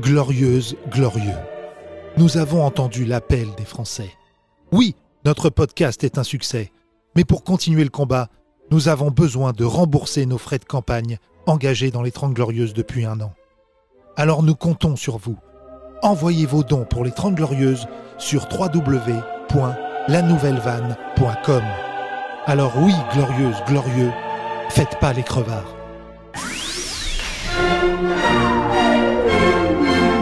glorieuse, glorieux. Nous avons entendu l'appel des Français. Oui, notre podcast est un succès. Mais pour continuer le combat, nous avons besoin de rembourser nos frais de campagne engagés dans les 30 Glorieuses depuis un an. Alors nous comptons sur vous. Envoyez vos dons pour les 30 Glorieuses sur www.lanouvellevanne.com. Alors oui, glorieuse, glorieux, faites pas les crevards.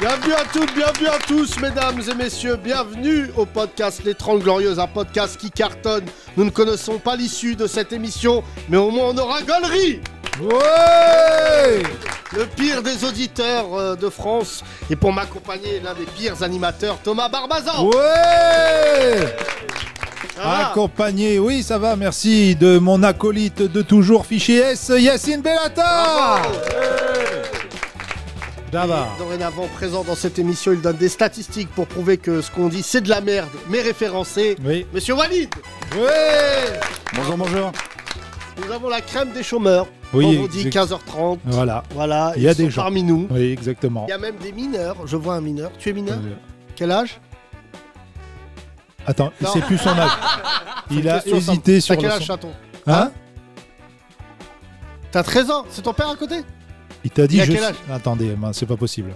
Bienvenue à toutes, bienvenue à tous, mesdames et messieurs, bienvenue au podcast Les 30 Glorieuses, un podcast qui cartonne. Nous ne connaissons pas l'issue de cette émission, mais au moins on aura galerie. Ouais Le pire des auditeurs euh, de France, et pour m'accompagner, l'un des pires animateurs, Thomas Barbazan. Ouais va Accompagné, oui ça va, merci, de mon acolyte de toujours fichier S, Yacine Bellata Bravo. Dorénavant présent dans cette émission, il donne des statistiques pour prouver que ce qu'on dit c'est de la merde, mais référencé. Oui. Monsieur Walid, Ouais Bonjour, bonjour. nous avons la crème des chômeurs. Oui, Vendredi exact- 15h30. Voilà. Voilà, Il y a ils des sont gens. parmi nous. Oui, exactement. Il y a même des mineurs. Je vois un mineur. Tu es mineur Euh, Quel âge Attends, Non. c'est plus son âge. Il a hésité sur T'as quel le âge, chaton Hein T'as 13 ans. C'est ton père à côté Il t'a dit Il a je... quel âge? Attendez, ben, c'est pas possible.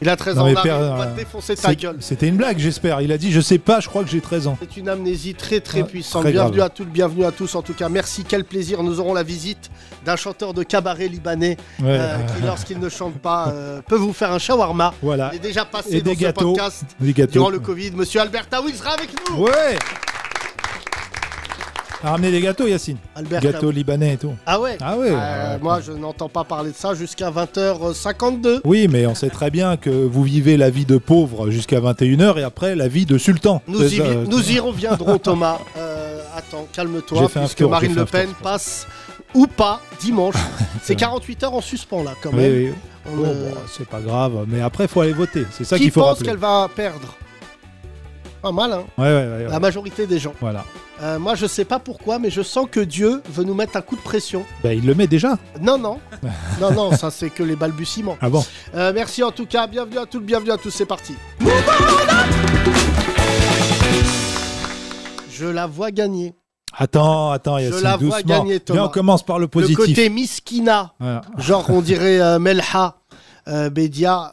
Il a 13 Non, ans. père, on va euh, te défoncer ta gueule. C'était une blague, j'espère. Il a dit je sais pas, je crois que j'ai 13 ans. C'est une amnésie très très Ah, puissante. très bienvenue grave. à toutes, bienvenue à tous. En tout cas, merci, quel plaisir. Nous aurons la visite d'un chanteur de cabaret libanais Ouais, euh, qui, lorsqu'il ne chante pas, euh, peut vous faire un shawarma. voilà. Il est déjà passé Et dans des ce gâteaux. podcast Des gâteaux. durant le Covid. Monsieur Albert Taoui sera avec nous. Ouais A ramené des gâteaux, Yacine. Albert Gâteaux libanais et tout. Ah ouais Ah ouais, Euh, ouais. Moi, je n'entends pas parler de ça jusqu'à 20h52. Oui, mais on sait très bien que vous vivez la vie de pauvre jusqu'à 21h et après la vie de sultan. Nous, y, ça, nous y reviendrons, Thomas. Euh, attends, calme-toi, puisque tour, Marine Le Pen tour. passe ou pas dimanche. C'est 48 heures en suspens, là, quand Oui, même. oui. On, Bon, euh, bon, c'est pas grave, mais après il faut aller voter. C'est ça qui qu'il faut pense rappeler. qu'elle va perdre? Pas mal, hein Ouais, ouais, ouais, ouais. La majorité des gens. Voilà. Euh, moi, je sais pas pourquoi, mais je sens que Dieu veut nous mettre un coup de pression. Bah, il le met déjà. Non, non. non, non, ça, c'est que les balbutiements. Ah bon Euh, merci en tout cas. Bienvenue à toutes, bienvenue à tous. C'est parti. Je la vois gagner. Attends, attends, Je la vois doucement. gagner, Thomas. Viens, on commence par le Le positif. côté miskina, Voilà. genre on dirait euh, Melha, Bédia,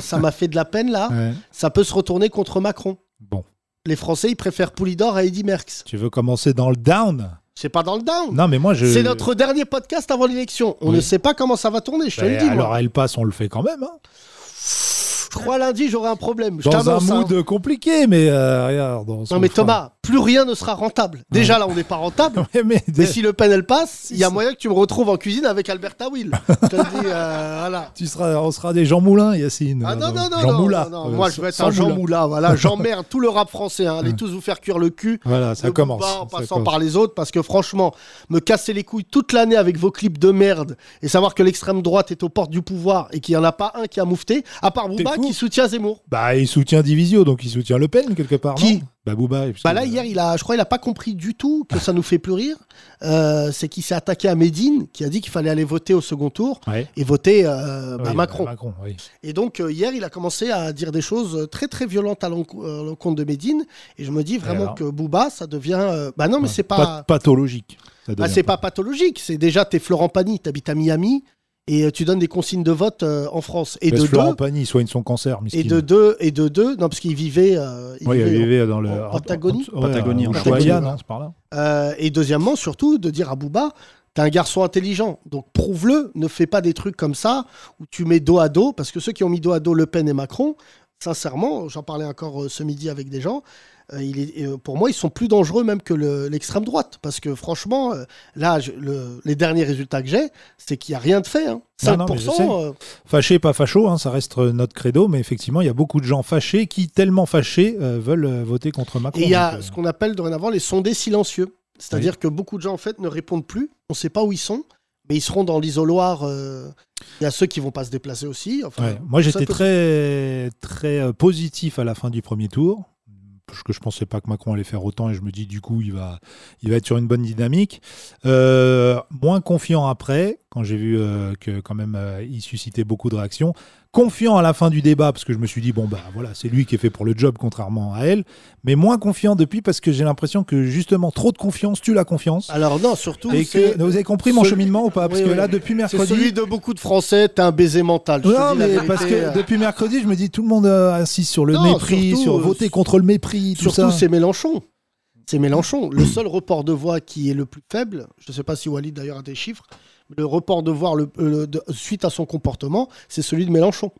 ça m'a fait de la peine là. Ouais. Ça peut se retourner contre Macron. Bon, Les Français, ils préfèrent Poulidor à Eddy Merckx. tu veux commencer dans le down? C'est pas dans le down. Non, mais moi je. C'est notre dernier podcast avant l'élection. On Oui. ne sait pas comment ça va tourner, je te Bah, le dis. moi. alors elle passe, on le fait quand même. hein. Je crois lundi, j'aurai un problème. Je Dans un t'annonce, hein. mood compliqué, mais euh, regarde. on Non mais. Thomas, plus rien ne sera rentable. Déjà là, on n'est pas rentable. Ouais, mais Mais si Le Pen elle passe, il y a moyen que tu me retrouves en cuisine avec Alberta Will. je te le dis, euh, voilà. tu seras, on sera des Jean Moulin, Yacine. Ah non, non, non, Jean non, Moulin. non, non. Euh, Moi, je vais être un Jean Moulin. Moulin. Voilà, j'emmerde tout le rap français. Hein. Allez tous vous faire cuire le cul. Voilà, ça commence. En ça passant commence. par les autres, parce que franchement, me casser les couilles toute l'année avec vos clips de merde et savoir que l'extrême droite est aux portes du pouvoir et qu'il n'y en a pas un qui a moufté, à part Booba fou. qui soutient Zemmour. Bah, il soutient Divisio, donc il soutient Le Pen quelque part. Qui non? Bah, Booba. Bah là, hier, il a, je crois, il a pas compris du tout que ça nous fait plus rire. Euh, c'est qu'il s'est attaqué à Médine, qui a dit qu'il fallait aller voter au second tour Ouais. et voter euh, bah, Oui, Macron. bah, Macron, oui. Et donc euh, hier, il a commencé à dire des choses très très violentes à l'enco- à l'encontre de Médine. Et je me dis vraiment alors que Booba, ça devient. Bah non, mais Ouais. c'est Pat- pas. pathologique. bah, c'est pas pathologique. C'est déjà t'es Florent Pagny, t'habites à Miami et euh, tu donnes des consignes de vote euh, en France. Et Laisse de Florent deux. Pagny, soigne son cancer, Et miskin. de deux, et de deux, non, parce qu'il vivait. euh, il Oui, il vivait vivait dans le. en Patagonie Ouais, Patagonie, en en Patagonie. non, c'est par là. Euh, et deuxièmement, surtout, de dire à Booba, t'es un garçon intelligent, donc prouve-le, ne fais pas des trucs comme ça, où tu mets dos à dos, parce que ceux qui ont mis dos à dos Le Pen et Macron, sincèrement, j'en parlais encore ce midi avec des gens, il est, euh, pour moi, ils sont plus dangereux même que le- l'extrême droite, parce que franchement, euh, là, je- le- les derniers résultats que j'ai, c'est qu'il n'y a rien de fait. hein. Non, 5%, non, mais je sais. euh, Fâché, pas facho, hein, ça reste notre credo, mais effectivement, il y a beaucoup de gens fâchés qui, tellement fâchés, euh, veulent euh, voter contre Macron. et il y a donc, euh, ce qu'on appelle dorénavant les sondés silencieux. C'est-à-dire que beaucoup de gens, en fait, ne répondent plus. On ne sait pas où ils sont, mais ils seront dans l'isoloir. euh, Il y a ceux qui vont pas se déplacer aussi. Enfin, Ouais. Moi, j'étais très, très euh, positif à la fin du premier tour. Parce que je pensais pas que Macron allait faire autant et je me dis du coup il va, il va être sur une bonne dynamique. Euh, moins confiant après, quand j'ai vu euh, que quand même euh, il suscitait beaucoup de réactions. Confiant à la fin du débat parce que je me suis dit bon bah voilà c'est lui qui est fait pour le job contrairement à elle. Mais moins confiant depuis parce que j'ai l'impression que justement trop de confiance tue la confiance. Alors non, surtout, et que vous avez compris mon celui- cheminement ou pas? Parce Oui, que oui. là depuis mercredi. celui de beaucoup de Français. T'as un baiser mental. je Non, mais vérité. parce que depuis mercredi, je me dis tout le monde euh, insiste sur le Non, mépris, surtout, sur euh, voter contre le mépris, tout Surtout, ça. c'est Mélenchon. C'est Mélenchon. Le seul report de voix qui est le plus faible, je ne sais pas si Walid d'ailleurs a des chiffres, le report de voix le- le- de- suite à son comportement, c'est celui de Mélenchon.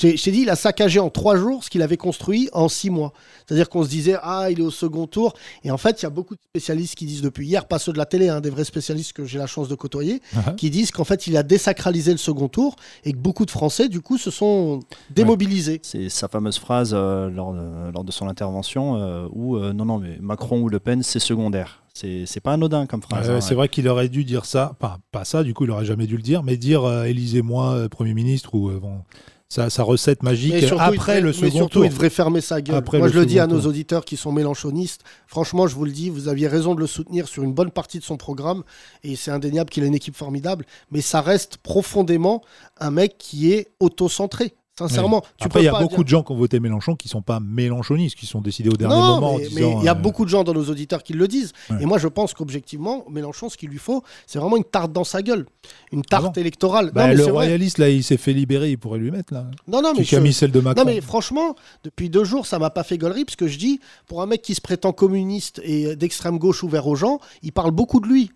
Je t'ai dit, il a saccagé en trois jours ce qu'il avait construit en six mois. C'est-à-dire qu'on se disait, ah, il est au second tour. Et en fait, il y a beaucoup de spécialistes qui disent depuis hier, pas ceux de la télé, hein, des vrais spécialistes que j'ai la chance de côtoyer, Ah. qui disent qu'en fait, il a désacralisé le second tour et que beaucoup de Français, du coup, se sont démobilisés. C'est sa fameuse phrase euh, lors, de, lors de son intervention euh, où euh, non, non, mais Macron ou Le Pen, c'est secondaire. C'est c'est pas anodin comme phrase. Euh, hein. c'est vrai qu'il aurait dû dire ça, enfin, pas ça, du coup, il aurait jamais dû le dire, mais dire euh, élisez-moi euh, Premier ministre ou euh, bon, sa, sa recette magique surtout, après le mais second surtout, tour. il devrait fermer sa gueule. Après Moi, je le dis à nos auditeurs qui sont mélanchonistes. Franchement, je vous le dis, vous aviez raison de le soutenir sur une bonne partie de son programme. Et c'est indéniable qu'il a une équipe formidable. Mais ça reste profondément un mec qui est auto-centré. Sincèrement. Tu Après, il y a beaucoup dire- de gens qui ont voté Mélenchon qui sont pas mélenchonistes, qui sont décidés au dernier non, moment. en mais il y a euh, beaucoup de gens dans nos auditeurs qui le disent. Ouais. Et moi, je pense qu'objectivement, Mélenchon, ce qu'il lui faut, c'est vraiment une tarte dans sa gueule. Une Ah tarte électorale. bah, non, mais le royaliste, là, il s'est fait libérer, il pourrait lui mettre, là. Non, non, mais je- mis celle de Macron. Non mais franchement, depuis deux jours, ça m'a pas fait gaulerie parce que je dis, pour un mec qui se prétend communiste et d'extrême gauche ouvert aux gens, il parle beaucoup de lui.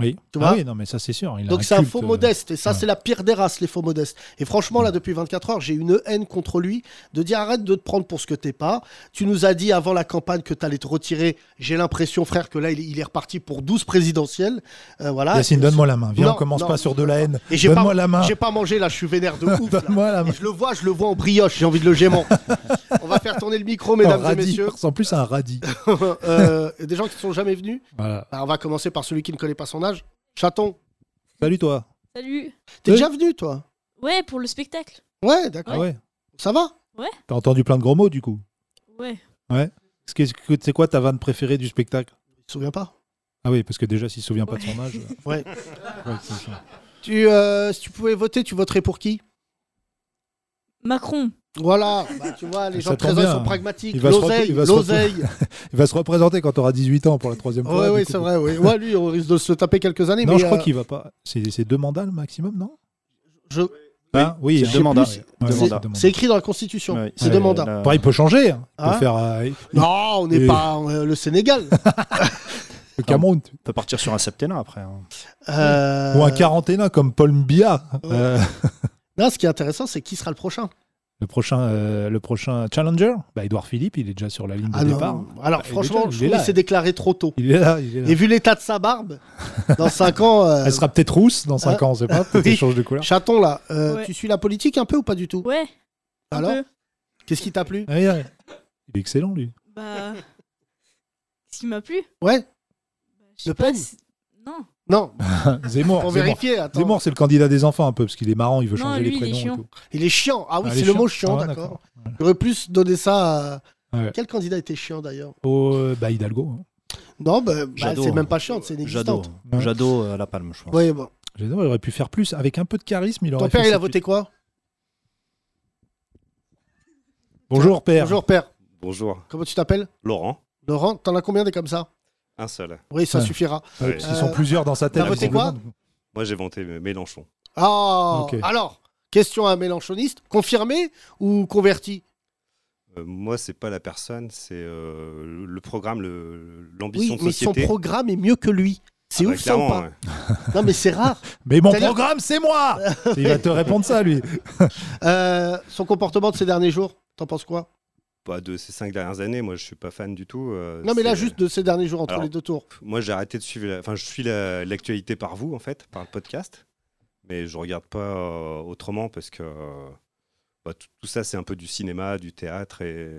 Oui. Tu Ah oui, non, mais ça, c'est sûr. il Donc c'est un faux euh, modeste et ça ouais. c'est la pire des races les faux modestes. Et franchement là depuis 24 heures j'ai une haine contre lui de dire arrête de te prendre pour ce que t'es pas. Tu nous as dit avant la campagne que t'allais te retirer. J'ai l'impression frère que là il, est reparti pour 12 présidentielles. Euh, voilà. Yacine, donne-moi la main. Viens, Non, on commence non. pas sur de la haine. Et j'ai pas, Donne-moi la main. j'ai pas mangé là, je suis vénère de ouf. Donne-moi la main. Et je le vois, je le vois en brioche, j'ai envie de le gémant. On va faire tourner le micro, mesdames et radis. messieurs. Ressemble plus un radis. Euh, des gens qui ne sont jamais venus. Voilà. Alors, on va commencer par celui qui ne connaît pas son Chaton, Salut, toi. Salut. t'es Oui. déjà venu, toi? Ouais, pour le spectacle. Ouais, d'accord. Ah ouais Ça va? T'as entendu plein de gros mots, du coup Ouais. Que- C'est quoi ta vanne préférée du spectacle? Tu te souviens pas Ah oui, parce que déjà, s'il se souvient pas de son âge. euh, Ouais. ouais, ça. tu, euh, Si tu pouvais voter, tu voterais pour qui? Macron. Voilà, bah, tu vois, les gens bien. sont pragmatiques. Il va se L'oseille, il va se l'oseille. Il va se représenter quand tu auras 18 ans pour la troisième fois. Ouais, ouais, coup. c'est vrai. Ouais. Ouais, lui, on risque de se taper quelques années. Non, mais, je crois euh, qu'il va pas. C'est deux mandats le maximum, non? Je- Hein Oui, c'est hein. deux mandats. Ouais, Deux ouais, c'est- écrit dans la Constitution. Ouais, c'est ouais, deux mandats. Après, il peut changer. hein. Il peut faire euh, Non, on n'est Et- pas euh, le Sénégal. le Cameroun. On peut partir sur un septennat après. hein. Euh, Ou un quaranténat comme Paul Mbia. Euh, Non, ce qui est intéressant, c'est qui sera le prochain. le, prochain, euh, le prochain challenger, bah, Edouard Philippe, il est déjà sur la ligne de Ah non. départ. Alors, Bah, franchement, déjà- je il trouve s'est déclaré trop tôt. Il est là. Il est là. Et vu l'état de sa barbe, dans 5 ans. euh, Elle sera peut-être rousse dans 5 Ah. ans, on sait pas. Peut-être Oui. change de couleur. Chaton, là, euh, Ouais. tu suis la politique un peu ou pas du tout? Ouais. Alors. Qu'est-ce qui t'a plu? Ah, il est il est excellent, lui. Bah. Ce qui m'a plu. Ouais bah, je sais Le pas Pen si- Non. Non, Zemmour. pour Zemmour. vérifier. Attends. Zemmour, c'est le candidat des enfants un peu, parce qu'il est marrant, il veut Non, changer lui, les il est prénoms. et tout. Il est chiant. Ah oui, Ah, c'est le mot chiant, Ah, d'accord. J'aurais plus donné ça à. Ouais. Quel candidat était chiant d'ailleurs Oh, euh, bah, Hidalgo. hein. Non, bah, bah, Jadot. c'est même pas chiant, c'est Jadot. inexistante. Ouais. Jadot à la palme, je pense. Bon. J'adore, il aurait pu faire plus. Avec un peu de charisme, il aurait Ton père, fait il a voté quoi? Bonjour, père. Bonjour, père. Bonjour, Comment tu t'appelles? Laurent. Laurent, t'en as combien des comme ça? Un seul. Oui, ça Ouais. suffira. Ouais, Ouais. parce qu'ils Euh, sont plusieurs dans sa tête. t'as voté quoi. Moi, j'ai vanté Mélenchon. Ah Ok. Alors, question à un mélanchoniste confirmé ou converti? Euh, moi, c'est pas la personne, c'est euh, le programme, le- Oui, l'ambition de mais son programme est mieux que lui. C'est Ah bah, ouf ça ou clairement, pas? ouais. Non, mais c'est rare. Mais mon programme, c'est moi Il va te répondre ça, lui. Euh, son comportement de ces derniers jours, t'en penses quoi? Pas de ces cinq dernières années, moi, je suis pas fan du tout. euh, Non, mais là, juste de ces derniers jours entre Alors, les deux tours. Moi, j'ai arrêté de suivre. la- Enfin, je suis la- l'actualité par vous, en fait, par le podcast. Mais je regarde pas euh, autrement parce que. euh, bah, tout, tout ça, c'est un peu du cinéma, du théâtre. Et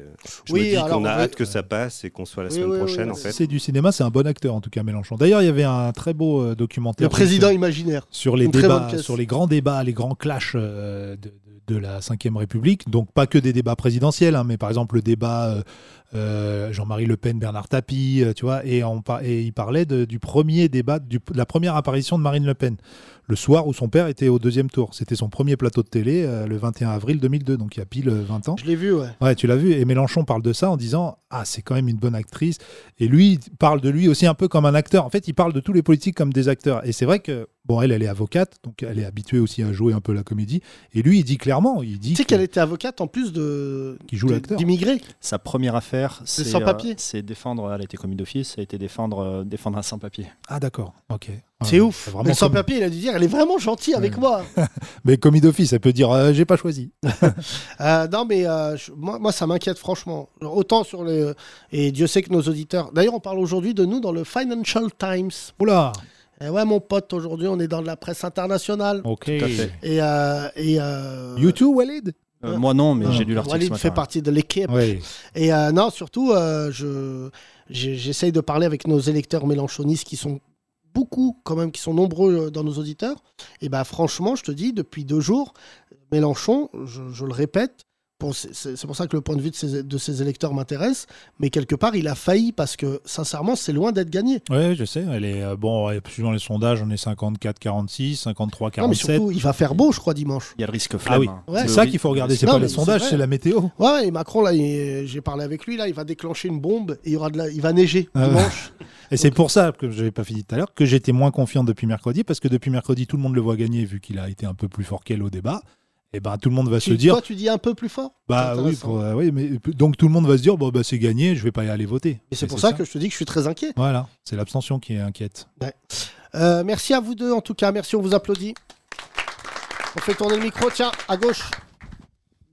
je Oui, me dis qu'on a hâte que ça passe et qu'on soit la Oui, semaine oui, prochaine, oui. en fait. C'est du cinéma, c'est un bon acteur en tout cas Mélenchon. D'ailleurs, il y avait un très beau euh, documentaire Le président sur, imaginaire. sur les Une débats, sur les grands débats, les grands clashs euh, de, de- de la Ve République. Donc pas que des débats présidentiels, hein, mais par exemple le débat euh, euh, Jean-Marie Le Pen, Bernard Tapie, euh, tu vois, et, on et il parlait de- du premier débat, du- de la première apparition de Marine Le Pen, le soir où son père était au deuxième tour. C'était son premier plateau de télé euh, le 21 avril 2002, donc il y a pile euh, 20 ans. Je l'ai vu, ouais. Ouais, tu l'as vu. Et Mélenchon parle de ça en disant Ah, c'est quand même une bonne actrice. Et lui, il parle de lui aussi un peu comme un acteur. En fait, il parle de tous les politiques comme des acteurs. Et c'est vrai que, bon, elle, elle est avocate, donc elle est habituée aussi à jouer un peu la comédie. Et lui, il dit clairement il dit Tu sais que- qu'elle était avocate en plus de Qui joue l'acteur. d'immigrés. Sa première affaire, c'est sans-papiers. euh, c'est défendre. Elle a été commis d'office, ça a été défendre, euh, défendre un sans-papier. Ah, d'accord. Ok. C'est Ouais, ouf. vraiment Mais sans papier, il a dû dire, elle est vraiment gentille avec Ouais. moi. Mais commis d'office, elle peut dire euh, J'ai pas choisi. Euh, non, mais euh, je- moi, moi, ça m'inquiète franchement. Autant sur les. Et Dieu sait que nos auditeurs. D'ailleurs, on parle aujourd'hui de nous dans le Financial Times. Oula Et ouais, mon pote, aujourd'hui, on est dans de la presse internationale. Ok. Tout à fait. Et. Euh, et euh, YouTube, Walid? Euh, moi non, mais j'ai lu l'article Walid ce fait partie de l'équipe. Oui. Et euh, non, surtout, euh, je, j'essaye de parler avec nos électeurs mélanchonistes qui sont beaucoup, quand même, qui sont nombreux dans nos auditeurs. Et ben franchement, je te dis, depuis deux jours, Mélenchon, je, je le répète, c'est, pour ça que le point de vue de ses, de ses électeurs m'intéresse, mais quelque part, il a failli parce que, sincèrement, c'est loin d'être gagné. Oui, je sais. Elle est, euh, bon, suivant les sondages, on est 54, 46, 53, Non, mais 47. surtout, il va faire beau, je crois, dimanche. Il y a le risque Ah flamme. oui, hein. Ouais. c'est ça qu'il faut regarder. C'est pas les sondages, c'est la météo. Ouais, et Macron, là, j'ai parlé avec lui, là, il va déclencher une bombe et il, y aura de la, il va neiger Ah ouais. dimanche. Et c'est pour ça que je n'avais pas fini tout à l'heure que j'étais moins confiant depuis mercredi parce que depuis mercredi tout le monde le voit gagner vu qu'il a été un peu plus fort qu'elle au débat. Et ben tout le monde va se dire Toi, tu dis un peu plus fort? Bah C'est oui, pour- euh, oui mais donc tout le monde va se dire bon bah c'est gagné je vais pas y aller voter. Et c'est pour ça, que je te dis que je suis très inquiet. voilà c'est l'abstention qui est inquiète. Euh, merci à vous deux, en tout cas. Merci, on vous applaudit. On fait tourner le micro. Tiens, à gauche.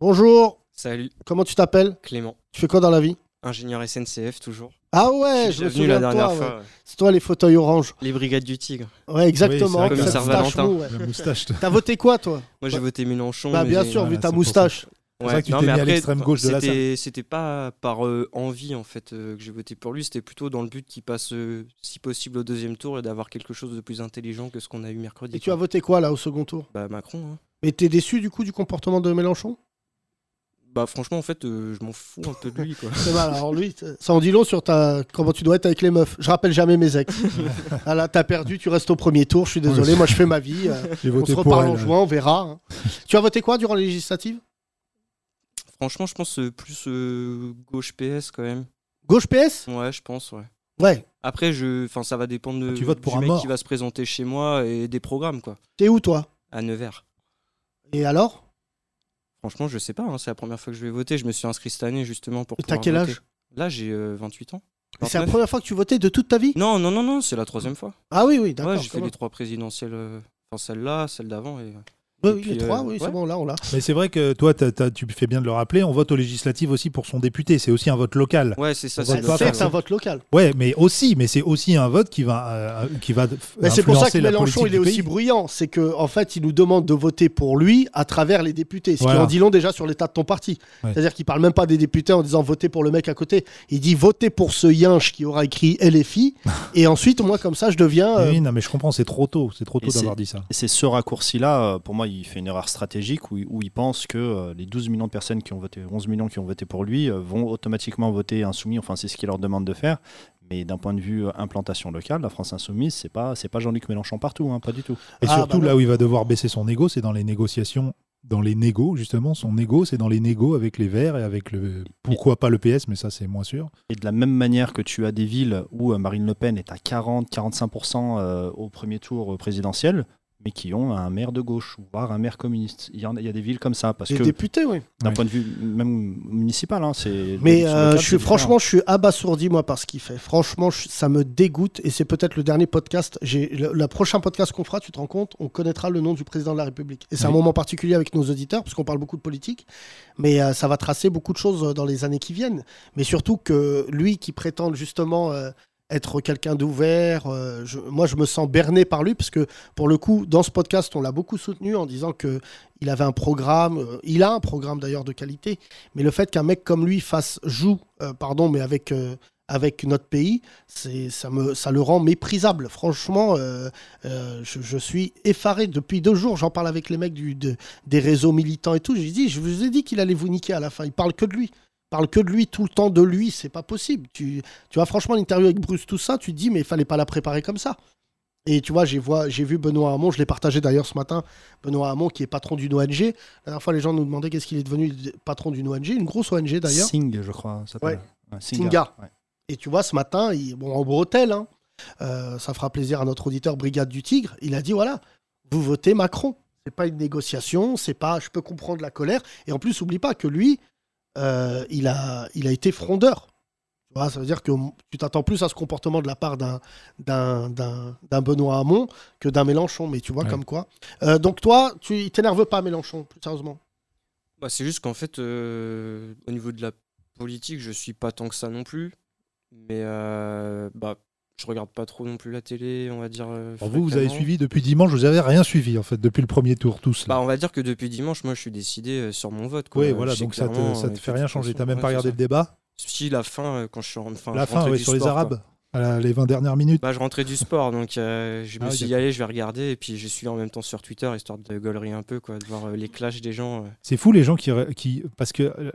Bonjour. Salut, Comment tu t'appelles? Clément. Tu fais quoi dans la vie? Ingénieur SNCF toujours. Ah ouais, Je je suis venu souviens la de dernière toi. fois. ouais. C'est toi les fauteuils orange. Les Brigades du Tigre. Ouais, exactement. Oui, moustache Valentin. mou, ouais. La moustache. T'as voté quoi, toi Moi j'ai voté Mélenchon. Bah mais bien sûr, voilà, vu ta moustache. C'est vrai que tu t'es mis à l'extrême gauche de la c'était- C'était pas par euh, envie en fait euh, que j'ai voté pour lui, c'était plutôt dans le but qu'il passe euh, si possible au deuxième tour et d'avoir quelque chose de plus intelligent que ce qu'on a eu mercredi. Et tu as voté quoi là au second tour Bah Macron. hein. Mais t'es déçu du coup du comportement de Mélenchon Bah franchement en fait euh, je m'en fous un peu de lui quoi. C'est mal. Alors lui, ça en dit long sur ta comment tu dois être avec les meufs. Je rappelle jamais mes ex. ah là, t'as perdu, tu restes au premier tour. Je suis désolé, moi je fais ma vie. euh, J'ai on voté se pour reparle elle. en juin, on verra. hein. Tu as voté quoi durant les législatives franchement je pense euh, plus euh, gauche PS quand même. Gauche PS Ouais je pense ouais. Ouais. Après je, enfin ça va dépendre de, Ah, tu votes pour du un mec mort. qui va se présenter chez moi et des programmes quoi. T'es où toi? À Nevers. Et alors? Franchement, je sais pas, hein, c'est la première fois que je vais voter. Je me suis inscrit cette année justement pour. Et t'as quel voter. âge? Là, j'ai euh, 28 ans. C'est la 29. première fois que tu votais de toute ta vie? Non, non, non, non, c'est la troisième fois. Ah oui, oui, d'accord. Ouais, j'ai fait les trois présidentielles. euh, Enfin, celle-là, celle d'avant. Et... Oui, oui, les puis, trois, euh, oui, c'est ouais. bon, là, on l'a. Mais c'est vrai que toi tu fais bien de le rappeler on vote aux législatives aussi pour son député c'est aussi un vote local. Ouais, c'est ça. On C'est que un vote local. Ouais mais aussi mais c'est aussi un vote qui va euh, qui va Mais c'est pour ça que Mélenchon, il est aussi bruyant. C'est qu'en en fait, il nous demande de voter pour lui à travers les députés. Ce Voilà. qui en dit long déjà sur l'état de ton parti. Ouais. C'est-à-dire qu'il parle même pas des députés en disant votez pour le mec à côté. Il dit votez pour ce yinche qui aura écrit LFI. et ensuite, moi, comme ça, je deviens. euh, Oui, non mais je comprends c'est trop tôt c'est trop tôt d'avoir dit ça. Et c'est ce raccourci-là, euh, pour moi, il fait une erreur stratégique où, il- où il pense que euh, les 12 millions de personnes qui ont voté, 11 millions qui ont voté pour lui, euh, vont automatiquement voter insoumis. Enfin, c'est ce qu'il leur demande de faire. Mais d'un point de vue euh, implantation locale, la France insoumise, c'est pas, c'est pas Jean-Luc Mélenchon partout, hein, pas du tout. Et Ah, surtout bah là non. où il va devoir baisser son ego c'est dans les négociations dans les négos justement son ego c'est dans les négos avec les Verts et avec le pourquoi pas le PS mais ça c'est moins sûr. Et de la même manière que tu as des villes où Marine Le Pen est à 40-45% euh, au premier tour présidentiel, mais qui ont un maire de gauche, voire un maire communiste. Il y, en a, il y a des villes comme ça, parce les que députés, oui. d'un point de vue même municipal, hein, c'est. Mais euh, je suis, c'est franchement, je suis abasourdi, moi, par ce qu'il fait. Franchement, je- ça me dégoûte. Et c'est peut-être le dernier podcast. J'ai Le, le prochain podcast qu'on fera, tu te rends compte, on connaîtra le nom du président de la République. Et c'est un moment particulier avec nos auditeurs, parce qu'on parle beaucoup de politique. Mais euh, ça va tracer beaucoup de choses euh, dans les années qui viennent. Mais surtout que lui qui prétend justement euh, être quelqu'un d'ouvert. euh, je- moi, je me sens berné par lui parce que, pour le coup, dans ce podcast, on l'a beaucoup soutenu en disant que il avait un programme. euh, il a un programme d'ailleurs de qualité. Mais le fait qu'un mec comme lui fasse joue, euh, pardon, mais avec notre pays, ça le rend méprisable. Franchement, je, je suis effaré depuis deux jours. J'en parle avec les mecs du, de- des réseaux militants et tout. J'ai dit, je vous ai dit qu'il allait vous niquer à la fin. Il parle que de lui. Parle que de lui tout le temps de lui. C'est pas possible. Tu, tu vois, franchement, l'interview avec Bruce, tout ça, tu te dis, mais il fallait pas la préparer comme ça. Et tu vois, j'ai vois- j'ai vu Benoît Hamon, je l'ai partagé d'ailleurs ce matin. Benoît Hamon, qui est patron d'une ONG. La dernière fois, les gens nous demandaient qu'est-ce qu'il est devenu patron d'une ONG, une grosse ONG d'ailleurs. Sing, je crois. ça s'appelle. Ouais. Singa. ouais. Et tu vois, ce matin, il, bon, en bretelle, hein, euh, ça fera plaisir à notre auditeur Brigade du Tigre. Il a dit voilà, vous votez Macron. C'est pas une négociation, c'est pas. Je peux comprendre la colère. Et en plus, oublie pas que lui, euh, il, a, il a été frondeur. Tu vois, ça veut dire que tu t'attends plus à ce comportement de la part d'un, d'un, d'un, d'un Benoît Hamon que d'un Mélenchon. Mais tu vois, Ouais. comme quoi. Euh, donc toi, tu il t'énerve pas, Mélenchon, plus sérieusement? Bah, c'est juste qu'en fait, euh, au niveau de la politique, je suis pas tant que ça non plus. Mais euh, bah, je regarde pas trop non plus la télé, on va dire. euh, Alors vous, vous avez suivi depuis dimanche, vous avez rien suivi en fait depuis le premier tour tous. Bah, on va dire que depuis dimanche, moi, je suis décidé euh, sur mon vote. Oui, voilà, donc ça te, ça te euh, fait que rien changer. T'as même pas regardé le débat? Si, la fin, quand je suis en- enfin, La fin, ouais, sur les. Arabes, à les 20 dernières minutes. Bah, je rentrais du sport, donc euh, je me Ah suis dit, allez, je vais regarder. Et puis, je suis en même temps sur Twitter, histoire de gaulerie un peu, quoi, de voir euh, les clashs des gens. euh. C'est fou les gens qui, qui parce que euh,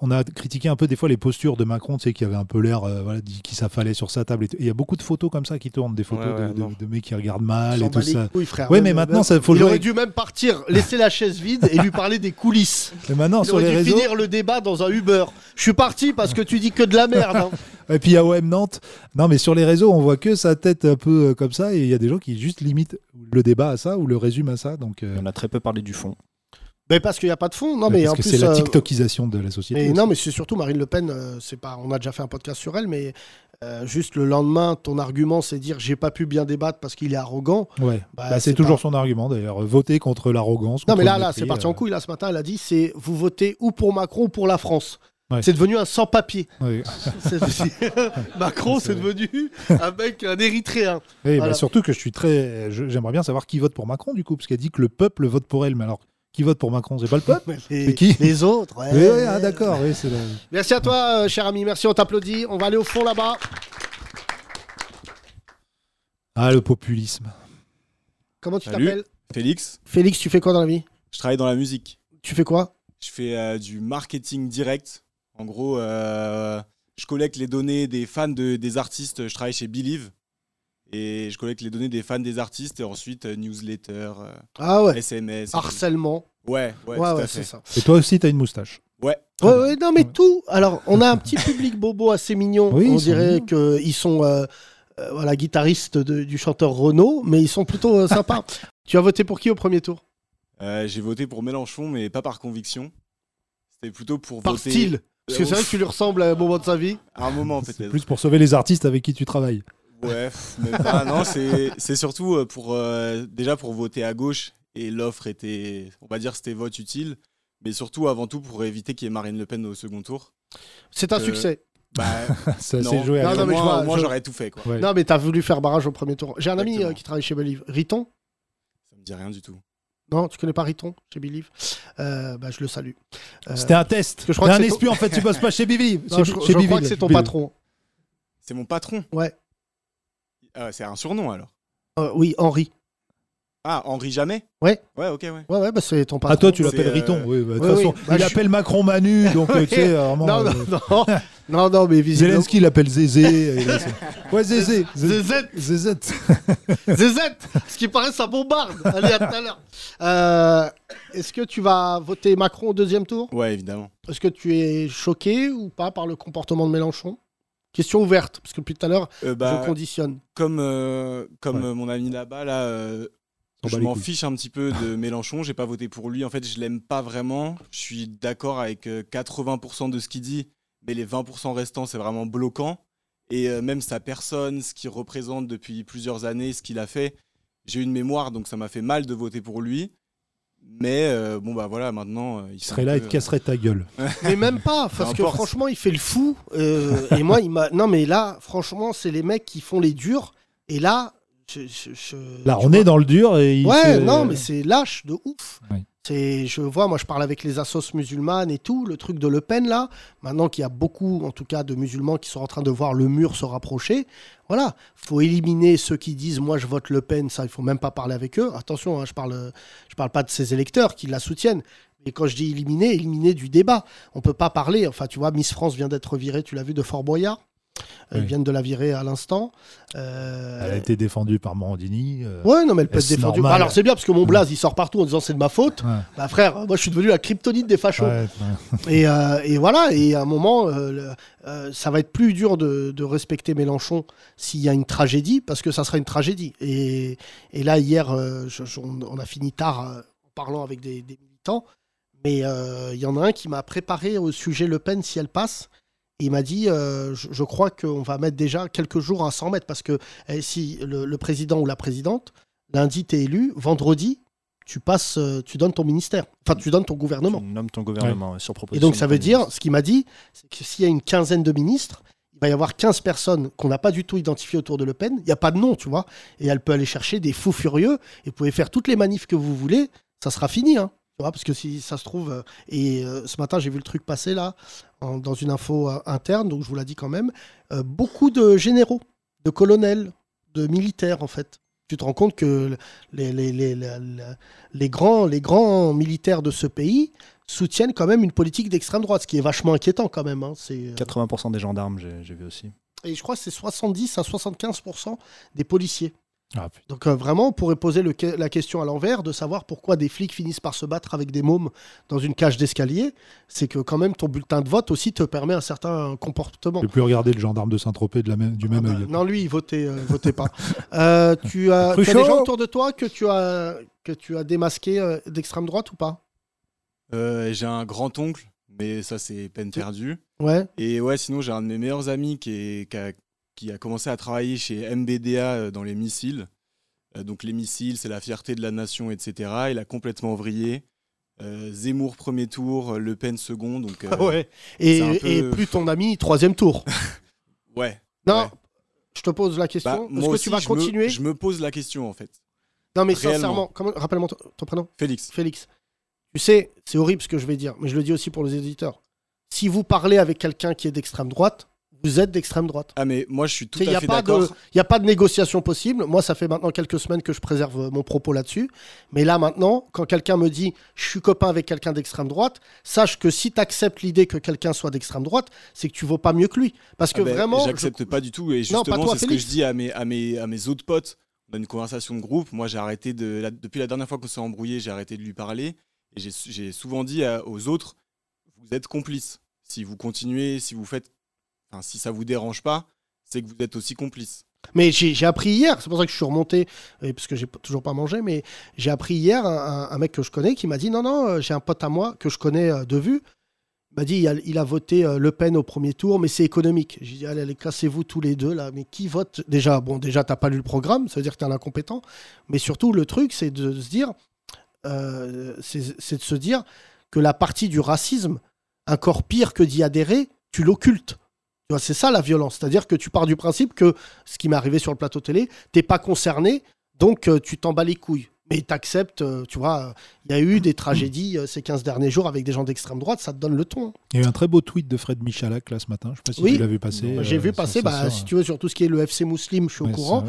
on a critiqué un peu des fois les postures de Macron, tu sais, qui avait un peu l'air, euh, voilà, qui s'affalait sur sa table. Il y a beaucoup de photos comme ça qui tournent, des photos Ouais, ouais, de, de- mecs qui regardent mal et tout ça. couilles, frère. Ouais, mais maintenant, ça faut il jouer aurait dû même partir, laisser la chaise vide et lui parler des coulisses. Et maintenant Il sur aurait les dû réseaux. finir le débat dans un Uber. Je suis parti parce que tu dis que de la merde. hein. Et puis il y a OM Nantes. Non, mais sur les réseaux, on voit que sa tête un peu euh, comme ça, et il y a des gens qui juste limitent le débat à ça ou le résument à ça. Donc, euh, On a très peu parlé du fond. Mais parce qu'il n'y a pas de fond. Non, mais parce en que plus, c'est la euh, TikTokisation de la société. mais non, mais c'est surtout Marine Le Pen. euh, c'est pas. On a déjà fait un podcast sur elle, mais euh, juste le lendemain, ton argument, c'est dire j'ai pas pu bien débattre parce qu'il est arrogant. Ouais. Bah, Bah, c'est toujours pas- son argument d'ailleurs. Voter contre l'arrogance. Non, mais là, là, c'est parti euh, en couille. Là, ce matin, elle a dit c'est vous votez ou pour Macron ou pour la France. Ouais. C'est devenu un sans-papier. Macron, c'est devenu un mec, un Érythréen. Voilà. bah, surtout que je suis très. J'aimerais bien savoir qui vote pour Macron du coup, parce qu'elle dit que le peuple vote pour elle. Mais alors, qui vote pour Macron? C'est pas le peuple? Les, C'est qui? les autres. ouais, ouais. ah, d'accord. La- Merci à toi, euh, cher ami. Merci, on t'applaudit. On va aller au fond là-bas. Ah, le populisme. Comment tu t'appelles? Félix, Félix, tu fais quoi dans la vie? Je travaille dans la musique. Tu fais quoi? Je fais euh, du marketing direct. En gros, euh, je collecte les données des fans de- des artistes. Je travaille chez Believe. Et je collecte les données des fans des artistes et ensuite euh, newsletter, euh, Ah ouais. SMS. Harcèlement. Ouais, ouais, Ouais, tout ouais, à c'est fait. ça. Et toi aussi, t'as une moustache. Ouais. Ouais, non, mais tout. Alors, on a un petit public bobo assez mignon. Oui, on dirait qu'ils sont euh, euh, voilà, guitaristes de- du chanteur Renaud, mais ils sont plutôt euh, sympas. tu as voté pour qui au premier tour? Euh, J'ai voté pour Mélenchon, mais pas par conviction. C'était plutôt pour Par voter. style. Parce que c'est vrai que tu lui ressembles à un moment de sa vie. À un moment, C'est peut-être. plus pour sauver les artistes avec qui tu travailles. Ouais, même pas. non, c'est c'est surtout euh, pour euh, déjà pour voter à gauche et l'offre était, on va dire, c'était vote utile, mais surtout avant tout pour éviter qu'il y ait Marine Le Pen au second tour. C'est un Euh, succès. Bah, Ça s'est joué Non, à non, mais moi, j'aurais tout fait quoi. Ouais. Non, mais t'as voulu faire barrage au premier tour. J'ai un ami euh, qui travaille chez Believe. Riton Ça me dit rien du tout. Non, tu connais pas Riton chez Believe? Euh, bah, Je le salue. Euh, C'était un test. que je crois T'es que un espion en fait, tu bosses pas chez Bibi. non, je, je crois que c'est ton patron. C'est mon patron. Ouais. Ah, c'est un surnom alors. Euh, oui, Henri. Ah, Henri Jamais Ouais. Ouais, ok, ouais. Ouais, ouais, bah, c'est ton patron. Ah toi tu l'appelles euh, Riton. Oui, bah, de toute oui, façon, oui. Bah, il je- appelle Macron Manu, donc euh, tu sais vraiment. Non, euh, non, non, non, non, mais visiblement. Zelensky l'appelle Zézé. là, ouais Zézé. Zé- Zézette, Zézette. Zézette, ce qui paraît, ça bombarde. Allez, à tout à l'heure. Euh, Est-ce que tu vas voter Macron au deuxième tour? Ouais, évidemment. Est-ce que tu es choqué ou pas par le comportement de Mélenchon? Question ouverte, parce que depuis tout à l'heure, Euh, bah, je conditionne. comme euh, comme Ouais. mon ami là-bas, là, euh, je m'en fiche un petit peu de Mélenchon. J'ai pas voté pour lui. En fait, je l'aime pas vraiment. Je suis d'accord avec euh, 80% de ce qu'il dit, mais les 20% restants, c'est vraiment bloquant. Et euh, même sa personne, ce qu'il représente depuis plusieurs années, ce qu'il a fait, j'ai une mémoire, donc ça m'a fait mal de voter pour lui. Mais euh, bon, bah voilà, maintenant. euh, il serait là et te casserait ta gueule. Mais même pas, parce que franchement, il fait le fou. euh, et moi, il m'a. Non, mais là, franchement, c'est les mecs qui font les durs. Et là, je- je- je- Là, on vois- est dans le dur et il Ouais, fait- non, mais c'est lâche de ouf. Oui. C'est, je vois, moi, je parle avec les assos musulmanes et tout, le truc de Le Pen là. Maintenant qu'il y a beaucoup, en tout cas, de musulmans qui sont en train de voir le mur se rapprocher. Voilà, faut éliminer ceux qui disent moi je vote Le Pen. Ça, il faut même pas parler avec eux. Attention, hein, je parle, je parle pas de ces électeurs qui la soutiennent. Mais quand je dis éliminer, éliminer du débat. On peut pas parler. Enfin, tu vois, Miss France vient d'être virée. Tu l'as vu de Fort Boyard. Ils Oui. viennent de la virer à l'instant. Euh, Elle a été défendue par Morandini. euh, Ouais, non, mais elle peut être défendue. Bah, alors c'est bien parce que mon blaze il sort partout en disant c'est de ma faute. Ouais. Bah frère, moi je suis devenu la kryptonite des fachos. ouais, ouais. Et, euh, et voilà, et à un moment, euh, le- ça va être plus dur de, de respecter Mélenchon s'il y a une tragédie, parce que ça sera une tragédie. Et, et là, hier, je- je- on, a fini tard en parlant avec des, des militants, mais il y en a un qui m'a préparé au sujet Le Pen si elle passe. Et Il m'a dit, euh, je, je crois qu'on va mettre déjà quelques jours à 100 mètres, parce que eh, si le, le président ou la présidente, lundi, t'es élu, vendredi, tu passes, euh, tu donnes ton ministère, enfin tu donnes ton gouvernement. Tu nommes ton gouvernement ouais, sur Et proposition. donc ça veut dire, ministre. ce qu'il m'a dit, c'est que s'il y a une quinzaine de ministres, il va y avoir 15 personnes qu'on n'a pas du tout identifiées autour de Le Pen. Il n'y a pas de nom, tu vois. Et elle peut aller chercher des fous furieux et vous pouvez faire toutes les manifs que vous voulez. Ça sera fini, hein. Parce que si ça se trouve. euh, et euh, ce matin, j'ai vu le truc passer là, en- dans une info euh, interne, donc je vous l'ai dit quand même. euh, beaucoup de généraux, de colonels, de militaires, en fait. Tu te rends compte que les, les, les, les- les grands, les grands militaires de ce pays soutiennent quand même une politique d'extrême droite, ce qui est vachement inquiétant quand même. hein. C'est, euh, 80% des gendarmes, j'ai j'ai vu aussi. Et je crois que c'est 70 à 75% des policiers. Ah. Donc euh, vraiment, on pourrait poser le que- la question à l'envers de savoir pourquoi des flics finissent par se battre avec des mômes dans une cage d'escalier. C'est que quand même ton bulletin de vote aussi te permet un certain comportement. Je ne plus regarder le gendarme de Saint-Tropez de la même, du même Ah bah, œil. non, lui, il votait, euh, votait pas. Euh, tu as, tu as des gens autour de toi que tu as, que tu as démasqué euh, d'extrême droite ou pas? Euh, j'ai un grand-oncle, mais ça, c'est peine perdue. Ouais. Et ouais, sinon, j'ai un de mes meilleurs amis qui, est- qui a, qui a commencé à travailler chez MBDA euh, dans les missiles. Euh, donc, les missiles, c'est la fierté de la nation, etc. Il a complètement vrillé. Euh, Zemmour, premier tour. Le Pen, second. Donc, euh, Ah ouais. Et, peu- plus ton ami, troisième tour. Ouais. Non, Ouais. je te pose la question. Bah, Est-ce moi que aussi, tu vas je me- continuer Je me pose la question, en fait. Non, mais réellement. sincèrement, rappelle-moi ton, ton prénom. Félix. Félix. Tu sais, c'est horrible ce que je vais dire, mais je le dis aussi pour les éditeurs. Si vous parlez avec quelqu'un qui est d'extrême droite, vous êtes d'extrême droite. Ah, mais moi, je suis tout Il n'y à a, fait d'accord. y a pas de négociation possible. Moi, ça fait maintenant quelques semaines que je préserve euh, mon propos là-dessus. Mais là, maintenant, quand quelqu'un me dit je suis copain avec quelqu'un d'extrême droite, sache que si tu acceptes l'idée que quelqu'un soit d'extrême droite, c'est que tu vaux pas mieux que lui. Parce que Ah ben, vraiment. J'accepte pas du tout. Et justement, c'est ce que je dis à mes, à, mes, à mes autres potes. On a une conversation de groupe. Moi, j'ai arrêté de. la- depuis la dernière fois qu'on s'est embrouillé, j'ai arrêté de lui parler. Et j'ai- j'ai souvent dit à- aux autres vous êtes complices. Si vous continuez, si vous faites. Enfin, si ça vous dérange pas, c'est que vous êtes aussi complices. Mais j'ai appris hier, c'est pour ça que je suis remonté, parce que j'ai toujours pas mangé, mais j'ai appris hier un, mec que je connais qui m'a dit non, non, euh, j'ai un pote à moi que je connais euh, de vue. Il m'a dit il a, voté euh, Le Pen au premier tour, mais c'est économique. J'ai dit allez, cassez-vous tous les deux là. Mais qui vote? Déjà, bon, déjà, t'as pas lu le programme, ça veut dire que t'es un incompétent. Mais surtout, le truc, c'est de se dire, c'est de se dire que la partie du racisme, encore pire que d'y adhérer, tu l'occultes. C'est ça la violence. C'est-à-dire que tu pars du principe que, ce qui m'est arrivé sur le plateau télé, t'es pas concerné, donc euh, tu t'en bats les couilles. Mais t'acceptes, euh, tu vois, il y a eu des tragédies euh, ces 15 derniers jours avec des gens d'extrême droite, ça te donne le ton. Il y a eu un très beau tweet de Fred Michalak là ce matin. Je sais pas si Oui. tu l'as vu passer. J'ai euh, vu passer, bah, sort, si euh, tu veux, sur tout ce qui est le FC Mousselim, je suis ouais, au courant.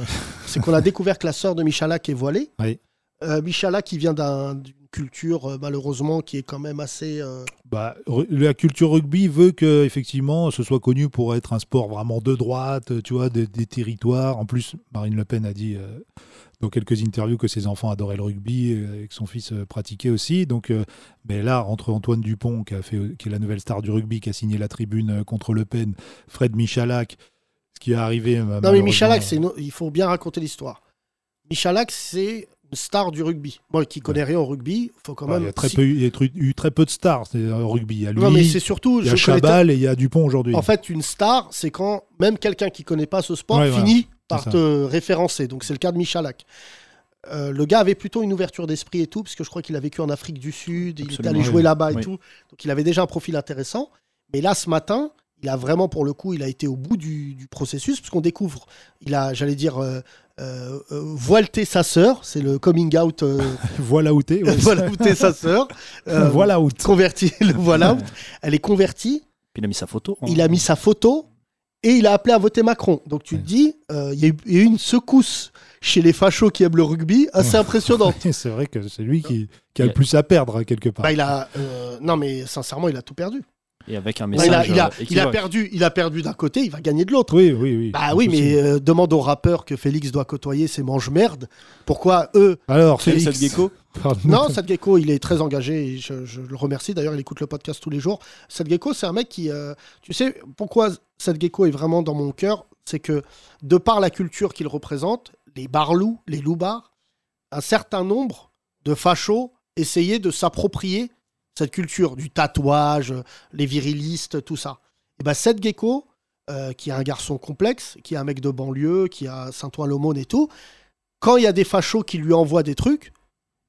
C'est qu'on a découvert que la sœur de Michalak est voilée. Oui. Euh, Michalak, qui vient d'un- d'une culture, euh, malheureusement, qui est quand même assez. euh, Bah, la culture rugby veut que effectivement ce soit connu pour être un sport vraiment de droite, tu vois, des, des territoires. En plus, Marine Le Pen a dit euh, dans quelques interviews que ses enfants adoraient le rugby et que son fils pratiquait aussi. Donc, euh, mais là, entre Antoine Dupont, qui, a fait, qui est la nouvelle star du rugby, qui a signé la tribune contre Le Pen, Fred Michalak, ce qui est arrivé. Non, mais Michalak, c'est une- il faut bien raconter l'histoire. Michalak, c'est une star du rugby. Moi qui connais rien au rugby, il faut quand Ouais, même. il y a très si- peu, il y a tru- eu très peu de stars euh, au rugby. Il y a lui, Non, mais c'est surtout. il y a connais Chabal et il y a Dupont aujourd'hui. En fait, une star, c'est quand même quelqu'un qui connaît pas ce sport Ouais, finit par ça. te référencer. Donc c'est le cas de Michalak. euh, le gars avait plutôt une ouverture d'esprit et tout, parce que je crois qu'il a vécu en Afrique du Sud, il était Absolument, allé oui. jouer là-bas et Oui. tout. Donc il avait déjà un profil intéressant. Mais là, ce matin, il a vraiment, pour le coup, il a été au bout du, du processus, parce qu'on découvre, il a, j'allais dire, euh, euh, euh, sa sœur, c'est le coming out. euh, voilà où t'es. ouais. voilà où t'es sa sœur. Euh, Voilà où Convertie, le voilà out. Elle est convertie. Puis il a mis sa photo. hein. Il a mis sa photo et il a appelé à voter Macron. Donc tu te dis, euh, il y, a eu- il y a eu une secousse chez les fachos qui aiment le rugby assez impressionnante. c'est vrai que c'est lui qui, qui a le plus à perdre, hein, quelque part. Bah, il a, euh, non mais sincèrement, il a tout perdu. Et avec un Bah, il, a, message. il, a, euh, il a équivoque. perdu, il a perdu d'un côté, il va gagner de l'autre. Oui, oui, oui. Bah oui, mais euh, demande aux rappeurs que Félix doit côtoyer ces mange-merde. Pourquoi eux Alors, Félix Félix. Sadgecko Pardon. Non, Sadgecko, il est très engagé et je, je le remercie. D'ailleurs, il écoute le podcast tous les jours. Sadgecko, c'est un mec qui. euh, tu sais pourquoi Sadgecko est vraiment dans mon cœur C'est que, de par la culture qu'il représente, les barlous, les loupards, un certain nombre de fachos essayaient de s'approprier cette culture du tatouage, les virilistes, tout ça. Et ben, Sadgecko, euh, qui est un garçon complexe, qui est un mec de banlieue, qui a Saint-Ouen-l'Aumône et tout, quand il y a des fachos qui lui envoient des trucs,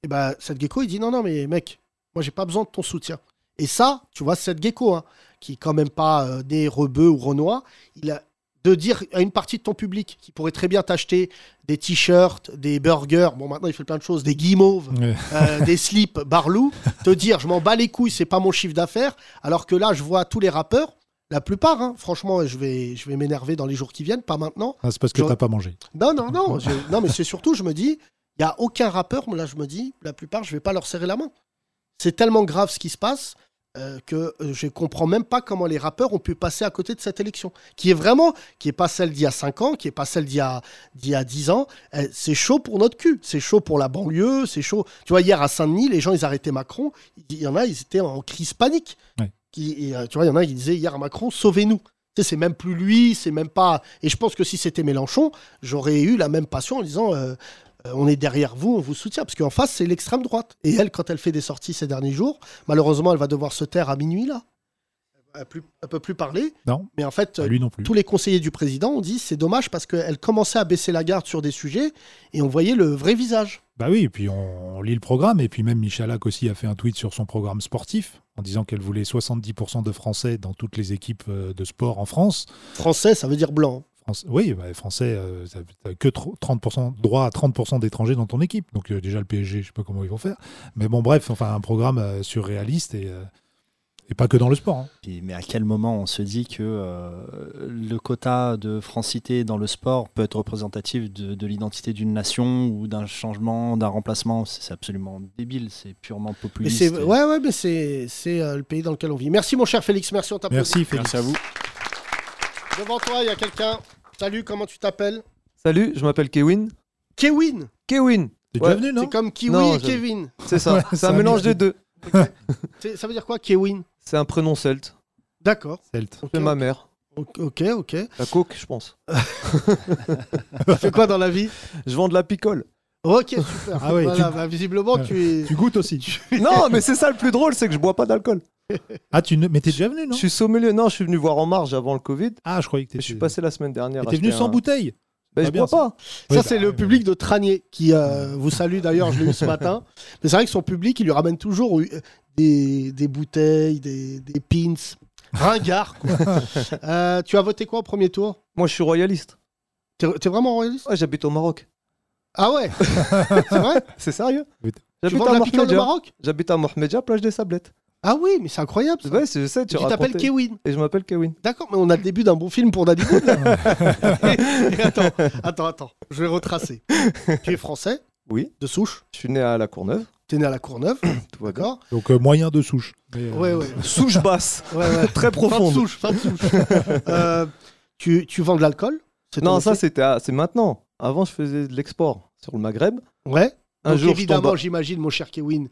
et ben cette gecko il dit non non mais mec moi j'ai pas besoin de ton soutien et ça tu vois cette gecko hein, qui est quand même pas euh, né rebeu ou renois il a de dire à une partie de ton public qui pourrait très bien t'acheter des t-shirts des burgers bon maintenant il fait plein de choses des guimauves euh, des slips barlou te dire je m'en bats les couilles c'est pas mon chiffre d'affaires alors que là je vois tous les rappeurs la plupart hein, franchement je vais je vais m'énerver dans les jours qui viennent pas maintenant Ah, c'est parce que J'aurais- t'as pas mangé. non, non, non. je- non, mais c'est surtout, je me dis, il n'y a aucun rappeur, là, je me dis, la plupart, je vais pas leur serrer la main. C'est tellement grave ce qui se passe euh, que euh, je comprends même pas comment les rappeurs ont pu passer à côté de cette élection. Qui est vraiment, qui est pas celle d'il y a 5 ans, qui est pas celle d'il y a, d'il y a 10 ans. Euh, c'est chaud pour notre cul. C'est chaud pour la banlieue. C'est chaud. Tu vois, hier à Saint-Denis, les gens, ils arrêtaient Macron. Il y en a, ils étaient en crise panique. Ouais. Qui, et, tu vois, il y en a qui disaient hier à Macron, sauvez-nous. Tu sais, c'est même plus lui, c'est même pas. Et je pense que si c'était Mélenchon, j'aurais eu la même passion en disant euh, on est derrière vous, on vous soutient. Parce qu'en face, c'est l'extrême droite. Et elle, quand elle fait des sorties ces derniers jours, malheureusement, elle va devoir se taire à minuit là. Elle ne peut plus parler. Non. Mais en fait, lui non plus. tous les conseillers du président ont dit c'est dommage parce qu'elle commençait à baisser la garde sur des sujets et on voyait le vrai visage. Bah oui, et puis on, on lit le programme, et puis même Michalak aussi a fait un tweet sur son programme sportif, en disant qu'elle voulait 70% de Français dans toutes les équipes euh, de sport en France. Français, ça veut dire blanc. France- oui, bah, Français, euh, t'as- t'as que tro- 30%, droit à 30% d'étrangers dans ton équipe. Donc euh, déjà le PSG, je sais pas comment ils vont faire. Mais bon, bref, enfin un programme euh, surréaliste et, euh, et pas que dans le sport. hein. Puis, mais à quel moment on se dit que euh, le quota de francité dans le sport peut être représentatif de, de l'identité d'une nation ou d'un changement, d'un remplacement? C'est absolument débile, c'est purement populiste. c'est et- ouais, ouais, mais c'est euh, le pays dans lequel on vit. Merci mon cher Félix, merci on t'applaudit. Merci Félix. Merci à vous. Devant toi, il y a quelqu'un. Salut, comment tu t'appelles? Salut, je m'appelle Kevin. Kevin? Kevin. T'es Ouais, déjà venu, non? C'est comme Kiwi Non, et je- Kevin. C'est ça. Ouais, c'est c'est un un mélange des de- deux. C'est- Ça veut dire quoi, Kevin? C'est un prénom celte. D'accord. Celte. Ok, C'est ma mère. Ok, ok. ok. La coke, je pense. Tu fais quoi dans la vie? Je vends de la picole. Ok, super. Ah oui, Voilà, tu- bah, visiblement, tu es. Tu goûtes aussi. non, mais c'est ça le plus drôle, c'est que je bois pas d'alcool. Ah, tu ne... mais t'es déjà venu, non Je suis sommelier. Non, je suis venu voir en marge avant le Covid. Ah, je croyais que Je t'étais. suis passé la semaine dernière. T'es venu sans un- bouteille Ben, je bien, bois pas. Ça, c'est bah, le public de Tranier qui euh, vous salue d'ailleurs, je l'ai eu ce matin. Mais c'est vrai que son public, il lui ramène toujours euh, des, des bouteilles, des, des pins. Ringard, quoi. Euh, tu as voté quoi au premier tour? Moi, je suis royaliste. T'es t'es vraiment royaliste? Ouais, j'habite au Maroc. Ah ouais? C'est vrai? C'est sérieux? J'habite à Mohamedia. J'habite à Mohamedia, plage des Sablettes. Ah oui, mais c'est incroyable. ça. Ouais, c'est- je sais, tu t'appelles. Kewin. Et je m'appelle Kevin. D'accord, mais on a le début d'un bon film pour Danny Boone. là. Et attends, attends, attends. Je vais retracer. tu es français, Oui, de souche. je suis né à La Courneuve. Tu es né à la Courneuve. Tout va bien. D'accord Donc euh, moyen de souche. Euh, Ouais, ouais. Souche basse. ouais, ouais. Très Fin de profonde. souche, fin de souche. Euh, tu, tu vends de l'alcool? Non, ça c'était à- c'est maintenant. Avant, je faisais de l'export sur le Maghreb. Ouais. Un Donc jour, je évidemment, tombe- j'imagine, mon cher Kewin,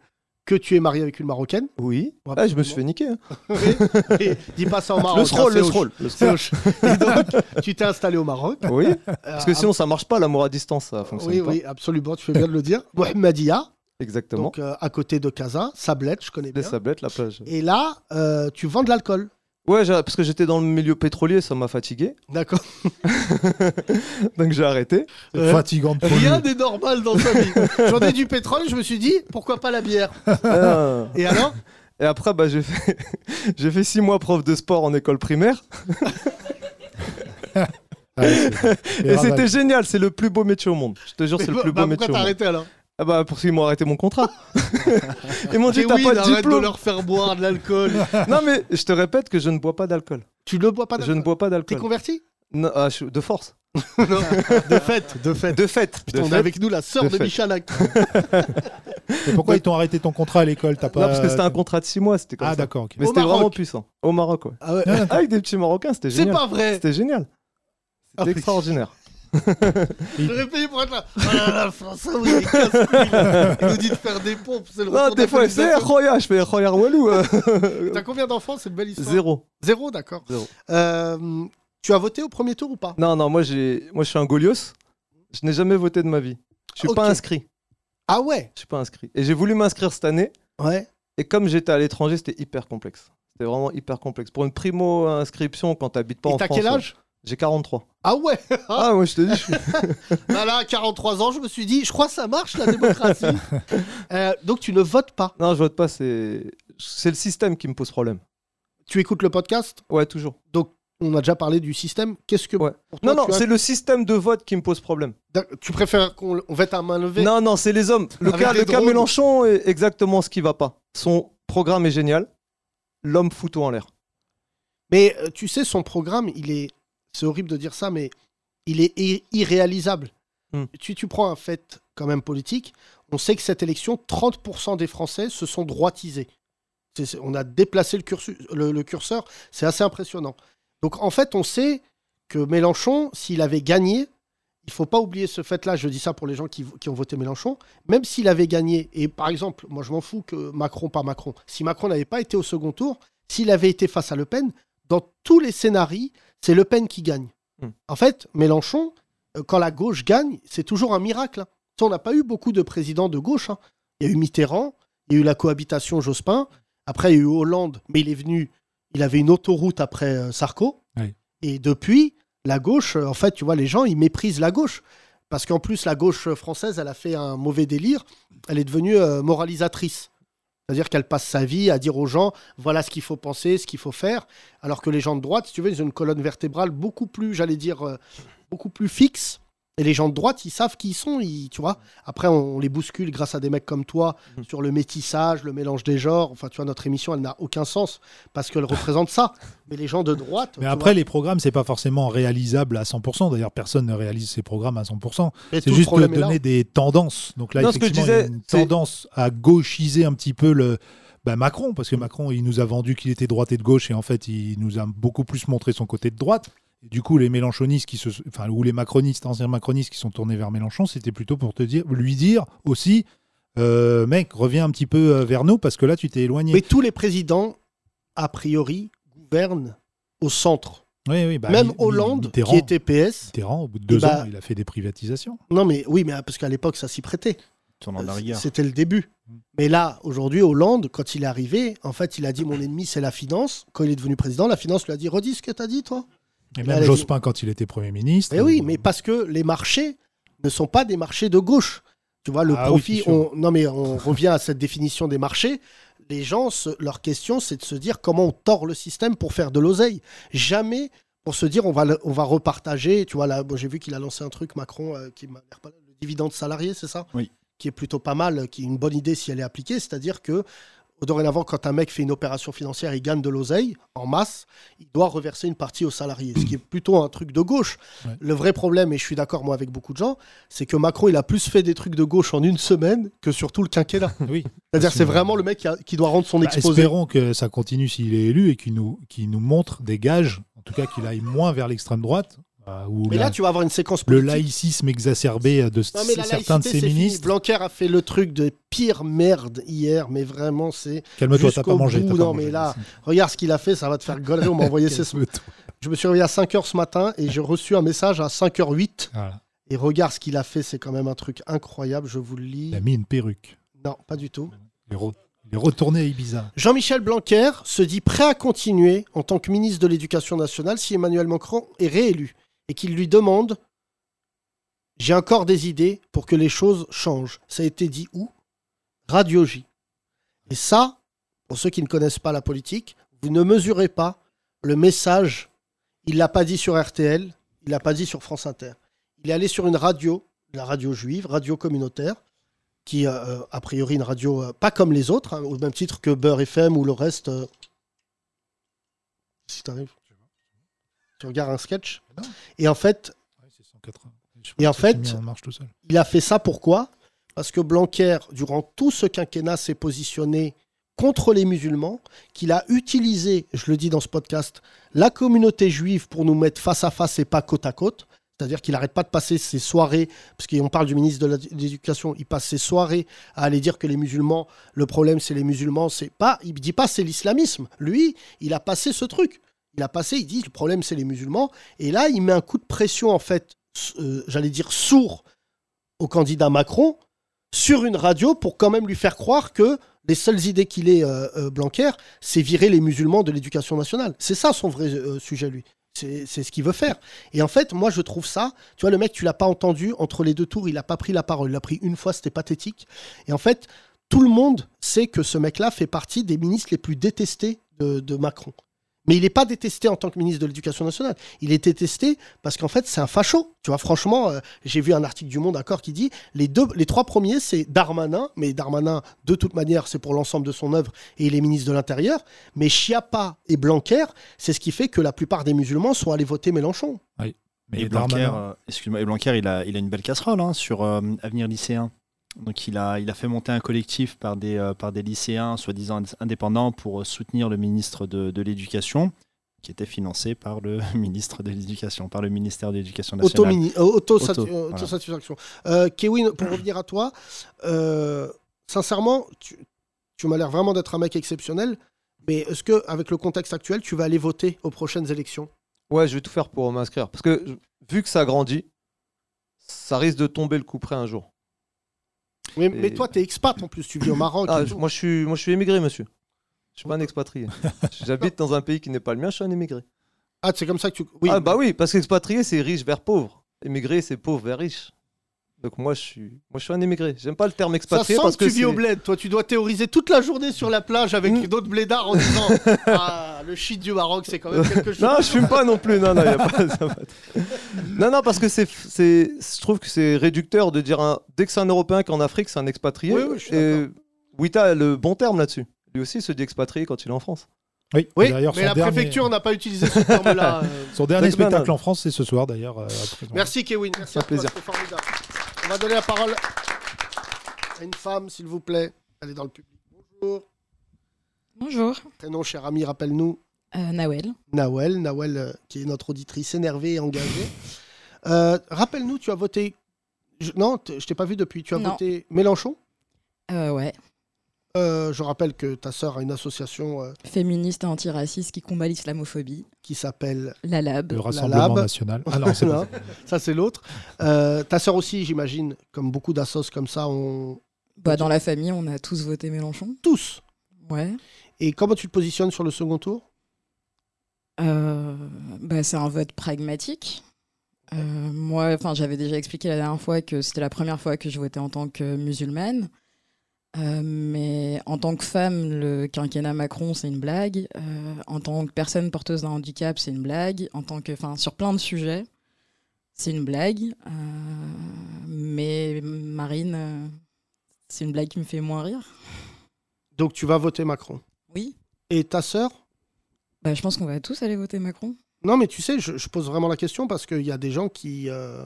que tu es marié avec une Marocaine. Oui. Ah, je me suis fait niquer. hein. Et dis pas ça au Maroc. Le hein, le scroll. le au- Et donc, tu t'es installé au Maroc. Oui. Euh, Parce que sinon, ça marche pas, l'amour à distance, ça fonctionne Oui, pas. oui, absolument, tu fais bien de le dire. Mohamedia, Exactement. donc euh, à côté de Casa, Sablette, je connais Les bien. sablettes, la plage. Et là, euh, tu vends de l'alcool. Ouais, parce que j'étais dans le milieu pétrolier, ça m'a fatigué. D'accord. Donc j'ai arrêté. Ouais. Fatigante pour Rien n'est normal dans sa vie. J'en ai du pétrole, je me suis dit, pourquoi pas la bière Ah. Et alors? Et après, bah, j'ai fait... j'ai fait six mois prof de sport en école primaire. C'est- Et c'était génial, c'est le plus beau métier au monde. Je te jure, c'est le plus beau bah, métier pourquoi au t'as monde. arrêté alors? Ah bah, pour qu'ils m'ont arrêté mon contrat. Ils m'ont dit, t'as oui, pas de arrête de leur faire boire de l'alcool. Non, mais je te répète que je ne bois pas d'alcool. tu ne bois pas Je ne bois pas T'es d'alcool. converti? Non, ah, je- De force. Non, De fait, de fait. De fait. Putain, de on est avec nous la sœur De de. Et pourquoi ils t'ont arrêté ton contrat à l'école T'as pas... Non, parce que c'était un contrat de six mois, c'était comme Ah d'accord. ok. Mais c'était vraiment puissant. Au Maroc, ouais. Ah ouais. Avec des petits Marocains, c'était C'est génial. pas vrai. C'était génial. Ah, C'était extraordinaire. J'aurais payé pour être là. Oh là là, avez casse-couille, là. Il nous dit de faire des pompes. C'est le Non, des fois, c'est d'alcoolisation. Roya, je fais Roya Walou. euh. T'as combien d'enfants C'est une belle histoire? Zéro. Zéro, d'accord. Zéro. Euh, tu as voté au premier tour ou pas? Non, non, moi, j'ai... moi je suis un Golios. Je n'ai jamais voté de ma vie. Je suis Ok. pas inscrit. Ah ouais? Je suis pas inscrit. Et j'ai voulu m'inscrire cette année. Ouais. Et comme j'étais à l'étranger, c'était hyper complexe. C'était vraiment hyper complexe. Pour une primo-inscription, quand t'habites pas Et en t'as France. quel âge? J'ai 43. Ah ouais Ah, moi, je te dis, je. Bah là, à 43 ans, je me suis dit, je crois que ça marche la démocratie. Euh, donc tu ne votes pas. Non, je vote pas, c'est... Le système qui me pose problème. Tu écoutes le podcast? Ouais, toujours. Donc on a déjà parlé du système. Qu'est-ce que Ouais. toi, Non, non, as- c'est le système de vote qui me pose problème. Tu préfères qu'on on vote à main levée? Non, non, c'est les hommes. Le cas, le cas. Mélenchon est exactement ce qui va pas. Son programme est génial. L'homme fout tout en l'air. Mais euh, tu sais, son programme, il est. C'est horrible de dire ça, mais il est ir- irréalisable. Hmm. Si tu prends un fait quand même politique, on sait que cette élection, 30% des Français se sont droitisés. On a déplacé le, cursu- le- le curseur, c'est assez impressionnant. Donc en fait, on sait que Mélenchon, s'il avait gagné, il faut pas oublier ce fait-là, je dis ça pour les gens qui, qui ont voté Mélenchon, même s'il avait gagné, et par exemple, moi je m'en fous que Macron, pas Macron, si Macron n'avait pas été au second tour, s'il avait été face à Le Pen, dans tous les scénarios, c'est Le Pen qui gagne. Hmm. En fait, Mélenchon, euh, quand la gauche gagne, c'est toujours un miracle. hein. On n'a pas eu beaucoup de présidents de gauche. hein. Il y a eu Mitterrand, il y a eu la cohabitation Jospin, après il y a eu Hollande, mais il est venu, il avait une autoroute après euh, Sarko. Oui. Et depuis, la gauche, euh, en fait, tu vois, les gens, ils méprisent la gauche. Parce qu'en plus, la gauche française, elle a fait un mauvais délire. Elle est devenue euh, moralisatrice. C'est-à-dire qu'elle passe sa vie à dire aux gens, voilà ce qu'il faut penser, ce qu'il faut faire. Alors que les gens de droite, si tu veux, ils ont une colonne vertébrale beaucoup plus, j'allais dire, euh, beaucoup plus fixe. Et les gens de droite, ils savent qui ils sont, ils- tu vois. Après, on, on les bouscule grâce à des mecs comme toi sur le métissage, le mélange des genres. Enfin, tu vois, notre émission, elle n'a aucun sens parce qu'elle représente ça. Mais les gens de droite. Mais après, vois, les programmes, c'est pas forcément réalisable à 100%. D'ailleurs, personne ne réalise ses programmes à 100%. Mais C'est juste de donner des tendances. Donc là, Non, ce que je effectivement, il y a disais, une tendance à gauchiser un petit peu le bah, Macron, parce que Macron, il nous a vendu qu'il était droite et de gauche, et en fait, il nous a beaucoup plus montré son côté de droite. Et du coup, les mélenchonistes qui se, enfin, ou les macronistes, anciens macronistes qui sont tournés vers Mélenchon, c'était plutôt pour te dire, lui dire aussi, euh, mec, reviens un petit peu euh, vers nous parce que là, tu t'es éloigné. Mais tous les présidents, a priori, gouvernent au centre. Oui, oui, bah, Même Hollande, Mitterrand- qui était PS. Mitterrand, au bout de deux bah- ans, il a fait des privatisations. Non, mais oui, mais parce qu'à l'époque, ça s'y prêtait. Euh. C'était le début. Mais là, aujourd'hui, Hollande, quand il est arrivé, en fait, il a dit mon ennemi, c'est la finance. Quand il est devenu président, la finance lui a dit redis ce que t'as dit, toi. Et même Jospin, quand il était Premier ministre. Mais oui, mais parce que les marchés ne sont pas des marchés de gauche. Tu vois, le Ah profit. on- Non, mais on revient à cette définition des marchés. Les gens, se- leur question, c'est de se dire comment on tord le système pour faire de l'oseille. Jamais pour se dire on va, on va repartager. Tu vois, là, bon, j'ai vu qu'il a lancé un truc, Macron, euh, qui m'a l'air pas. Le dividende salarié, c'est ça? Oui. Qui est plutôt pas mal, qui est une bonne idée si elle est appliquée. C'est-à-dire que dorénavant, quand un mec fait une opération financière, il gagne de l'oseille en masse, il doit reverser une partie aux salariés, ce qui est plutôt un truc de gauche. Ouais. Le vrai problème, et je suis d'accord moi avec beaucoup de gens, c'est que Macron, il a plus fait des trucs de gauche en une semaine que sur tout le quinquennat. Oui. C'est-à-dire, c'est vraiment le mec qui, a- qui doit rendre son Bah, exposé. espérons que ça continue s'il est élu et qu'il nous, qu'il nous montre des gages, en tout cas qu'il aille moins vers l'extrême droite. Où Mais la- là, tu vas avoir une séquence le laïcisme exacerbé de Non, mais la certains de fini. ministres. Blanquer a fait le truc de pire merde hier, mais vraiment, c'est. Calme-toi, t'as pas mangé. bout. pas Non, mangé. mais là, regarde ce qu'il a fait, ça va te faire galérer. On m'a envoyé. Calme-toi. Je me suis réveillé à 5h ce matin et j'ai reçu un message à 5h08. Voilà. Et regarde ce qu'il a fait, c'est quand même un truc incroyable. Je vous le lis. Il a mis une perruque. Non, pas du tout. Il est, re- Il est retourné à Ibiza. Jean-Michel Blanquer se dit prêt à continuer en tant que ministre de l'Éducation nationale si Emmanuel Macron est réélu et qu'il lui demande J'ai encore des idées pour que les choses changent. Ça a été dit où? Radio J. Et ça, pour ceux qui ne connaissent pas la politique, vous ne mesurez pas le message. Il l'a pas dit sur RTL, il l'a pas dit sur France Inter. Il est allé sur une radio, la radio juive, radio communautaire, qui euh, a priori une radio euh, pas comme les autres, hein, au même titre que Beurre FM ou le reste. euh, Si t'arrives, tu regardes un sketch. Et en fait, et en fait, mis en marche tout seul. il a fait ça pourquoi? Parce que Blanquer, durant tout ce quinquennat, s'est positionné contre les musulmans, qu'il a utilisé, je le dis dans ce podcast, la communauté juive pour nous mettre face à face et pas côte à côte. C'est-à-dire qu'il n'arrête pas de passer ses soirées, parce qu'on parle du ministre de l'Éducation, il passe ses soirées à aller dire que les musulmans, le problème c'est les musulmans, c'est pas, il dit pas c'est l'islamisme. Lui, il a passé ce truc. Il a passé, il dit le problème c'est les musulmans. Et là, il met un coup de pression en fait, euh, j'allais dire sourd au candidat Macron sur une radio pour quand même lui faire croire que les seules idées qu'il ait, euh, euh, c'est virer les musulmans de l'éducation nationale. C'est ça son vrai euh, sujet, lui. C'est ce qu'il veut faire. Et en fait, moi, je trouve ça. Tu vois, le mec, tu l'as pas entendu entre les deux tours, il n'a pas pris la parole. Il l'a pris une fois, c'était pathétique. Et en fait, tout le monde sait que ce mec-là fait partie des ministres les plus détestés de Macron. Mais il n'est pas détesté en tant que ministre de l'Éducation nationale. Il est détesté parce qu'en fait, c'est un facho. Tu vois, franchement, euh, j'ai vu un article du Monde d'accord qui dit les, deux, les trois premiers, c'est Darmanin. Mais Darmanin, de toute manière, c'est pour l'ensemble de son œuvre et il est ministre de l'Intérieur. Mais Chiappa et Blanquer, c'est ce qui fait que la plupart des musulmans sont allés voter Mélenchon. Oui. Mais et Blanquer, Darmanin- euh, excuse-moi, et Blanquer, il a, il a une belle casserole hein, sur euh, Avenir lycéen. Donc il a, il a fait monter un collectif par des, euh, par des lycéens soi-disant ind- indépendants pour euh, soutenir le ministre de, de l'Éducation, qui était financé par le ministre de l'Éducation, par le ministère de l'Éducation nationale. Auto-mini- euh, Auto, voilà. Autosatisfaction. Euh, Kewin, pour revenir à toi, euh, sincèrement, tu, tu m'as l'air vraiment d'être un mec exceptionnel. Mais est-ce que, avec le contexte actuel, tu vas aller voter aux prochaines élections? Ouais, je vais tout faire pour m'inscrire. Parce que vu que ça grandit, ça risque de tomber le coup près un jour. Oui, Et- mais toi, t'es expat en plus, tu vis au Maroc. Ah, je- moi, je suis, moi, je suis émigré, monsieur. Je suis pas un expatrié. J'habite dans un pays qui n'est pas le mien, je suis un émigré. Ah, c'est comme ça que tu. Oui, ah, bah oui, parce qu'expatrié, c'est riche vers pauvre. Émigré, c'est pauvre vers riche. Donc moi, je suis, moi, je suis un émigré. J'aime pas le terme Ça expatrié sent parce que que tu vis au bled. Toi, tu dois théoriser toute la journée sur la plage avec Mm. d'autres blédards en disant Ah, le shit du Maroc, c'est quand même quelque chose. non, je fume pas non plus. Non, non, y a pas, ça va. non, non, parce que c'est, c'est, je trouve que c'est réducteur de dire un, dès que c'est un Européen qui est en Afrique, c'est un expatrié. Oui, oui, je suis Et Wita a le bon terme là-dessus. Lui aussi il se dit expatrié quand il est en France. Oui, Oui, mais la dernier- préfecture n'a pas utilisé ce terme-là. euh. Son dernier spectacle en France, c'est ce soir d'ailleurs. euh. Merci Kevin, merci Un à toi, plaisir. On va donner la parole à une femme, s'il vous plaît. Elle est dans le public. Bonjour. Bonjour. Prénom, cher ami, rappelle-nous. Euh, Nawel. Nawel, Nawel euh, qui est notre auditrice énervée et engagée. Euh, rappelle-nous, tu as voté. je- Non, t- je t'ai pas vu depuis. Tu as Non. voté Mélenchon? Euh, ouais. Euh, Je rappelle que ta sœur a une association euh, Féministe et antiraciste qui combat l'islamophobie. qui s'appelle La Lab. Le Rassemblement Lab. national. Ah non, c'est Non, ça c'est l'autre. Euh, ta sœur aussi, j'imagine, comme beaucoup d'assos comme ça, ont Bah, dans la famille, on a tous voté Mélenchon. tous. Ouais. Et comment tu te positionnes sur le second tour? Euh, bah, c'est un vote pragmatique. Euh, moi, enfin, j'avais déjà expliqué la dernière fois que c'était la première fois que je votais en tant que musulmane. Euh, mais en tant que femme, le quinquennat Macron, c'est une blague. Euh, en tant que personne porteuse d'un handicap, c'est une blague. En tant que, enfin, sur plein de sujets, c'est une blague. Euh, mais Marine, c'est une blague qui me fait moins rire. Donc tu vas voter Macron? Oui. Et ta sœur? Bah, je pense qu'on va tous aller voter Macron. Non, mais tu sais, je, je pose vraiment la question parce qu'il y a des gens qui, euh,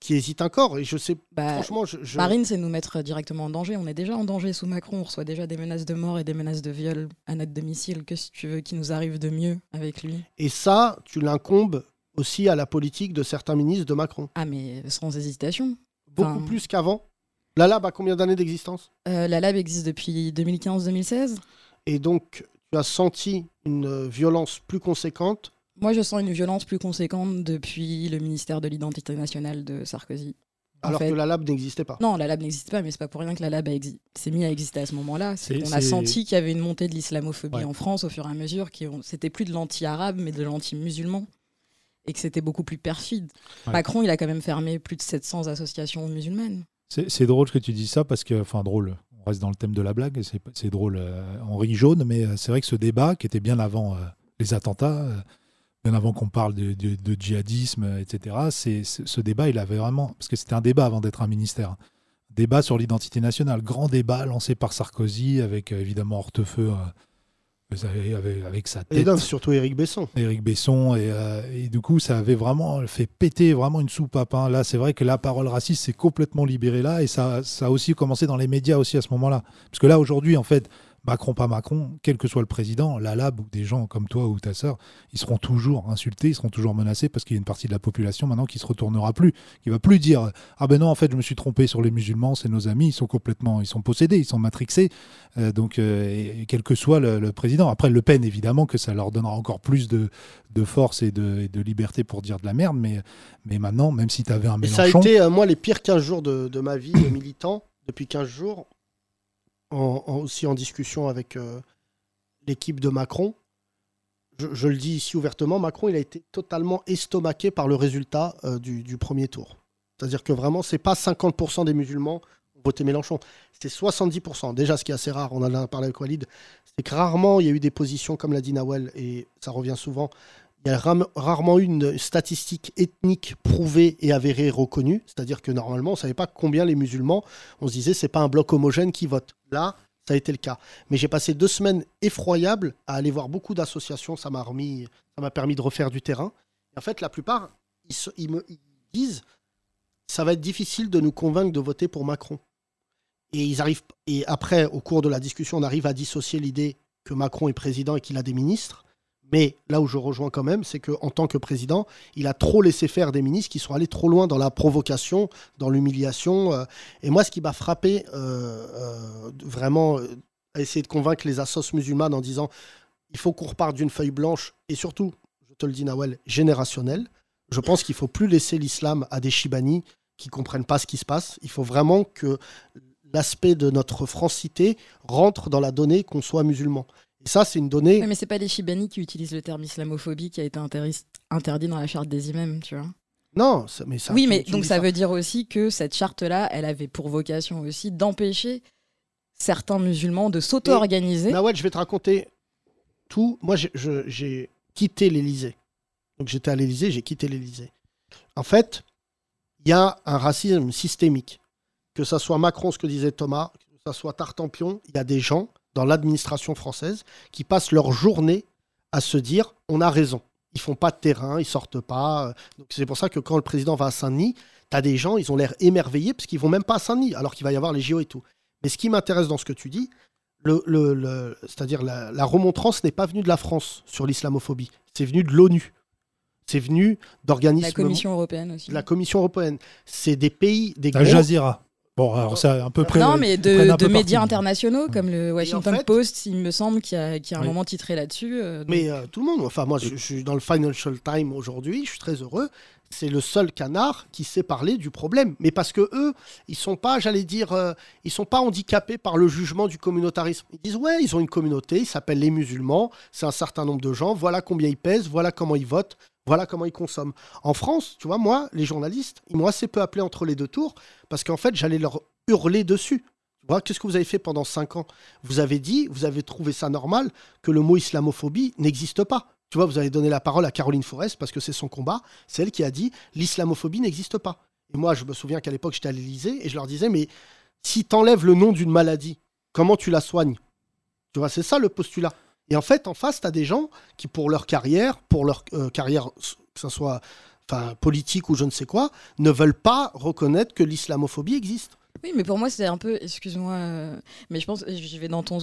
qui hésitent encore. Et je sais, Bah, franchement, je, je- Marine, c'est nous mettre directement en danger. On est déjà en danger sous Macron. On reçoit déjà des menaces de mort et des menaces de viol à notre domicile. Que si tu veux qui nous arrive de mieux avec lui Et ça, tu l'incombes aussi à la politique de certains ministres de Macron. Ah, mais sans hésitation. Beaucoup Enfin, plus qu'avant. La Lab a combien d'années d'existence? Euh, la Lab existe depuis 2015-2016. Et donc, tu as senti une violence plus conséquente. Moi, je sens une violence plus conséquente depuis le ministère de l'Identité nationale de Sarkozy. En Alors fait- que la lab n'existait pas. Non, la lab n'existe pas, mais c'est pas pour rien que la lab s'est mis à exister à ce moment-là. Qu'on a senti qu'il y avait une montée de l'islamophobie Ouais. en France au fur et à mesure. qui ont- C'était plus de l'anti-arabe, mais de l'anti-musulman. Et que c'était beaucoup plus perfide. Ouais. Macron, il a quand même fermé plus de 700 associations musulmanes. C'est drôle que tu dis ça parce que, enfin, drôle, on reste dans le thème de la blague, c'est drôle, euh, on rit jaune, mais euh, c'est vrai que ce débat, qui était bien avant euh, les attentats, euh, bien avant qu'on parle de, de- de djihadisme, euh, etc., c'est ce débat, il avait vraiment. Parce que c'était un débat avant d'être un ministère. hein. Débat sur l'identité nationale, grand débat lancé par Sarkozy, avec euh, évidemment Hortefeux. euh, savez, avec, avec sa Et tête. non, surtout Éric Besson. Éric Besson et, euh, et du coup ça avait vraiment fait péter vraiment une soupape. hein. Là c'est vrai que la parole raciste s'est complètement libérée là et ça, ça a aussi commencé dans les médias aussi à ce moment-là. Parce que là aujourd'hui en fait Macron pas Macron, quel que soit le président, la lab ou des gens comme toi ou ta sœur, ils seront toujours insultés, ils seront toujours menacés parce qu'il y a une partie de la population maintenant qui se retournera plus, qui va plus dire ah ben non en fait je me suis trompé sur les musulmans, c'est nos amis, ils sont complètement, ils sont possédés, ils sont matrixés. Euh, donc euh, et- et quel que soit le, le président. Après Le Pen évidemment que ça leur donnera encore plus de, de force et de, et de liberté pour dire de la merde, mais mais maintenant même si tu avais un Et ça a Mélenchon, été, euh, moi, les pires 15 jours de, de ma vie de militant, depuis 15 jours, aussi en discussion avec euh, l'équipe de Macron. Je, le dis ici ouvertement, Macron, il a été totalement estomaqué par le résultat euh, du, premier tour. C'est-à-dire que vraiment, c'est pas 50% des musulmans ont voté Mélenchon, c'est 70%. Déjà, ce qui est assez rare, on en a parlé avec Walid, c'est que rarement il y a eu des positions, comme l'a dit Nawel, et ça revient souvent, il y a rarement une statistique ethnique prouvée et avérée reconnue. C'est-à-dire que normalement, on ne savait pas combien les musulmans, on se disait, c'est pas un bloc homogène qui vote. Là, ça a été le cas. Mais j'ai passé deux semaines effroyables à aller voir beaucoup d'associations. Ça m'a remis, ça m'a permis de refaire du terrain. Et en fait, la plupart, ils, me disent, ça va être difficile de nous convaincre de voter pour Macron. Et ils arrivent, et après, au cours de la discussion, on arrive à dissocier l'idée que Macron est président et qu'il a des ministres. Mais là où je rejoins quand même, c'est qu'en tant que président, il a trop laissé faire des ministres qui sont allés trop loin dans la provocation, dans l'humiliation. euh. Et moi, ce qui m'a frappé, euh, euh, vraiment, à essayer de convaincre les assos musulmanes en disant il faut qu'on reparte d'une feuille blanche et surtout, je te le dis, Nawel, générationnelle. Je pense qu'il faut plus laisser l'islam à des chibani qui comprennent pas ce qui se passe. Il faut vraiment que l'aspect de notre francité rentre dans la donnée qu'on soit musulman. Et ça, c'est une donnée. Ouais, mais c'est pas les Chibani qui utilisent le terme islamophobie qui a été interdit, dans la charte des imams, tu vois. Non, mais ça. oui, mais donc ça, veut dire aussi que cette charte-là, elle avait pour vocation aussi d'empêcher certains musulmans de s'auto-organiser. Nawel, je vais te raconter tout. Moi, j'ai quitté l'Élysée. Donc j'étais à l'Élysée, j'ai quitté l'Élysée. En fait, il y a un racisme systémique. Que ça soit Macron, ce que disait Thomas, que ça soit Tartampion, il y a des gens dans l'administration française qui passent leur journée à se dire on a raison. Ils font pas de terrain, ils sortent pas. Donc c'est pour ça que quand le président va à Saint-Denis, tu as des gens, ils ont l'air émerveillés parce qu'ils vont même pas à Saint-Denis, alors qu'il va y avoir les JO et tout. Mais ce qui m'intéresse dans ce que tu dis, le, le- le- c'est-à-dire la, la remontrance n'est pas venue de la France sur l'islamophobie, c'est venu de l'ONU. C'est venu d'organismes. La Commission européenne aussi. de La Commission européenne. C'est des pays, des Al gros- Jazeera. Bon, alors c'est un peu près. non, mais de, médias internationaux comme le Washington fait- Post, il me semble, qui a, qui a un Oui. moment titré là-dessus. euh, donc- Mais euh, tout le monde, enfin moi je, je suis dans le Financial Times aujourd'hui, je suis très heureux. C'est le seul canard qui sait parler du problème. Mais parce que eux, ils sont pas, j'allais dire, euh, ils sont pas handicapés par le jugement du communautarisme. Ils disent ouais, ils ont une communauté, ils s'appellent les musulmans, c'est un certain nombre de gens, voilà combien ils pèsent, voilà comment ils votent, voilà comment ils consomment. En France, tu vois, moi, les journalistes, ils m'ont assez peu appelé entre les deux tours parce qu'en fait, j'allais leur hurler dessus. Vois, qu'est-ce que vous avez fait pendant cinq ans? Vous avez dit, vous avez trouvé ça normal que le mot islamophobie n'existe pas. Tu vois, vous avez donné la parole à Caroline Forest parce que c'est son combat. C'est elle qui a dit l'islamophobie n'existe pas. Et moi, je me souviens qu'à l'époque, j'étais à l'Élysée et je leur disais, mais si t'enlèves le nom d'une maladie, comment tu la soignes? Tu vois, c'est ça le postulat. Et en fait, en face, tu as des gens qui, pour leur carrière, pour leur euh, carrière, que ce soit enfin, politique ou je ne sais quoi, ne veulent pas reconnaître que l'islamophobie existe. Oui, mais pour moi, c'est un peu, excuse-moi, euh, mais je pense, je vais dans ton,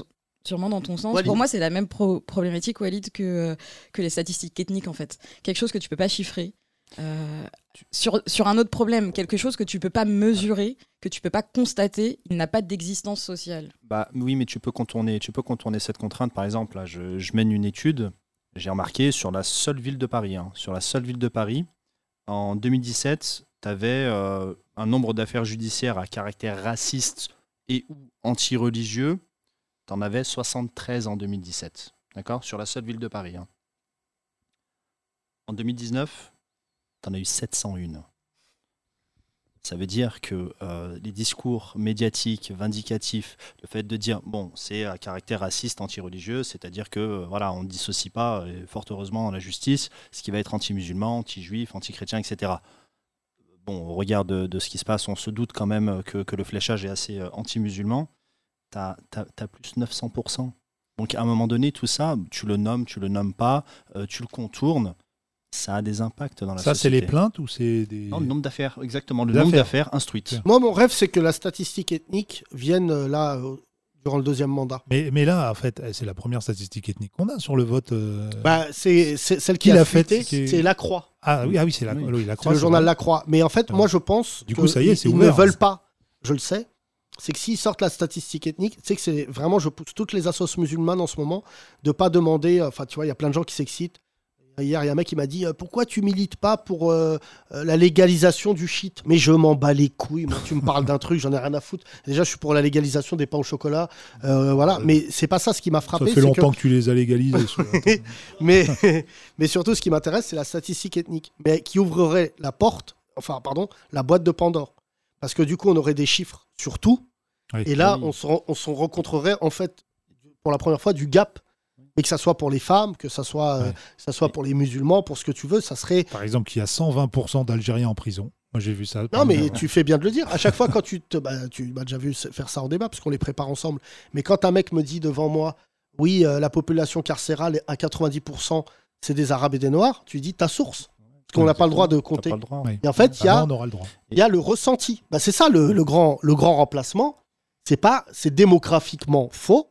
sûrement dans ton sens. Walid. Pour moi, c'est la même pro- problématique, Walid, que, euh, que les statistiques ethniques, en fait. Quelque chose que tu peux pas chiffrer. Euh, sur, sur un autre problème, quelque chose que tu peux pas mesurer, que tu peux pas constater, il n'a pas d'existence sociale. Bah oui, mais tu peux contourner, tu peux contourner cette contrainte. Par exemple, là, je, mène une étude. J'ai remarqué sur la seule ville de Paris, hein, sur la seule ville de Paris, en 2017, tu avais un nombre d'affaires judiciaires à caractère raciste et ou anti-religieux, tu en avais 73 en 2017. D'accord? Sur la seule ville de Paris. hein. En 2019, tu en as eu 701. Ça veut dire que euh, les discours médiatiques, vindicatifs, le fait de dire, bon, c'est à caractère raciste, anti-religieux, c'est-à-dire que, euh, voilà, on ne dissocie pas, et fort heureusement, dans la justice, ce qui va être anti-musulman, anti-juif, anti-chrétien, etc. Bon, au regard de, ce qui se passe, on se doute quand même que, que le fléchage est assez euh, anti-musulman. Tu as, plus 900%. Donc à un moment donné, tout ça, tu le nommes, tu le nommes pas, euh, tu le contournes, ça a des impacts dans la Ça, c'est société. les plaintes ou c'est des. Non, le nombre d'affaires, exactement. Le nombre d'affaires instruites. Moi, mon rêve, c'est que la statistique ethnique vienne euh, là euh, durant le deuxième mandat. Mais, mais là, en fait, c'est la première statistique ethnique qu'on a sur le vote. euh, Bah, c'est c'est celle qui, Qui a qui- c'est La Croix. Ah oui, ah oui c'est la, Oui. oui, la C'est Croix. le c'est journal vrai. La Croix. Mais en fait, moi, je pense. Du que coup, ça y est, ils- c'est ils ouvert. ne veulent pas, je le sais. C'est que s'ils sortent la statistique ethnique, c'est que c'est vraiment, je pousse toutes les assos musulmanes en ce moment de pas demander. Enfin, tu vois, il y a plein de gens qui s'excitent. Hier, il y a un mec qui m'a dit euh, Pourquoi tu milites pas pour euh, euh, la légalisation du shit? Mais je m'en bats les couilles. Moi, tu me parles d'un truc, j'en ai rien à foutre. Déjà, je suis pour la légalisation des pains au chocolat. euh, voilà. Mais c'est pas ça ce qui m'a Ça frappé. fait c'est que- longtemps que... tu les as légalisés. mais, mais surtout, ce qui m'intéresse, c'est la statistique ethnique, mais qui ouvrerait la porte, enfin, pardon, la boîte de Pandore. Parce que du coup, on aurait des chiffres sur tout. Oui. Et là, Oui. on se, ren- on se rencontrerait, en fait, pour la première fois, du gap. Et que ça soit pour les femmes, que ça soit, euh, que ça soit pour les musulmans, pour ce que tu veux, ça serait. Par exemple, il y a 120% d'Algériens en prison. Moi, j'ai vu ça. Non, mais tu fais bien de le dire. À chaque fois, quand tu te. Bah, tu m'as déjà vu faire ça en débat, parce qu'on les prépare ensemble. Mais quand un mec me dit devant moi, oui, euh, la population carcérale, à 90%, c'est des Arabes et des Noirs, tu dis ta source. Parce qu'on n'a pas le droit de compter. pas le droit. Oui. Et en fait, il y Ah, il y a le ressenti. Bah, c'est ça le, le grand, le grand remplacement. C'est pas, c'est démographiquement faux,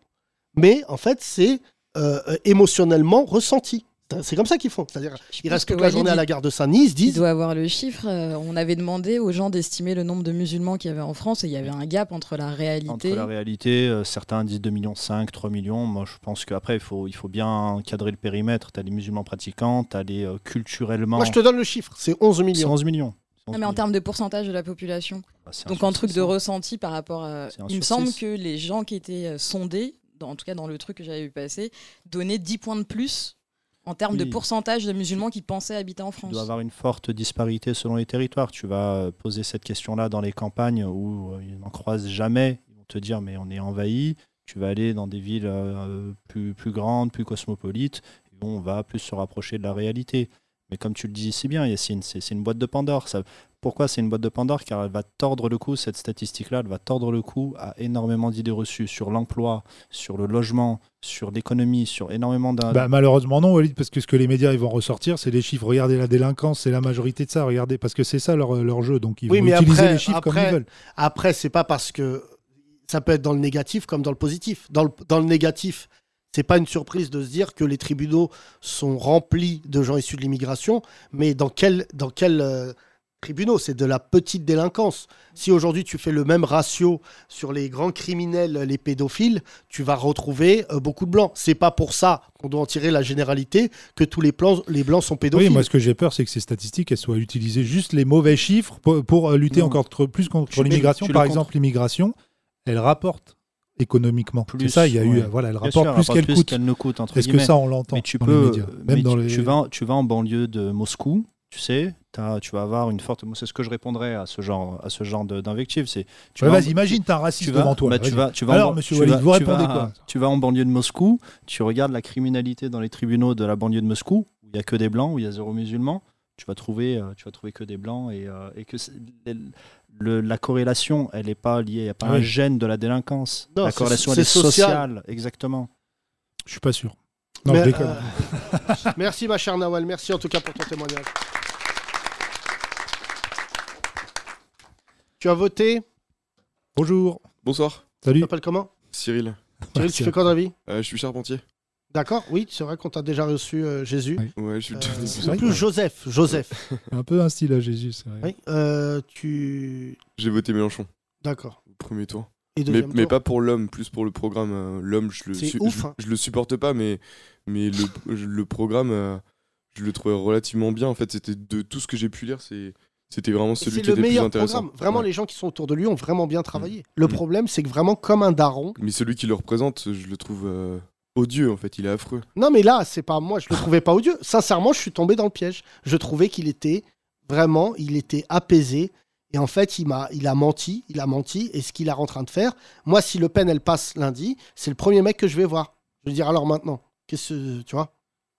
mais en fait, c'est euh, émotionnellement ressenti. C'est comme ça qu'ils font. C'est-à-dire, ils restent que toute la journée à il- la gare de Saint-Denis, ils se Il disent doit avoir le chiffre. euh, on avait demandé aux gens d'estimer le nombre de musulmans qu'il y avait en France et il y avait un gap entre la réalité. Entre la réalité, euh, certains disent 2 millions 5, 3 millions. Moi, je pense qu'après, il faut, il faut bien cadrer le périmètre. Tu as les musulmans pratiquants, tu as les euh, culturellement. Moi, je te donne le chiffre, c'est 11 C'est millions. 11 millions. C'est 11 Ah, mais en termes de pourcentage de la population. Bah, Donc en truc de ressenti par rapport à... Il me semble que les gens qui étaient sondés, dans- en tout cas dans le truc que j'avais vu passer, donnaient 10 points de plus en termes de pourcentage de musulmans qui pensaient habiter en Il France. doit avoir une forte disparité selon les territoires. Tu vas euh, poser cette question-là dans les campagnes où euh, ils n'en croisent jamais. Ils vont te dire mais on est envahi. Tu vas aller dans des villes euh, plus, plus grandes, plus cosmopolites, et on va plus se rapprocher de la réalité. Mais comme tu le dis si bien, Yacine, c'est une boîte de Pandore. Ça, pourquoi c'est une boîte de Pandore? Car elle va tordre le cou, cette statistique-là, elle va tordre le cou à énormément d'idées reçues sur l'emploi, sur le logement, sur l'économie, sur énormément d'un... Bah, malheureusement non, Walid, parce que ce que les médias ils vont ressortir, c'est les chiffres. Regardez la délinquance, c'est la majorité de ça. Regardez, parce que c'est ça leur, leur jeu. Donc ils Oui, vont mais utiliser après- les chiffres comme ils veulent. Après, c'est pas parce que ça peut être dans le négatif comme dans le positif. Dans le, dans le négatif, c'est pas une surprise de se dire que les tribunaux sont remplis de gens issus de l'immigration, mais dans quel, dans quel euh, tribunaux? C'est de la petite délinquance. Si aujourd'hui tu fais le même ratio sur les grands criminels, les pédophiles, tu vas retrouver euh, beaucoup de blancs. C'est pas pour ça qu'on doit en tirer la généralité que tous les, plans, les blancs sont pédophiles. Oui, moi ce que j'ai peur, c'est que ces statistiques elles soient utilisées juste les mauvais chiffres pour, pour, euh, lutter Non. encore plus contre l'immigration. Par exemple, l'immigration, elle rapporte économiquement. C'est Plus, ça, il y a eu, ouais. voilà, elle rapporte sûr, plus elle qu'elle coûte. qu'elle ne coûte. entre Est-ce que ça, on l'entend tu dans peux, les médias, même mais dans tu, les- tu vas, tu vas en banlieue de Moscou, tu sais, t'as- tu vas avoir une forte. C'est ce que je répondrais à ce genre, à ce genre d'invective. C'est. tu Ouais, vas en- vas-y, imagine, t'as un raciste tu vas- devant toi. bah, tu vas, tu vas en Alors, ban- monsieur tu Walid, vas- vous tu répondez vas- quoi Tu vas en banlieue de Moscou, tu regardes la criminalité dans les tribunaux de la banlieue de Moscou, où il y a que des blancs, où il y a zéro musulman. Tu vas trouver, euh, tu vas trouver que des blancs et, euh, et que le- la corrélation, elle n'est pas liée, il n'y a pas Oui. un gène de la délinquance. Non, la c'est- corrélation, elle c'est est social. sociale, exactement. Je suis pas sûr. Non, Mais, je déconne. euh, merci ma chère Nawal, merci en tout cas pour ton témoignage. Tu as voté? Bonjour. Bonsoir, Tu Salut. t'appelles comment? Cyril. Cyril, tu fais quoi dans la vie? Euh, je suis charpentier. D'accord, oui, c'est vrai qu'on t'a déjà reçu euh, Jésus. Oui. Ouais, je suis Euh, le c'est plus Joseph, Joseph. Un peu un style à Jésus, c'est vrai. oui, euh, tu... J'ai voté Mélenchon D'accord. au premier tour. Et Mais, deuxième mais tour pas pour l'homme, plus pour le programme. euh, L'homme, je le, C'est su- ouf, je, hein. je le supporte pas, mais, mais le, je- le programme, euh, je le trouvais relativement bien. En fait, c'était de tout ce que j'ai pu lire, c'est C'était vraiment celui C'est qui le était plus meilleur intéressant. programme. Vraiment, Ouais. les gens qui sont autour de lui ont vraiment bien travaillé. Le problème, c'est que vraiment, comme un daron. Mais celui qui le représente, je le trouve euh, odieux en fait. Il est affreux. Non, mais là, c'est pas moi, je le trouvais pas odieux. Sincèrement, je suis tombé dans le piège. Je trouvais qu'il était vraiment, il était apaisé. Et en fait, il m'a, il a menti, il a menti. Et ce qu'il est en train de faire, moi, si Le Pen, elle passe lundi, c'est le premier mec que je vais voir. Je vais dire alors maintenant, qu'est-ce que tu vois?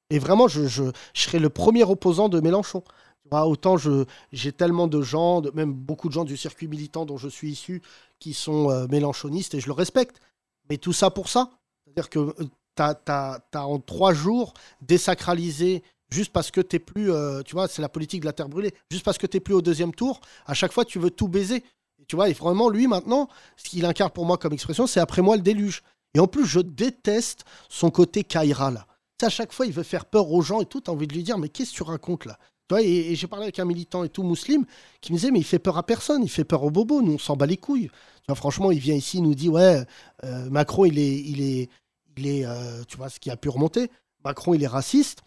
Et vraiment, je, je, je serai le premier opposant de Mélenchon. Vois, autant je, j'ai tellement de gens, même beaucoup de gens du circuit militant dont je suis issu, qui sont euh, mélenchonistes et je le respecte. Mais tout ça pour ça. C'est-à-dire que tu as, en trois jours désacralisé juste parce que t'es plus, euh, tu vois, c'est la politique de la terre brûlée, juste parce que t'es plus au deuxième tour, à chaque fois tu veux tout baiser. Et tu vois, et vraiment, lui maintenant, ce qu'il incarne pour moi comme expression, c'est après moi le déluge. Et en plus, je déteste son côté Kaira là. À chaque fois, il veut faire peur aux gens et tout, t'as envie de lui dire, mais qu'est-ce que tu racontes là? Tu vois, et, j'ai parlé avec un militant et tout musulman qui me disait, mais il fait peur à personne, il fait peur aux bobos, nous on s'en bat les couilles. Franchement, il vient ici, il nous dit, ouais, euh, Macron, il est, il est, il est euh, tu vois, ce qui a pu remonter. Macron, il est raciste.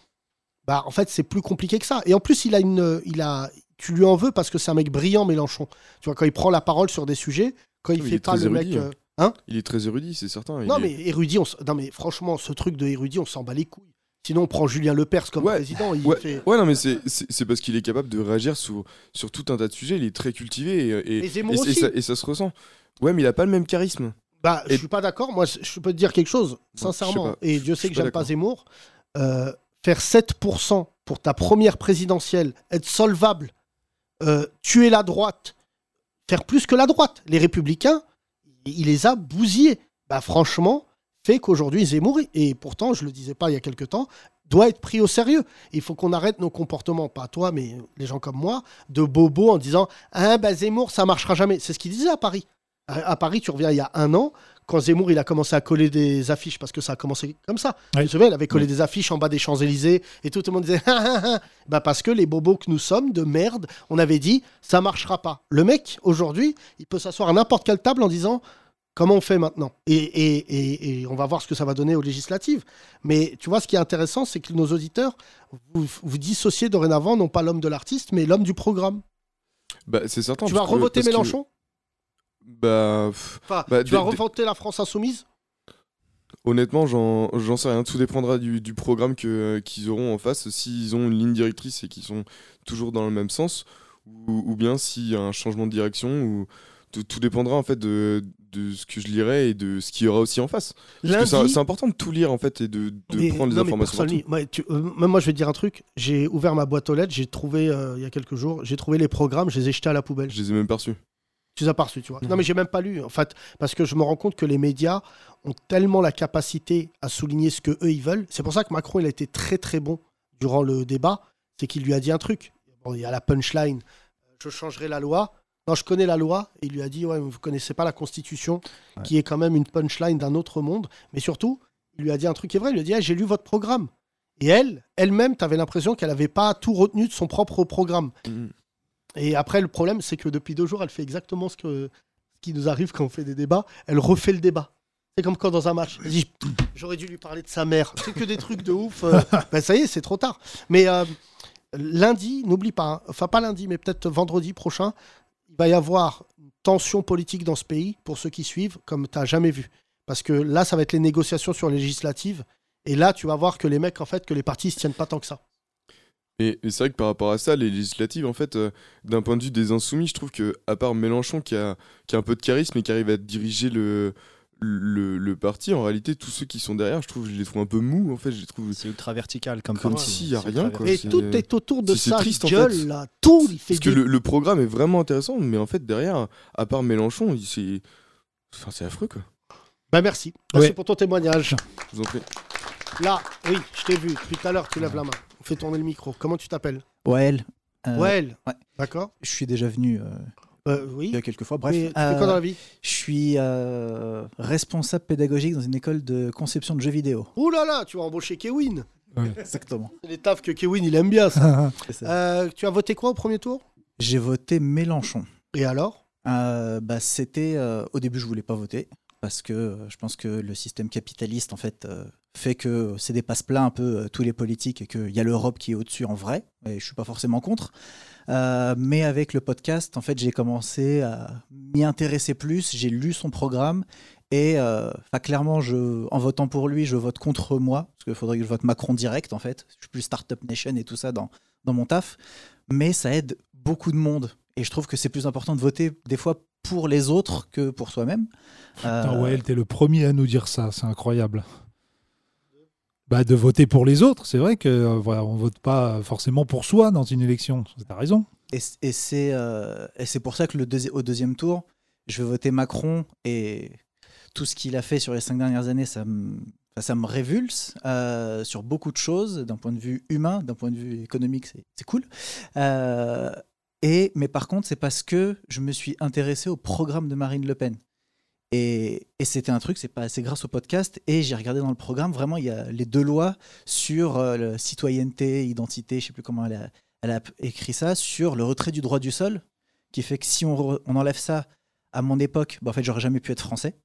Bah, en fait, c'est plus compliqué que ça. Et en plus, il a une, il a, tu lui en veux parce que c'est un mec brillant, Mélenchon. Tu vois, quand il prend la parole sur des sujets, quand il Oui, fait est pas le mec, érudit, euh, hein Il est très érudit, c'est certain. Il non, est- mais érudit, on s- non, mais franchement, ce truc de érudit, on s'en bat les couilles. Sinon, on prend Julien Lepers comme président. Il Ouais, fait... ouais, non, mais c'est- parce qu'il est capable de réagir sur, sur tout un tas de sujets. Il est très cultivé et, ça, et ça se ressent. Ouais, mais il a pas le même charisme. Bah, je suis pas d'accord. Moi, je peux te dire quelque chose, sincèrement. Et Dieu sait que j'aime pas. Zemmour. Euh, faire 7% pour ta première présidentielle, être solvable, euh, tuer la droite, faire plus que la droite. Les républicains, il les a bousillés. Bah, franchement, fait qu'aujourd'hui, Zemmour, et pourtant, je le disais pas il y a quelque temps, doit être pris au sérieux. Il faut qu'on arrête nos comportements, pas toi, mais les gens comme moi, de bobo en disant Ah, bah Zemmour, ça marchera jamais. C'est ce qu'il disait à Paris. À, à Paris, tu reviens il y a un an, quand Zemmour il a commencé à coller des affiches, parce que ça a commencé comme ça. Tu te souviens, il avait collé des affiches en bas des Champs-Élysées, et tout le monde disait Ah, ah, ah. bah Parce que les bobos que nous sommes, de merde, on avait dit Ça marchera pas. Le mec, aujourd'hui, il peut s'asseoir à n'importe quelle table en disant Comment on fait maintenant? Et, et- et- et on va voir ce que ça va donner aux législatives. Mais tu vois, ce qui est intéressant, c'est que nos auditeurs, vous, vous dissociez dorénavant, non pas l'homme de l'artiste, mais l'homme du programme. Bah, c'est certain. tu vas revoter Mélenchon? Bah, pff, Enfin, bah, tu vas revoter la France insoumise? Honnêtement, j'en sais rien. Tout dépendra du, du programme qu'ils auront en face. S'ils ont une ligne directrice et qu'ils sont toujours dans le même sens, ou, ou bien s'il y a un changement de direction, ou tout, tout dépendra en fait de, de ce que je lirai et de ce qu'il y aura aussi en face. C'est important de tout lire en fait et de, de Mais- prendre les non, mais informations. Ouais, tu- euh, même moi, je vais te dire un truc. J'ai ouvert ma boîte aux lettres, j'ai trouvé, euh, il y a quelques jours, j'ai trouvé les programmes, je les ai jetés à la poubelle. Je les ai même pas reçus. Tu les as pas reçus, tu vois. Non, mais j'ai même pas lu, en fait, parce que je me rends compte que les médias ont tellement la capacité à souligner ce que eux ils veulent. C'est pour ça que Macron, il a été très très bon durant le débat. C'est qu'il lui a dit un truc. Bon, il y a la punchline. Je changerai la loi. Non, je connais la loi. Et il lui a dit, ouais, mais vous connaissez pas la Constitution, qui est quand même une punchline d'un autre monde. Mais surtout, il lui a dit un truc qui est vrai. Il lui a dit, Ah, j'ai lu votre programme. Et elle, elle-même, tu avais l'impression qu'elle n'avait pas tout retenu de son propre programme. Et après, le problème, c'est que depuis deux jours, elle fait exactement ce, que, ce qui nous arrive quand on fait des débats. Elle refait le débat. C'est comme quand dans un match, elle dit J'aurais dû lui parler de sa mère. C'est que des trucs de ouf. euh, ben, ça y est, c'est trop tard. Mais euh, lundi, n'oublie pas, hein, enfin pas lundi, mais peut-être vendredi prochain, il va y avoir une tension politique dans ce pays, pour ceux qui suivent, comme tu n'as jamais vu. Parce que là, ça va être les négociations sur les législatives. Et là, tu vas voir que les mecs, en fait, que les partis ne se tiennent pas tant que ça. Et, et c'est vrai que par rapport à ça, les législatives, en fait, euh, d'un point de vue des insoumis, je trouve que à part Mélenchon qui a, qui a un peu de charisme et qui arrive à diriger le, le, le parti, en réalité, tous ceux qui sont derrière, je trouve, je les trouve un peu mous. En fait, je les trouve. C'est ultra vertical comme Comme s'il y a rien. Quoi. Et tout est autour de ça. triste, en gueule, fait. là. Tout, il fait Parce que le, le programme est vraiment intéressant, mais en fait, derrière, à part Mélenchon, c'est. Enfin, c'est affreux, quoi. Bah merci. Merci Ouais. pour ton témoignage. Je vous en prie. Là, oui, je t'ai vu. Depuis tout à l'heure, tu lèves la main. On fait tourner le micro. Comment tu t'appelles? Wael. Euh, Wael. ouais. D'accord. Je suis déjà venu euh, Euh, oui. il y a quelques fois. Bref. Mais tu fais quoi dans la vie? Je suis euh, responsable pédagogique dans une école de conception de jeux vidéo. Ouh là là, tu vas embaucher Kewin. Exactement. C'est les tafs que Kewin, il aime bien, ça. Euh, tu as voté quoi au premier tour? J'ai voté Mélenchon. Et alors? Euh, bah, C'était. euh, au début, je voulais pas voter. parce que euh, je pense que le système capitaliste en fait euh, fait que c'est des passe-plats un peu euh, tous les politiques et qu'il y a l'Europe qui est au-dessus en vrai. Et je suis pas forcément contre. Euh, mais avec le podcast, en fait, j'ai commencé à m'y intéresser plus. J'ai lu son programme et euh, clairement, je, en votant pour lui, je vote contre moi parce qu'il faudrait que je vote Macron direct en fait. Je suis plus Startup Nation et tout ça dans, dans mon taf. Mais ça aide beaucoup de monde et je trouve que c'est plus important de voter des fois pour les autres que pour soi-même. Putain, Euh, ouais, t'es le premier à nous dire ça, c'est incroyable. Bah, de voter pour les autres, c'est vrai que euh, voilà, on vote pas forcément pour soi dans une élection. T'as raison. Et, euh, et c'est pour ça que le au deuxième tour, je vais voter Macron et tout ce qu'il a fait sur les cinq dernières années, ça me, ça me révulse euh, sur beaucoup de choses, d'un point de vue humain, d'un point de vue économique, c'est cool. Et, mais par contre, c'est parce que je me suis intéressé au programme de Marine Le Pen. Et, et c'était un truc, c'est pas grâce au podcast. Et j'ai regardé dans le programme, vraiment, il y a les deux lois sur euh, citoyenneté, identité, je sais plus comment elle a, elle a écrit ça, sur le retrait du droit du sol, qui fait que si on, enlève ça à mon époque, bah, en fait, j'aurais jamais pu être français.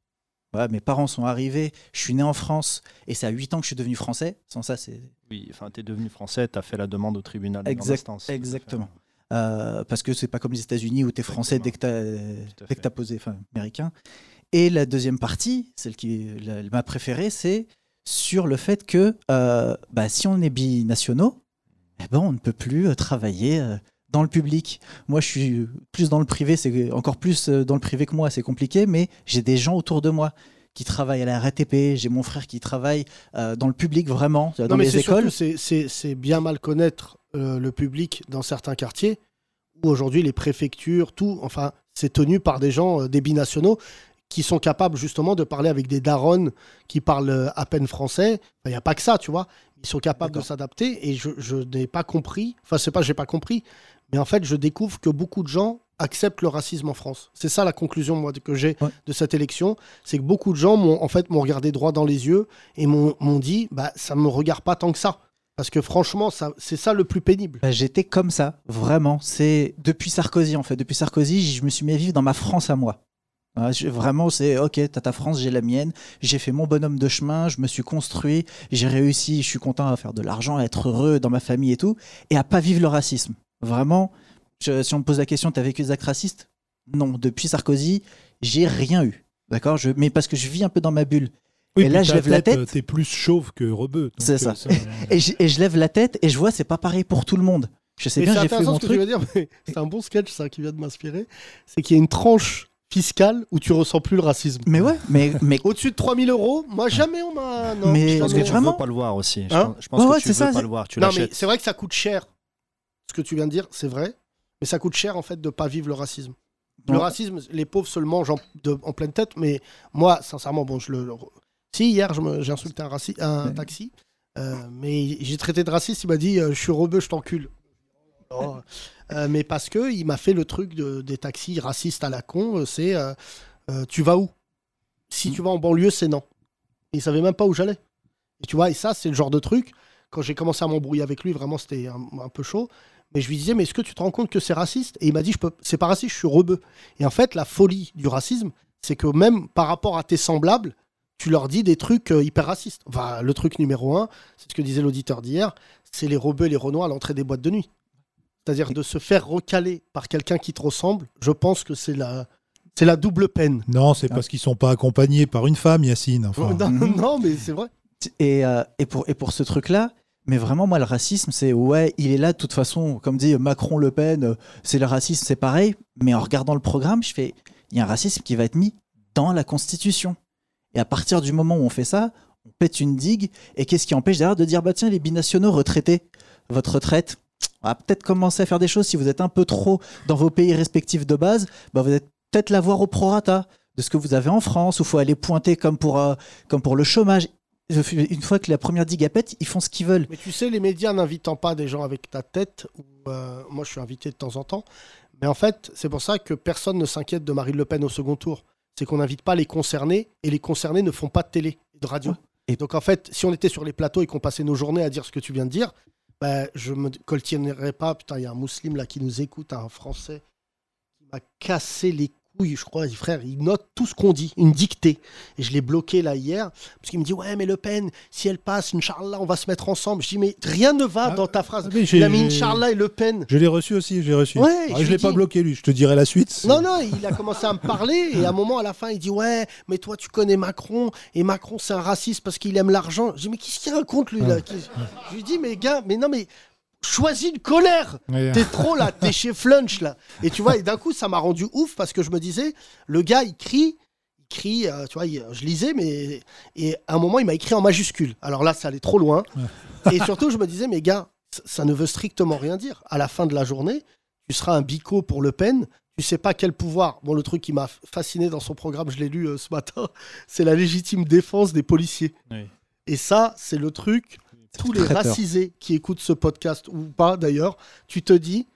Voilà, mes parents sont arrivés, je suis né en France, et c'est à 8 ans que je suis devenu français. Sans ça, c'est Oui, enfin, t'es devenu français, t'as fait la demande au tribunal. Exact- exactement. Euh, parce que c'est pas comme les États-Unis où tu es français dès que tu as, t'as posé, enfin américain. Et la deuxième partie, celle qui ma préférée, c'est sur le fait que euh, bah, si on est binationaux, eh ben, on ne peut plus euh, travailler euh, dans le public. Moi, je suis plus dans le privé, c'est encore plus dans le privé que moi, c'est compliqué, mais j'ai des gens autour de moi qui travaillent à la RATP, j'ai mon frère qui travaille euh, dans le public vraiment, dans Non, mais les écoles. c'est- bien mal connaître euh, le public dans certains quartiers où aujourd'hui les préfectures, tout, enfin, c'est tenu par des gens, euh, des binationaux, qui sont capables justement de parler avec des darons qui parlent euh, à peine français. Il n'y a pas que ça, tu vois. Ils sont capables de s'adapter et je, je n'ai pas compris, enfin, c'est pas j'ai pas compris, mais en fait, je découvre que beaucoup de gens acceptent le racisme en France. C'est ça la conclusion moi que j'ai de cette élection, c'est que beaucoup de gens m'ont en fait m'ont regardé droit dans les yeux et m'ont dit bah ça me regarde pas tant que ça parce que franchement c'est ça le plus pénible. Bah, J'étais comme ça, vraiment. C'est depuis Sarkozy, en fait. Depuis Sarkozy, je me suis mis à vivre dans ma France à moi. Je- vraiment, c'est OK, t'as ta France, j'ai la mienne. J'ai fait mon bonhomme de chemin, je me suis construit, j'ai réussi, je suis content à faire de l'argent, à être heureux dans ma famille et tout, et à pas vivre le racisme. Vraiment, je- si on me pose la question, t'as vécu des actes racistes? Non, depuis Sarkozy, j'ai rien eu. D'accord? Je, Mais parce que je vis un peu dans ma bulle. Oui, et là, je lève la tête, euh, T'es plus chauve que rebeu. C'est euh, ça. et, je, et je lève la tête et je vois, c'est pas pareil pour tout le monde. Je sais Mais bien, c'est j'ai fait mon ce truc. c'est un bon sketch ça qui vient de m'inspirer. C'est qu'il y a une tranche fiscale où tu ressens plus le racisme. Mais ouais, mais, mais... au-dessus de 3000 euros, moi jamais on m'a. non, Mais- je Parce que tu veux pas le voir aussi. Je Hein pense, je pense Ouais, que ouais, tu veux ça, pas c'est- le voir. Tu non mais l'achètes. c'est vrai que ça coûte cher. Ce que tu viens de dire, c'est vrai, mais ça coûte cher en fait de pas vivre le racisme. Le racisme, les pauvres se le mangent en, de- en pleine tête, mais moi, sincèrement, bon, je le. le- Si hier, je me- j'ai insulté un, raci- un taxi, euh, mais j'ai traité de raciste, il m'a dit, euh, je suis rebeu, je t'encule. Oh. Euh, mais parce que il m'a fait le truc de- des taxis racistes à la con, euh, c'est euh, tu vas où? Si tu vas en banlieue, c'est non. Il savait même pas où j'allais. Et tu vois, et ça, c'est le genre de truc. Quand j'ai commencé à m'embrouiller avec lui, vraiment, c'était un, peu chaud. Mais je lui disais, mais est-ce que tu te rends compte que c'est raciste? Et il m'a dit, peux, c'est pas raciste, je suis rebeu. Et en fait, la folie du racisme, c'est que même par rapport à tes semblables, tu leur dis des trucs hyper racistes. Enfin, le truc numéro un, c'est ce que disait l'auditeur d'hier, c'est les rebeux et les renois à l'entrée des boîtes de nuit. C'est-à-dire de se faire recaler par quelqu'un qui te ressemble, je pense que c'est la, c'est la double peine. Non, c'est parce qu'ils sont pas accompagnés par une femme, Yacine. Enfin, Non, non, mais c'est vrai. Et, euh, et, pour, et pour ce truc-là, mais vraiment, moi, le racisme, c'est ouais, il est là de toute façon, comme dit Macron, Le Pen, euh, c'est le racisme, c'est pareil. Mais en regardant le programme, je fais, il y a un racisme qui va être mis dans la Constitution. Et à partir du moment où on fait ça, on pète une digue. Et qu'est-ce qui empêche derrière de dire, bah tiens, les binationaux retraités, votre retraite, on va peut-être commencer à faire des choses. Si vous êtes un peu trop dans vos pays respectifs de base, bah vous êtes peut-être l'avoir au prorata de ce que vous avez en France, où il faut aller pointer comme pour, euh, comme pour le chômage. Une fois que la première digue a pète, ils font ce qu'ils veulent. Mais tu sais, les médias n'invitant pas des gens avec ta tête, ou, euh, moi je suis invité de temps en temps, mais en fait, c'est pour ça que personne ne s'inquiète de Marine Le Pen au second tour. C'est qu'on n'invite pas les concernés, et les concernés ne font pas de télé, et de radio. Et donc en fait, si on était sur les plateaux et qu'on passait nos journées à dire ce que tu viens de dire, bah, je me coltinerais pas. Putain, il y a un musulman là qui nous écoute, un français, qui m'a cassé les couilles, je crois, frère, il note tout ce qu'on dit, une dictée. Et je l'ai bloqué là hier, parce qu'il me dit, ouais, mais Le Pen, si elle passe, Inch'Allah, on va se mettre ensemble. Je dis, mais rien ne va dans ta phrase. Ah, mais j'ai- il a mis Inch'Allah et Le Pen. Je l'ai reçu aussi, je l'ai reçu. Ouais, Alors, je lui l'ai pas bloqué lui, je te dirai la suite. Non, non, il a commencé à me parler et à un moment, à la fin, il dit Ouais, mais toi, tu connais Macron et Macron, c'est un raciste parce qu'il aime l'argent. Je dis Mais qu'est-ce qu'il raconte, lui là? Je lui dis Mais gars, mais non, mais choisis une colère. Ouais. T'es trop là, t'es chez Flunch là. Et tu vois, et d'un coup, ça m'a rendu ouf parce que je me disais Le gars, il crie. Il crie, euh, tu vois, il- je lisais, mais. Et à un moment, il m'a écrit en majuscule. Alors là, ça allait trop loin. Et surtout, je me disais, mais gars, ça- ça ne veut strictement rien dire. À la fin de la journée, tu seras un bico pour Le Pen. Tu sais pas quel pouvoir. Bon, le truc qui m'a fasciné dans son programme, je l'ai lu euh, ce matin, c'est la légitime défense des policiers. Oui. Et ça, c'est le truc. Tous les racisés qui écoutent ce podcast, ou pas d'ailleurs, tu te dis,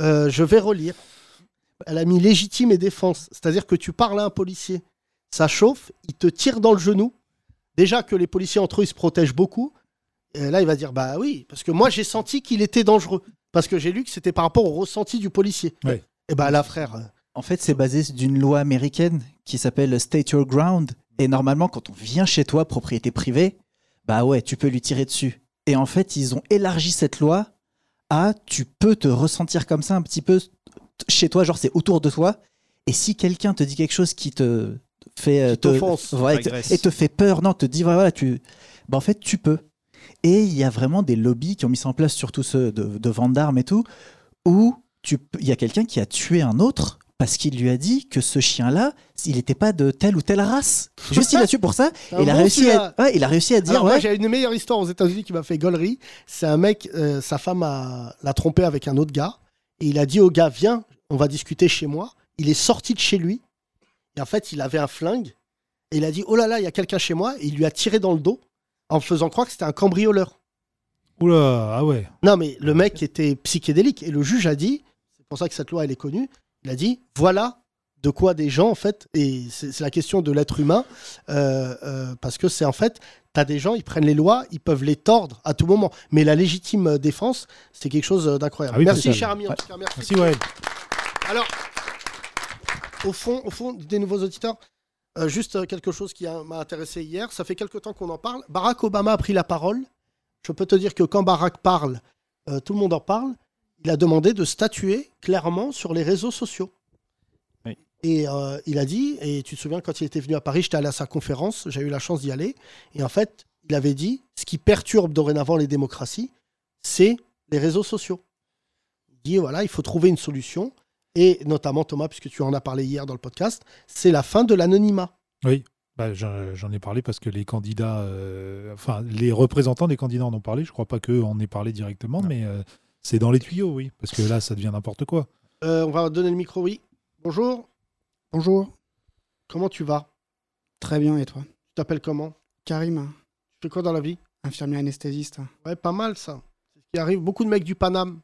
euh, je vais relire. Elle a mis légitime et défense. C'est-à-dire que tu parles à un policier, ça chauffe, il te tire dans le genou. Déjà que les policiers entre eux, ils se protègent beaucoup. Et là, il va dire, bah oui, parce que moi, j'ai senti qu'il était dangereux. Parce que j'ai lu que c'était par rapport au ressenti du policier. Et bah là, frère. euh, En fait, c'est basé d'une loi américaine qui s'appelle State Your Ground. Et normalement, quand on vient chez toi, propriété privée, bah ouais, tu peux lui tirer dessus. Et en fait, ils ont élargi cette loi à tu peux te ressentir comme ça un petit peu chez toi, genre c'est autour de toi. Et si quelqu'un te dit quelque chose qui te fait euh, te- ouais, et te- fait peur, non, te dit voilà, tu, bah en fait, tu peux. Et il y a vraiment des lobbies qui ont mis ça en place, surtout ceux de, de vente d'armes et tout, où il y a quelqu'un qui a tué un autre parce qu'il lui a dit que ce chien-là, il n'était pas de telle ou telle race. Juste il l'a tué pour ça. Et un il a, bon réussi à, ouais, il a réussi à dire Alors, moi, ouais, j'ai une meilleure histoire aux États-Unis qui m'a fait gaulerie. C'est un mec, euh, sa femme a- l'a trompé avec un autre gars. Et il a dit au gars, viens, on va discuter chez moi. Il est sorti de chez lui. Et en fait, il avait un flingue. Et il a dit, oh là là, il y a quelqu'un chez moi. Et il lui a tiré dans le dos en faisant croire que c'était un cambrioleur. Oula, ah ouais. Non, mais le mec était psychédélique. Et le juge a dit, c'est pour ça que cette loi, elle est connue, il a dit, voilà de quoi des gens, en fait, et c'est la question de l'être humain, euh, euh, parce que c'est en fait, tu as des gens, ils prennent les lois, ils peuvent les tordre à tout moment. Mais la légitime euh, défense, c'est quelque chose d'incroyable. Ah oui, merci, cher ami, Ouais. cas, merci. Merci, Wael. Alors, au fond, au fond, des nouveaux auditeurs, euh, juste quelque chose qui m'a intéressé hier. Ça fait quelque temps qu'on en parle. Barack Obama a pris la parole. Je peux te dire que quand Barack parle, tout le monde en parle. Il a demandé de statuer clairement sur les réseaux sociaux. Et euh, il a dit, et tu te souviens quand il était venu à Paris, j'étais allé à sa conférence, j'ai eu la chance d'y aller. Et en fait, il avait dit, ce qui perturbe dorénavant les démocraties, c'est les réseaux sociaux. Il dit, voilà, il faut trouver une solution. Et notamment, Thomas, puisque tu en as parlé hier dans le podcast, c'est la fin de l'anonymat. Oui, bah, j'en ai parlé parce que les candidats, euh, enfin les représentants des candidats en ont parlé. Je crois pas qu'eux en aient parlé directement, mais euh, c'est dans les tuyaux, oui, parce que là, ça devient n'importe quoi. Euh, on va donner le micro, oui. Bonjour. Bonjour. Comment tu vas? Très bien, et toi? Tu t'appelles comment? Karim. Tu fais quoi dans la vie? Infirmier anesthésiste. Ouais, pas mal ça. C'est ce qui arrive. Beaucoup de mecs du Paname.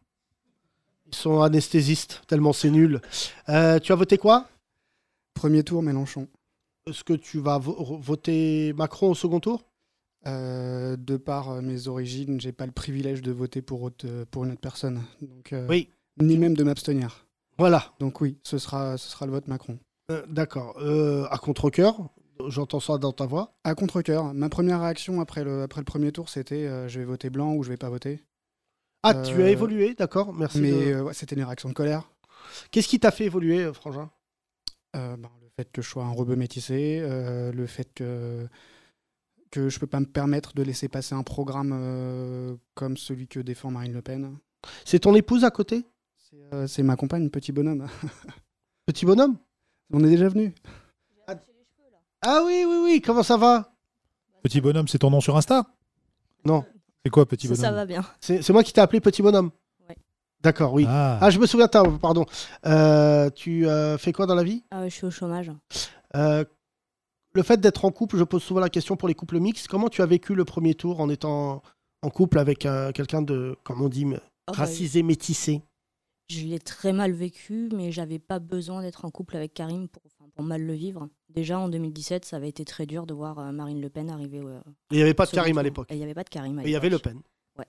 Ils sont anesthésistes, tellement c'est nul. Euh, tu as voté quoi? Premier tour, Mélenchon. Est-ce que tu vas vo- voter Macron au second tour? Euh, de par euh, mes origines, j'ai pas le privilège de voter pour, autre- euh, pour une autre personne. Donc, euh, Oui. Ni même de m'abstenir. Voilà. Donc oui, ce sera, ce sera le vote Macron. Euh, D'accord. À contre-coeur, j'entends ça dans ta voix. À contre-coeur, ma première réaction après le, après le premier tour, c'était je vais voter blanc ou je vais pas voter. Ah, tu as évolué, d'accord, merci. Mais de- ouais, c'était une réaction de colère. Qu'est-ce qui t'a fait évoluer, Frangin? Ben, le fait que je sois un rebeu métissé, le fait que, que je peux pas me permettre de laisser passer un programme euh, comme celui que défend Marine Le Pen. C'est ton épouse à côté? C'est euh, c'est ma compagne, petit bonhomme. Petit bonhomme? On est déjà venu. Ah oui, oui, oui, comment ça va? Petit bonhomme, c'est ton nom sur Insta? Non. C'est quoi, petit Ça, bonhomme? ça va bien. C'est c'est moi qui t'ai appelé petit bonhomme? Ouais. D'accord, oui. Ah. Ah. je me souviens, pardon. Euh, tu euh, fais quoi dans la vie? Ah, je suis au chômage. Le fait d'être en couple, je pose souvent la question pour les couples mixtes. Comment tu as vécu le premier tour en étant en couple avec euh, quelqu'un de, comme on dit, Ah bah, racisé, métissé? Je l'ai très mal vécu, mais j'avais pas besoin d'être en couple avec Karim pour, mal le vivre. Déjà en 2017, ça avait été très dur de voir euh, Marine Le Pen arriver. il n'y avait pas de Karim à l'époque. il n'y avait pas de Karim à il y avait Le. Pen. Ouais.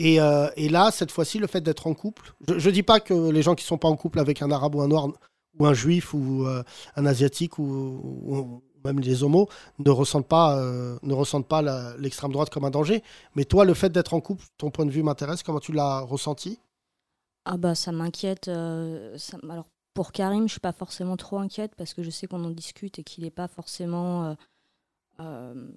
Et, euh, et là, cette fois-ci, le fait d'être en couple, je, je dis pas que les gens qui sont pas en couple avec un arabe ou un noir ou un juif ou un asiatique ou, ou même les homos ne ressentent pas, euh, ne ressentent pas la- l'extrême droite comme un danger. Mais toi, le fait d'être en couple, ton point de vue m'intéresse. Comment tu l'as ressenti? Ah bah ça m'inquiète. euh, alors pour Karim, je suis pas forcément trop inquiète parce que je sais qu'on en discute et qu'il n'est pas forcément. euh, euh,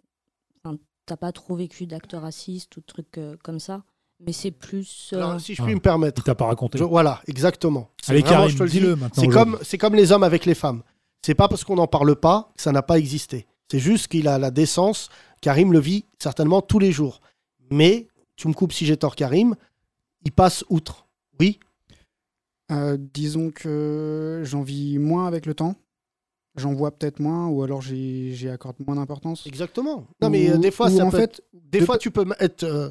T'as pas trop vécu d'actes racistes ou de trucs euh, comme ça. Mais c'est plus. euh, Alors, si je puis me permettre. T'as pas raconté. Je- voilà, exactement. C'est Allez, vraiment, Karim, je te le dis-le maintenant C'est comme, c'est comme les hommes avec les femmes. C'est pas parce qu'on n'en parle pas que ça n'a pas existé. C'est juste qu'il a la décence. Karim le vit certainement tous les jours. Mais, tu me coupes si j'ai tort, Karim, il passe outre. Oui? Euh, disons que j'en vis moins avec le temps. J'en vois peut-être moins, ou alors j'y accorde moins d'importance. Exactement. Non, mais euh, des fois, ça en peut fait, être- des fois, tu peux être. euh,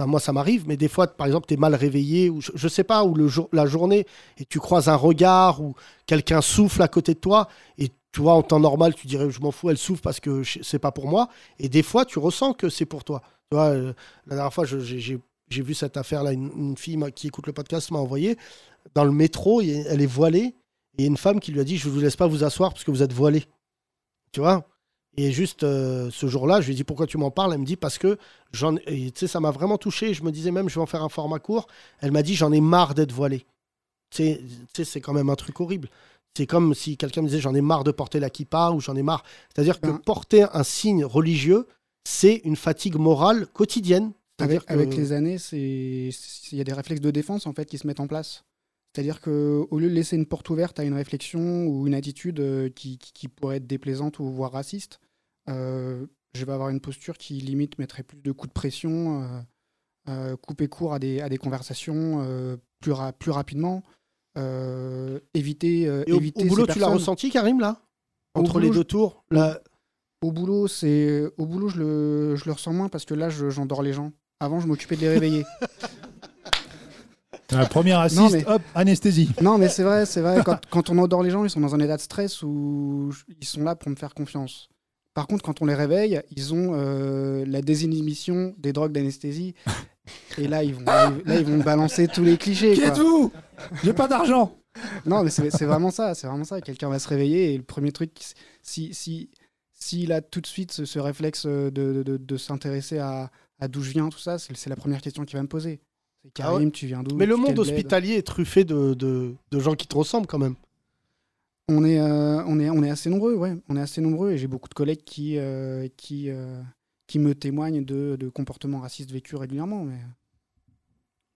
moi, ça m'arrive, mais des fois, par exemple, tu es mal réveillé, ou je, je sais pas, ou la journée, et tu croises un regard, ou quelqu'un souffle à côté de toi, et tu vois, en temps normal, tu dirais, je m'en fous, elle souffle parce que c'est pas pour moi. Et des fois, tu ressens que c'est pour toi. Tu vois, euh, la dernière fois, j'ai- vu cette affaire-là, une, une fille qui écoute le podcast m'a envoyé. Dans le métro, elle est voilée, et une femme qui lui a dit, je vous laisse pas vous asseoir parce que vous êtes voilée. Tu vois? Et juste euh, ce jour-là, je lui ai dit pourquoi tu m'en parles? Elle me dit parce que j'en tu sais ça m'a vraiment touché. Je me disais même je vais en faire un format court. Elle m'a dit j'en ai marre d'être voilée. Tu sais, c'est quand même un truc horrible. C'est comme si quelqu'un me disait j'en ai marre de porter la kippa ou j'en ai marre. C'est-à-dire que porter un signe religieux, c'est une fatigue morale quotidienne. Avec, les années, il y a des réflexes de défense en fait qui se mettent en place. C'est-à-dire que au lieu de laisser une porte ouverte à une réflexion ou une attitude euh, qui, qui- qui pourrait être déplaisante ou voire raciste, je vais avoir une posture qui limite mettrait plus de coups de pression, euh, euh, couper court à des, à des conversations euh, plus, ra- plus rapidement, euh, éviter, euh, Et au, éviter au boulot, ces tu l'as ressenti, Karim, là? Entre boulot, les je- deux tours là... Au boulot, c'est au boulot, je le, je le ressens moins parce que là, je- j'endors les gens. Avant, je m'occupais de les réveiller. La première assiste, Non, mais- hop, anesthésie. Non, mais c'est vrai, c'est vrai. Quand, quand on endort les gens, ils sont dans un état de stress où ils sont là pour me faire confiance. Par contre, quand on les réveille, ils ont euh, la désinhibition des drogues d'anesthésie. Et là, ils vont, là, ils- là, ils vont balancer tous les clichés. Qui êtes-vous? J'ai pas d'argent. Non, mais c'est vraiment ça. C'est vraiment ça. Quelqu'un va se réveiller et le premier truc, si si s'il a tout de suite ce, ce réflexe de, de, de- de s'intéresser à, à d'où je viens, tout ça, c'est la première question qu'il va me poser. C'est Ah ouais Karim, tu viens d'où? Mais le monde hospitalier est truffé de, de, de gens qui te ressemblent quand même. On est, euh, on, est, on est assez nombreux, ouais. On est assez nombreux et j'ai beaucoup de collègues qui, euh, qui, euh, qui me témoignent de, de comportements racistes vécus régulièrement. Mais...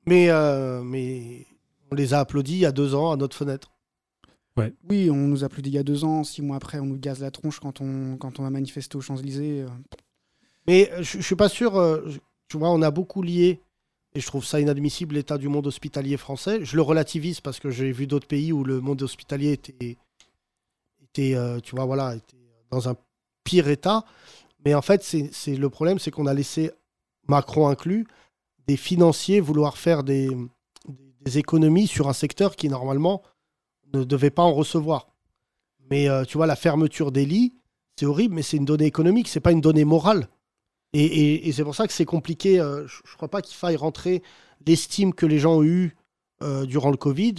Mais, euh, mais on les a applaudis il y a deux ans à notre fenêtre. Oui, on nous applaudit il y a deux ans, six mois après, on nous gaze la tronche quand on, quand on va manifester aux Champs-Élysées. Mais je, je suis pas sûr. tu vois, on a beaucoup lié, et je trouve ça inadmissible, l'état du monde hospitalier français. Je le relativise parce que j'ai vu d'autres pays où le monde hospitalier était, euh, tu vois, voilà, était dans un pire état. Mais en fait, c'est le problème, c'est qu'on a laissé, Macron inclus, des financiers vouloir faire des, économies sur un secteur qui, normalement, ne devait pas en recevoir. Mais euh, tu vois, la fermeture des lits, c'est horrible, mais c'est une donnée économique, c'est pas une donnée morale. Et, et- c'est pour ça que c'est compliqué. euh, je ne crois pas qu'il faille rentrer l'estime que les gens ont eue durant le Covid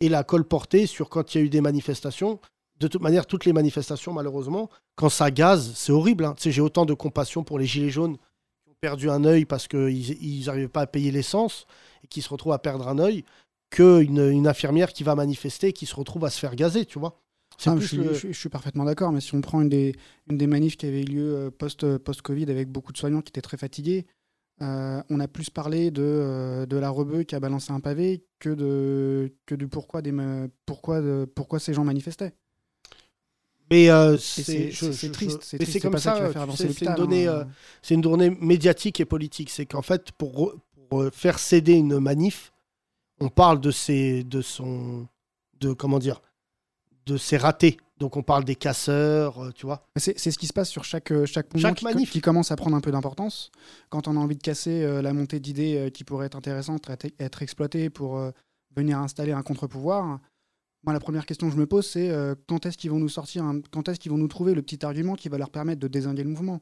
et la colporter sur quand il y a eu des manifestations. De toute manière, toutes les manifestations, malheureusement, quand ça gaze, c'est horrible. hein. Tu sais, J'ai autant de compassion pour les Gilets jaunes qui ont perdu un œil parce qu'ils n'arrivaient pas à payer l'essence et qui se retrouvent à perdre un œil qu'une une infirmière qui va manifester et qui se retrouve à se faire gazer, tu vois. Ah, je, suis, le- je suis- je suis parfaitement d'accord, mais si on prend une des, une des manifs qui avait eu lieu euh, post, euh, post-Covid avec beaucoup de soignants qui étaient très fatigués, euh, on a plus parlé de, de la rebeu qui a balancé un pavé que, de, que du pourquoi, des, ma- pourquoi, de, pourquoi ces gens manifestaient. Mais euh, c'est triste, je- c'est mais comme ça C'est une donnée, hein. euh, c'est une donnée médiatique et politique. C'est qu'en fait, pour, euh, faire céder une manif, on parle de ses, de son, de comment dire, de ses ratés. Donc on parle des casseurs, tu vois. C'est ce qui se passe sur chaque, chaque mouvement Chaque qui, manif. qui commence à prendre un peu d'importance. Quand on a envie de casser euh, la montée d'idées euh, qui pourraient être intéressantes, être, être exploitées pour euh, venir installer un contre-pouvoir, moi, la première question que je me pose, c'est euh, quand est-ce qu'ils vont nous sortir, un- quand est-ce qu'ils vont nous trouver le petit argument qui va leur permettre de désinguer le mouvement?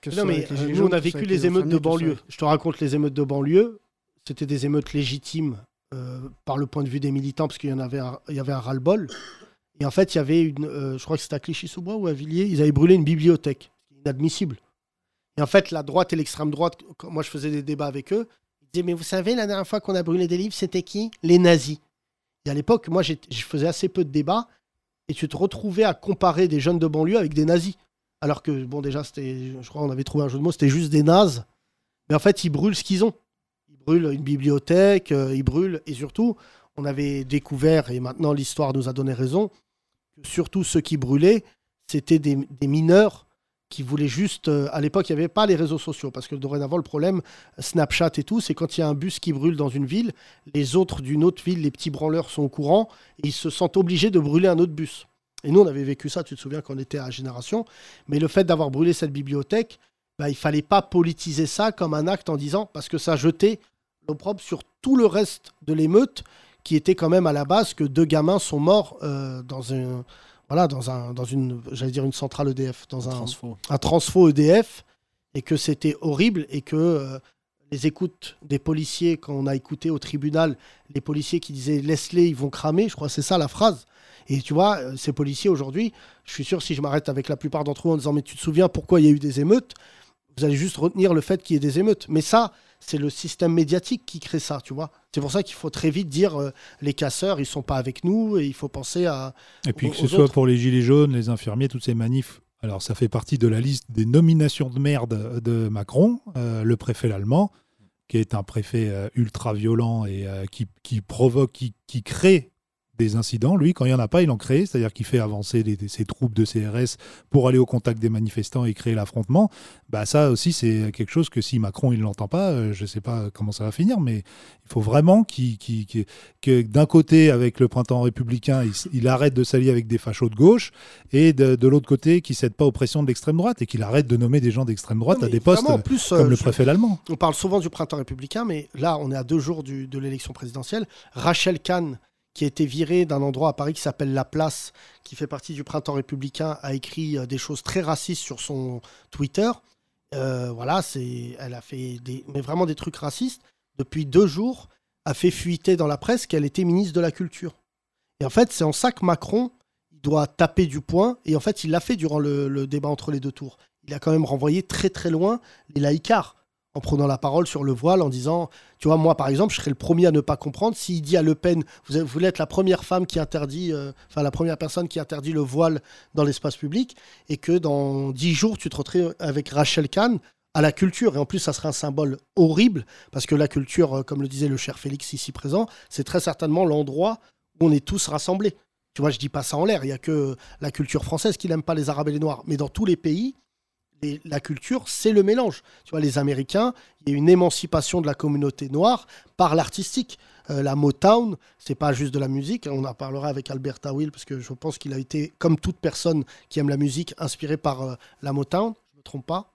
Que non, mais euh, nous, jaunes, on a vécu les émeutes de banlieue. Je te raconte les émeutes de banlieue. C'était des émeutes légitimes euh, par le point de vue des militants, parce qu'il y en avait un, il y avait un ras-le-bol. Et en fait, il y avait une. je crois que c'était à Clichy-sous-Bois ou à Villiers, ils avaient brûlé une bibliothèque. Inadmissible. Et en fait, la droite et l'extrême droite, quand moi je faisais des débats avec eux, ils disaient Mais vous savez, la dernière fois qu'on a brûlé des livres, c'était qui? Les nazis. Et à l'époque, moi, je faisais assez peu de débats et tu te retrouvais à comparer des jeunes de banlieue avec des nazis. Alors que, bon, déjà, c'était, je crois qu'on avait trouvé un jeu de mots, c'était juste des nazes. Mais en fait, ils brûlent ce qu'ils ont. Ils brûlent une bibliothèque, euh, ils brûlent, et surtout, on avait découvert, et maintenant l'histoire nous a donné raison, que surtout ceux qui brûlaient, c'était des mineurs qui voulaient juste. euh, à l'époque, il n'y avait pas les réseaux sociaux, parce que dorénavant, le problème, Snapchat et tout, c'est quand il y a un bus qui brûle dans une ville, les autres d'une autre ville, les petits branleurs sont au courant, et ils se sentent obligés de brûler un autre bus. Et nous, on avait vécu ça, tu te souviens, quand on était à Génération. Mais le fait d'avoir brûlé cette bibliothèque, bah, il fallait pas politiser ça comme un acte en disant, parce que ça jetait l'opprobre sur tout le reste de l'émeute, qui était quand même à la base que deux gamins sont morts euh, dans un, voilà, dans un, dans une, j'allais dire une centrale EDF, dans un, transfo. un transfo EDF, et que c'était horrible et que euh, les écoutes des policiers, quand on a écouté au tribunal les policiers qui disaient laisse-les, ils vont cramer, je crois que c'est ça la phrase. Et tu vois, euh, ces policiers aujourd'hui, je suis sûr si je m'arrête avec la plupart d'entre eux en disant mais tu te souviens pourquoi il y a eu des émeutes, vous allez juste retenir le fait qu'il y ait des émeutes. Mais ça, c'est le système médiatique qui crée ça, tu vois. C'est pour ça qu'il faut très vite dire euh, les casseurs, ils sont pas avec nous et il faut penser à. Et puis aux- que ce soit autres. pour les Gilets jaunes, les infirmiers, toutes ces manifs. Alors ça fait partie de la liste des nominations de merde de Macron, euh, le préfet allemand, qui est un préfet euh, ultra violent et qui, qui provoque, qui, qui crée des incidents. Lui, quand il n'y en a pas, il en crée, c'est-à-dire qu'il fait avancer les- ses troupes de CRS pour aller au contact des manifestants et créer l'affrontement. Bah ça aussi, c'est quelque chose que si Macron il l'entend pas, euh, je ne sais pas comment ça va finir, mais il faut vraiment qu'il, qu'il- qu'il- que d'un côté, avec le printemps républicain, il, arrête de s'allier avec des fachos de gauche, et de, de l'autre côté, qu'il ne cède pas aux pressions de l'extrême droite, et qu'il arrête de nommer des gens d'extrême droite Non, à des postes vraiment, en plus, comme euh, le je- préfet allemand. On parle souvent du printemps républicain, mais là, on est à deux jours du- de l'élection présidentielle. Rachel Kahn, qui a été virée d'un endroit à Paris qui s'appelle La Place, qui fait partie du printemps républicain, a écrit euh, des choses très racistes sur son Twitter. Euh, voilà, elle a fait des, vraiment des trucs racistes. Depuis deux jours, a fait fuiter dans la presse qu'elle était ministre de la Culture. Et en fait, c'est en ça que Macron doit taper du poing. Et en fait, il l'a fait durant le, le débat entre les deux tours. Il a quand même renvoyé très très loin les laïcards en prenant la parole sur le voile, en disant, tu vois, moi par exemple, je serais le premier à ne pas comprendre s'il dit à Le Pen, vous, voulez être la première femme qui interdit, euh, enfin la première personne qui interdit le voile dans l'espace public, et que dans dix jours, tu te retrouves avec Rachel Kahn à la culture. Et en plus, ça serait un symbole horrible, parce que la culture, euh, comme le disait le cher Félix ici présent, c'est très certainement l'endroit où on est tous rassemblés. Tu vois, je dis pas ça en l'air, il y a que la culture française qui n'aime pas les Arabes et les Noirs, mais dans tous les pays, les- la culture, c'est le mélange. Tu vois, les Américains, il y a une émancipation de la communauté noire par l'artistique. Euh, la Motown, c'est pas juste de la musique. On en parlera avec Albert Will parce que je pense qu'il a été, comme toute personne qui aime la musique, inspiré par euh, la Motown. Je me trompe pas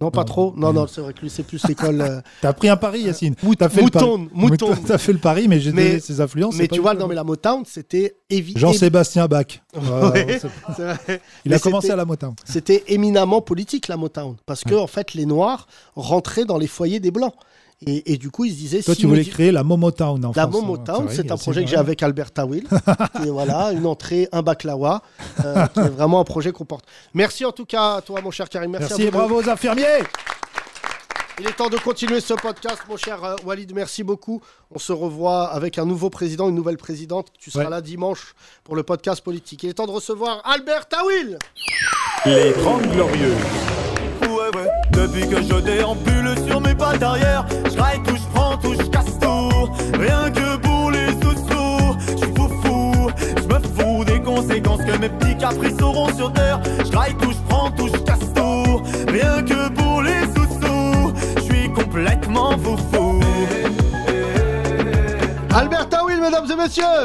Non, pas trop. Non, non, c'est vrai que lui, c'est plus l'école. euh, T'as pris un pari, Yacine. Mout- T'as fait le pari. Mouton, mouton. T'as fait le pari, mais j'ai influences. Mais pas tu du vois, tout- non, mais la Motown, c'était évident. Jean-Sébastien Bach. Voilà. Il Mais a commencé à la Motown. C'était éminemment politique, la Motown. Parce que, en fait, les Noirs rentraient dans les foyers des Blancs. Et, et du coup, ils se disaient. Toi, si tu voulais créer la Momotown en La France. Momotown, vrai, c'est un projet que j'ai vrai. avec Albert Tawil. et voilà, une entrée, un baklawa, euh, qui est vraiment un projet qu'on porte. Merci en tout cas à toi, mon cher Karim. Merci, Merci à et bravo aux infirmiers. Il est temps de continuer ce podcast, mon cher euh, Walid. Merci beaucoup. On se revoit avec un nouveau président, une nouvelle présidente. Tu seras Ouais. là dimanche pour le podcast politique. Il est temps de recevoir Albert Tawil. Les 30 Glorieux. Depuis que je déambule sur mes pattes arrière, je raille tout, je prends tout, je casse tout. Rien que pour les sous-sous, je suis fou fou. Je me fous des conséquences que mes petits caprices auront sur terre. Je raille tout, je prends tout, casse tout. Rien que pour les sous-sous, je suis complètement fou fou. Albert Tawil, mesdames et messieurs.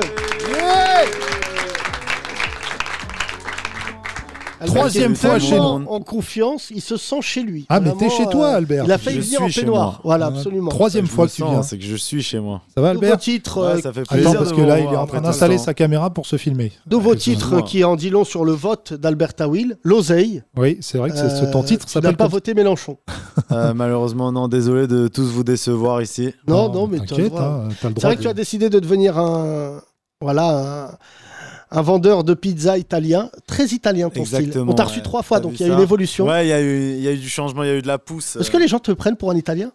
Troisième fois chez nous. En confiance, il se sent chez lui. Ah, mais t'es chez toi, euh, Albert. Il a failli venir en peignoir. Voilà, absolument. troisième fois que tu viens. C'est que je suis chez moi. Ça va, Albert titre. Ouais, euh, ça fait plaisir Attends, parce que là, il est en train d'installer sa caméra pour se filmer. Nouveau titre qui en dit long sur le vote d'Albert Tawil, l'oseille. Oui, c'est vrai que c'est- ce- ton Euh, titre tu s'appelle n'as pas comme- voté Mélenchon. Euh, malheureusement, non, désolé de tous vous décevoir ici. Non, non, mais tu as le T'inquiète, droit. hein, C'est vrai que tu as décidé de devenir un. Voilà, un vendeur de pizza italien, très italien ton style. Exactement. On t'a reçu ouais. trois fois, donc il y a ça une évolution. Ouais, il y, eu- y a eu du changement, il y a eu de la pousse. Est-ce que les gens te prennent pour un italien?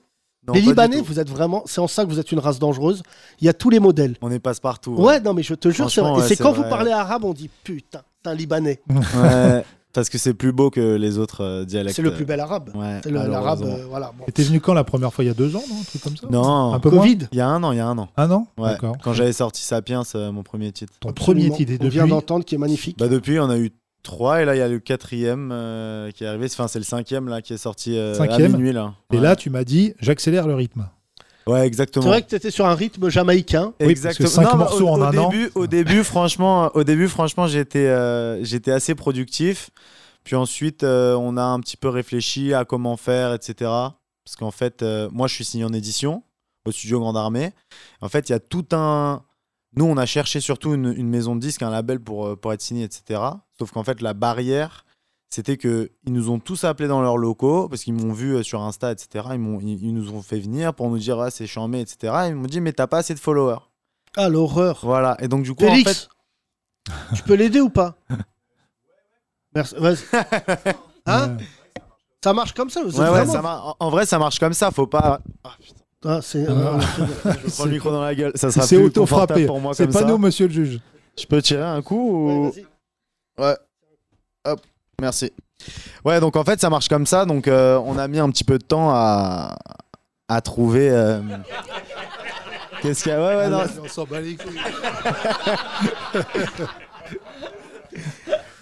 Non, Les Libanais, vous êtes vraiment. C'est en ça que vous êtes une race dangereuse. Il y a tous les modèles. On est passe-partout. Ouais, non, mais je te jure, c'est vrai. Et c'est quand vous parlez arabe, on dit putain, c'est un Libanais. Ouais, parce que c'est plus beau que les autres euh, dialectes. C'est le plus bel arabe. Ouais, C'est le- l'arabe, euh, voilà. bon. Et t'es venu quand la première fois? Il y a deux ans, non? Un truc comme ça? Non, Un peu moins? Il y a un an, il y a un an. Un an? Ouais. D'accord. Quand j'avais sorti Sapiens, euh, mon premier titre. Ton premier titre et On vient depuis? d'entendre qui est magnifique. Bah depuis, on a eu trois et là il y a le quatrième euh, qui est arrivé. Enfin, c'est le cinquième là qui est sorti euh, à minuit là. Et là, tu m'as dit, j'accélère le rythme. Ouais, exactement. C'est vrai que tu étais sur un rythme jamaïcain. Exactement. cinq Non, mais morceaux au, en au un an. début, Au début, franchement, au début, franchement, j'étais, euh, j'étais assez productif. Puis ensuite, euh, on a un petit peu réfléchi à comment faire, etc. Parce qu'en fait, euh, moi, je suis signé en édition au studio Grande Armée. En fait, il y a tout un. Nous, on a cherché surtout une, une maison de disques, un label pour, pour être signé, etc. Sauf qu'en fait, la barrière, c'était que ils nous ont tous appelés dans leurs locaux parce qu'ils m'ont vu euh, sur Insta, etc. Ils, m'ont- ils, ils nous ont fait venir pour nous dire ah, c'est chambé, etc. Ils m'ont dit mais t'as pas assez de followers. Ah, l'horreur. Voilà. Et donc du coup, en Félix, fait, tu peux l'aider ou pas? Merci. Vas-y. Hein? Ça marche comme ça vous êtes Ouais, ouais, ça mar- en- En vrai, ça marche comme ça. Faut pas. Ah, c'est. Je prends le micro dans la gueule. Ça sera C'est plus auto-frappé. pour moi C'est comme pas ça. nous, monsieur le juge. Je peux tirer un coup ou... Ouais. Hop. Merci. Ouais, donc en fait, ça marche comme ça. Donc, euh, on a mis un petit peu de temps à, à trouver. euh, Qu'est-ce qu'il y a? Ouais, ouais, non. On s'en bat les couilles.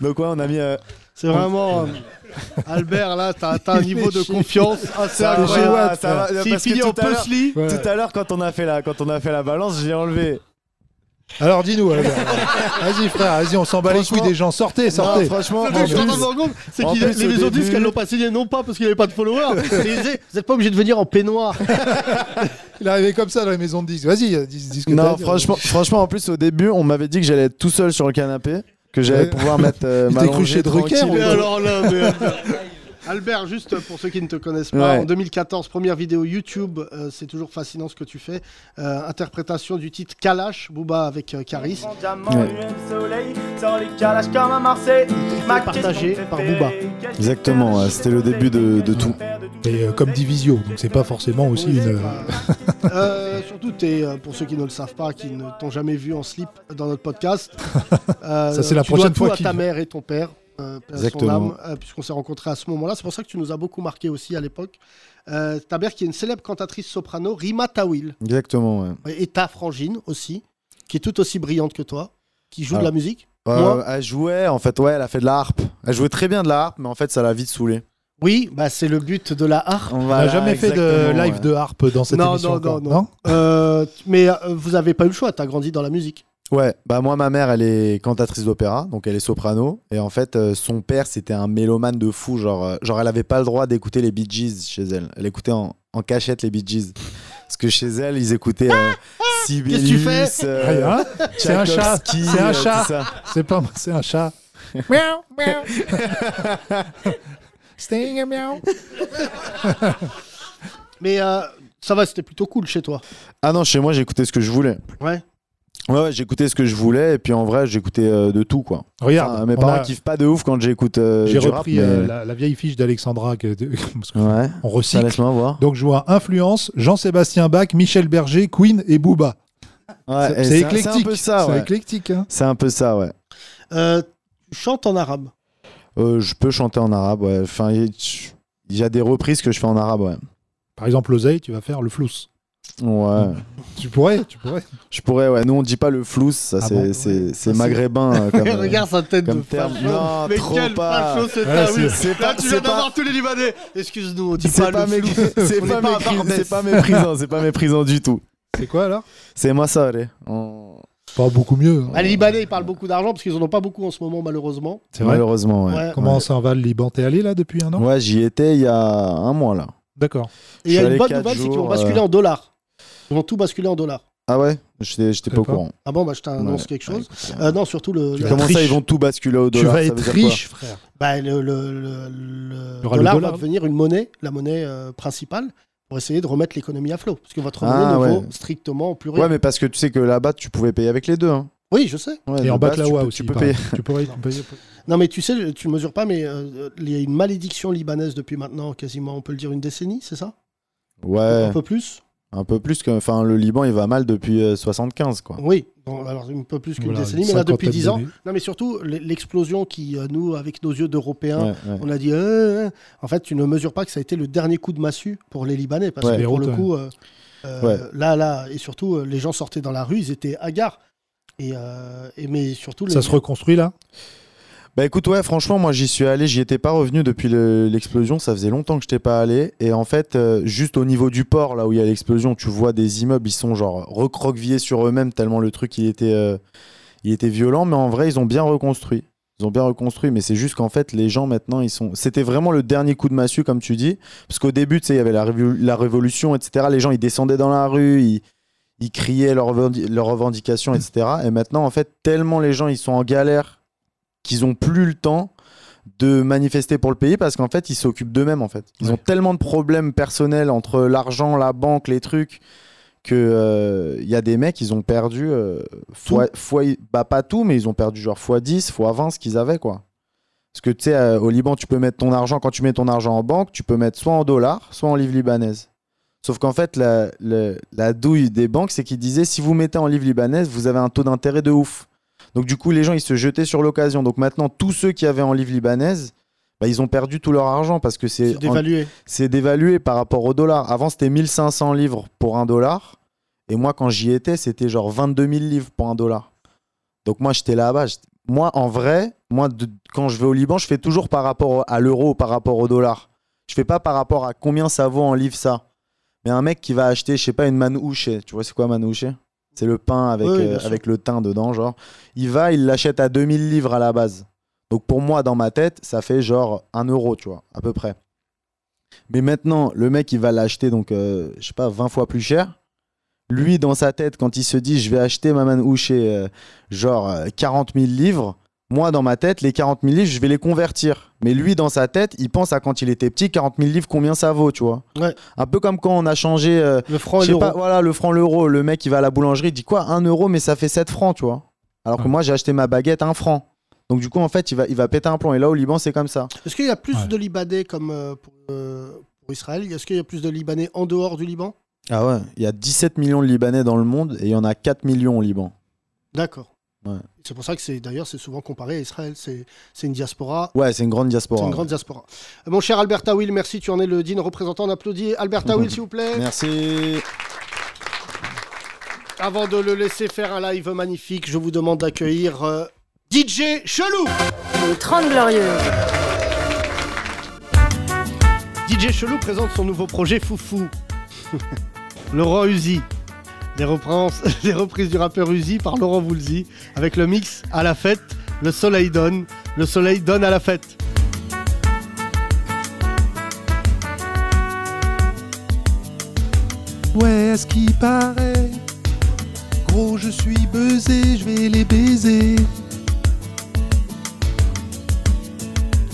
Donc, ouais, on a mis. euh, C'est vraiment. euh, Albert, là, t'as atteint un niveau de confiance assez Ça va, incroyable. ça va, S'il parce que finit en tout à l'heure- puzzly. Tout à l'heure, quand on a fait la, quand on a fait la balance, j'ai enlevé. Alors dis-nous, Albert. vas-y frère, vas-y, on s'en bat les couilles des gens. Sortez, sortez. Non, franchement, Le truc que je suis en train de me rendre compte, c'est En que plus, les au maisons de disques, début- elles l'ont pas signé non pas parce qu'il n'y avait pas de followers. Ils disaient, vous n'êtes pas obligé de venir en peignoir. Il est arrivé comme ça dans les maisons de disques. Vas-y, euh, dis, dis ce que Non, t'as à dire. franchement, franchement, en plus, au début, on m'avait dit que j'allais être tout seul sur le canapé, que j'allais Ouais. pouvoir mettre euh, Il ma t'est cru chez Drucker, Mais ou- alors là, mais Albert, juste pour ceux qui ne te connaissent pas, Ouais. en 2014, première vidéo YouTube, euh, c'est toujours fascinant ce que tu fais. Euh, interprétation du titre Kalash, Booba avec euh, Caris. Partagé par Booba. Exactement, ouais, c'était le début de, de tout. Et euh, comme Divisio, donc c'est pas forcément aussi une. surtout, t'es, euh, pour ceux qui ne le savent pas, qui ne t'ont jamais vu en slip dans notre podcast, euh, Ça, c'est la tu dois prochaine tout fois à qu'il- ta mère et ton père. Euh, euh, puisqu'on s'est rencontrés à ce moment-là. C'est pour ça que tu nous as beaucoup marqué aussi à l'époque. Euh, ta mère qui est une célèbre cantatrice soprano, Rima Tawil, Exactement, ouais. et ta frangine aussi, qui est tout aussi brillante que toi, qui joue de Ah. la musique. Euh, Moi, elle jouait, en fait, ouais, elle a fait de la harpe. Elle jouait très bien de la harpe, mais en fait, ça l'a vite saoulée. oui, bah, c'est le but de la harpe. On n'a jamais fait de live de harpe dans cette non, émission. non, non, non, Euh, mais euh, vous n'avez pas eu le choix, tu as grandi dans la musique. Ouais, bah moi, ma mère, elle est cantatrice d'opéra, donc elle est soprano. Et en fait, euh, son père, c'était un mélomane de fou. Genre, euh, genre elle avait pas le droit d'écouter les Bee Gees chez elle. Elle écoutait en, en cachette les Bee Gees. Parce que chez elle, ils écoutaient euh, Sibelius, Qu'est-ce que tu fais euh, Rien. C'est un chat. C'est un chat. C'est pas moi, c'est un chat. Miaou, miaou. Sting et miaou. Mais euh, ça va, c'était plutôt cool chez toi. Ah non, chez moi, j'écoutais ce que je voulais. Ouais. Ouais, ouais, j'écoutais ce que je voulais, et puis en vrai, j'écoutais euh, de tout, quoi. Regarde, Enfin, mes parents a- kiffent pas de ouf quand j'écoute euh, J'ai rap, repris mais- euh, la, la vieille fiche d'Alexandra. que- de- parce que Ouais. On recycle. laisse-moi voir. Donc je vois influence Jean-Sébastien Bach, Michel Berger, Queen et Booba. Ouais, C'est- c'est éclectique. C'est un peu ça, C'est ouais. éclectique. hein. C'est un peu ça, ouais. Euh, tu chantes en arabe. Euh, je peux chanter en arabe, ouais. Enfin, il y, il y a des reprises que je fais en arabe, ouais. Par exemple, l'oseille, tu vas faire le flous. Ouais. Tu pourrais, tu pourrais. Je pourrais, ouais. Nous, on dit pas le flous, ça, Ah c'est bon c'est- c'est Ça, maghrébin. euh, comme, euh, Regarde sa tête comme de terme. facho. Non, Mais trop quel pas. facho c'est Ouais, oui. c'est Là, pas- tu viens pas- d'avoir tous les Libanais. Excuse-nous, on dit C'est pas, pas, le mé- flou. c'est pas, est pas à mépris- Barbès. c'est pas méprisant, c'est pas méprisant du tout. C'est quoi alors? C'est moi ça, allez. On- Pas beaucoup mieux. hein. Ah, les Libanais, ils parlent beaucoup d'argent parce qu'ils en ont pas beaucoup en ce moment, malheureusement. C'est vrai? Malheureusement, ouais. Ouais. Comment ça va le Liban T'es allé là depuis un an? Ouais, j'y étais il y a un mois là. D'accord. Et il y a une bonne nouvelle, c'est qu'ils vont basculer euh, en dollars. Ils vont tout basculer en dollars. Ah ouais? J'étais pas au courant. Ah bon, bah je t'annonce Ouais. quelque Ouais, chose. écoute, Euh, non, surtout le. Tu le- vas Comment être ça, ils riche. vont tout basculer au Tu dollar vas ça être riche, frère. Bah, le, le, le- dollar dollar. va devenir une monnaie, la monnaie euh, principale, pour essayer de remettre l'économie à flot. Parce que votre Ah, monnaie ne ouais. vaut strictement plus rien. Ouais, mais parce que tu sais que là-bas, tu pouvais payer avec les deux. hein. Oui, je sais. Ouais, Et en tu peux- aussi. tu peux payer. Tu pourrais payer- Non, mais tu sais, tu ne mesures pas, mais euh, il y a une malédiction libanaise depuis maintenant quasiment, on peut le dire, une décennie, c'est ça? Ouais. Un peu plus? Un peu plus que. Enfin, le Liban, il va mal depuis euh, 75, quoi. Oui, bon, alors un peu plus qu'une Voilà, décennie, mais là depuis cinquantaine 10 ans. Non, mais surtout l'explosion qui, euh, nous, avec nos yeux d'Européens, Ouais, ouais. on a dit. euh, euh, en fait, tu ne mesures pas que ça a été le dernier coup de massue pour les Libanais, parce Ouais. que pour le coup, euh, euh, là, là, et surtout, les gens sortaient dans la rue, ils étaient hagards. Et, euh, et mais surtout, les- Ça se reconstruit là? Bah écoute, ouais, franchement, moi j'y suis allé, j'y étais pas revenu depuis le- l'explosion, ça faisait longtemps que j'étais pas allé. Et en fait, euh, juste au niveau du port, là où il y a l'explosion, tu vois des immeubles, ils sont genre recroquevillés sur eux-mêmes tellement le truc il était, euh, il était violent. Mais en vrai, ils ont bien reconstruit. Ils ont bien reconstruit, mais c'est juste qu'en fait, les gens maintenant, ils sont. C'était vraiment le dernier coup de massue, comme tu dis. Parce qu'au début, tu sais, il y avait la, révo- la révolution, etc. Les gens, ils descendaient dans la rue, ils, criaient leurs revendications, etc. Et maintenant, en fait, tellement les gens, ils sont en galère qu'ils ont plus le temps de manifester pour le pays parce qu'en fait ils s'occupent d'eux-mêmes en fait. Ils ont tellement de problèmes personnels entre l'argent, la banque, les trucs que euh, il y a des mecs ils ont perdu euh, fois, fois- bah pas tout mais ils ont perdu genre fois 10, fois 20 ce qu'ils avaient quoi. Parce que tu sais euh, au Liban tu peux mettre ton argent quand tu mets ton argent en banque, tu peux mettre soit en dollars, soit en livre libanaise. Sauf qu'en fait, la, la- la douille des banques, c'est qu'ils disaient si vous mettez en livre libanaise, vous avez un taux d'intérêt de ouf. Donc du coup, les gens, ils se jetaient sur l'occasion. Donc maintenant, tous ceux qui avaient en livre libanaise, bah, ils ont perdu tout leur argent parce que c'est dévalué. C'est dévalué par rapport au dollar. Avant, c'était 1500 livres pour un dollar. Et moi, quand j'y étais, c'était genre 22 000 livres pour un dollar. Donc moi, j'étais là-bas. Moi, en vrai, moi, de- quand je vais au Liban, je fais toujours par rapport à l'euro, par rapport au dollar. Je fais pas par rapport à combien ça vaut en livre ça. Mais un mec qui va acheter, je sais pas, une manouche, tu vois c'est quoi manouche? C'est le pain avec, Oui, euh, avec le thym dedans, genre. Il va, il l'achète à 2000 livres à la base. Donc pour moi, dans ma tête, ça fait genre 1 euro, tu vois, à peu près. Mais maintenant, le mec, il va l'acheter, donc, euh, je sais pas, 20 fois plus cher. Lui, dans sa tête, quand il se dit, je vais acheter ma manouche, euh, genre euh, 40 000 livres, moi, dans ma tête, les 40 000 livres, je vais les convertir. Mais lui, dans sa tête, il pense à quand il était petit, 40 000 livres, combien ça vaut, tu vois. Un peu comme quand on a changé. euh, Le franc l'euro. Voilà, le franc, l'euro. Le mec, il va à la boulangerie, il dit quoi 1 euro, mais ça fait 7 francs, tu vois. Alors que moi, j'ai acheté ma baguette 1 franc. Donc, du coup, en fait, il va, il va péter un plomb. Et là, au Liban, c'est comme ça. Est-ce qu'il y a plus de Libanais comme euh, pour, euh, pour Israël? Est-ce qu'il y a plus de Libanais en dehors du Liban? Ah ouais, il y a 17 millions de Libanais dans le monde et il y en a 4 millions au Liban. D'accord. Ouais. C'est pour ça que c'est d'ailleurs c'est souvent comparé à Israël. C'est c'est une diaspora. Ouais, c'est une grande diaspora. C'est une ouais. grande diaspora. Euh, Mon cher Albert Tawil, merci. Tu en es le digne représentant. On applaudit Albert Tawil, s'il vous plaît. Merci. Avant de le laisser faire un live magnifique, je vous demande d'accueillir euh, DJ Chelou. Les 30 Glorieuses. DJ Chelou présente son nouveau projet Foufou. Laurent Uzi. Les reprises, du rappeur Uzi par Laurent Voulzy avec le mix à la fête. Le soleil donne. Le soleil donne à la fête. Ouais, à ce qui paraît, gros, je suis buzzé, je vais les baiser.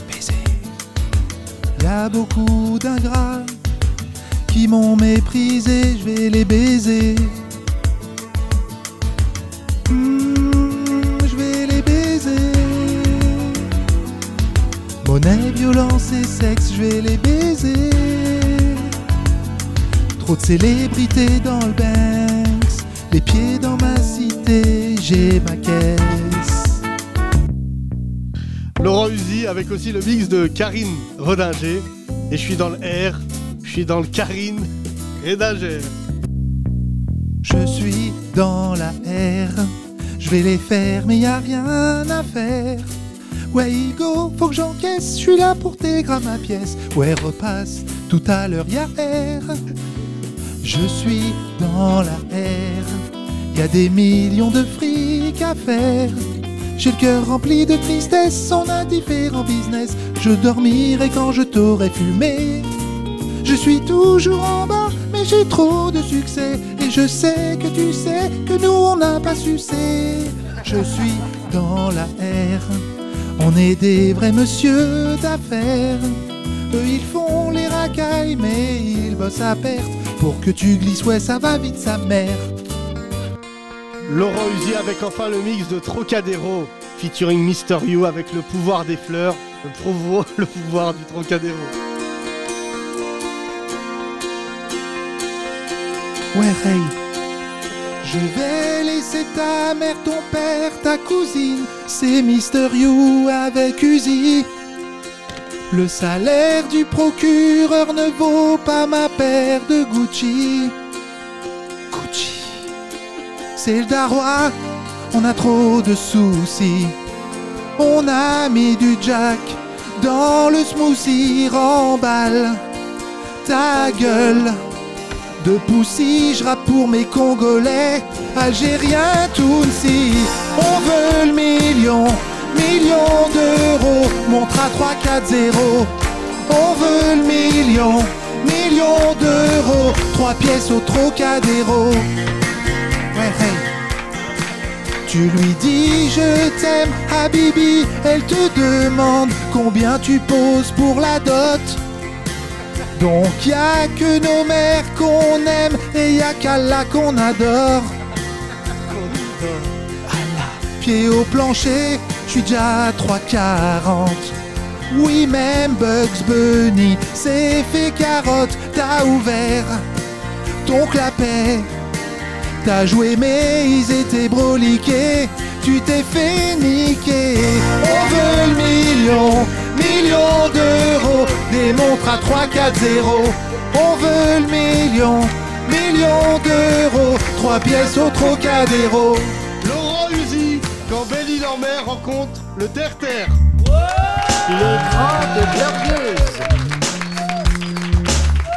Baiser. Y a beaucoup d'ingrats qui m'ont méprisé, je vais les baiser. Violence et sexe, je vais les baiser. Trop de célébrités dans le Banks, les pieds dans ma cité, j'ai ma caisse. Laurent Uzi avec aussi le mix de Karine Redinger. Et je suis dans le R, je suis dans le Karine Redinger. Je suis dans la R, je vais les faire, mais y a rien à faire. Ouais, Igo, faut que j'encaisse, je suis là pour tes grammes à pièce. Ouais, repasse, tout à l'heure y a R. Je suis dans la R, y a des millions de fric à faire. J'ai le cœur rempli de tristesse, on a différents business. Je dormirai quand je t'aurai fumé. Je suis toujours en bas, mais j'ai trop de succès. Et je sais que tu sais que nous on n'a pas sucé. Je suis dans la R, on est des vrais monsieur d'affaires. Eux ils font les racailles, mais ils bossent à perte. Pour que tu glisses, ouais, ça va vite sa mère. Laurent Uzi avec enfin le mix de Trocadéro featuring Mister You avec le pouvoir des fleurs, le, provo- le pouvoir du Trocadéro. Ouais, hey. Je vais laisser ta mère, ton père, ta cousine. C'est Mister You avec Uzi. Le salaire du procureur ne vaut pas ma paire de Gucci. Gucci. C'est le darois, on a trop de soucis. On a mis du jack dans le smoothie, remballe ta gueule. De poussi, je rappe pour mes Congolais, Algériens, Tounsi. On veut le million, million d'euros, montre à 3, 4, 0. On veut le million, million d'euros, trois pièces au Trocadéro. Tu lui dis je t'aime, Habibi, elle te demande combien tu poses pour la dot. Donc y a que nos mères qu'on aime et y a qu'Allah qu'on adore. Allah, pied au plancher, je suis déjà à 3,40. Oui, même Bugs Bunny s'est fait carotte, t'as ouvert ton clapet. T'as joué mais ils étaient broliqués, tu t'es fait niquer. On veut le million, million d'euros, des montres à 3, 4, 0. On veut le million, million d'euros, trois pièces au Trocadéro. Laurent Uzi, quand en mer rencontre le terre-terre. Les Grandes Glorieuses.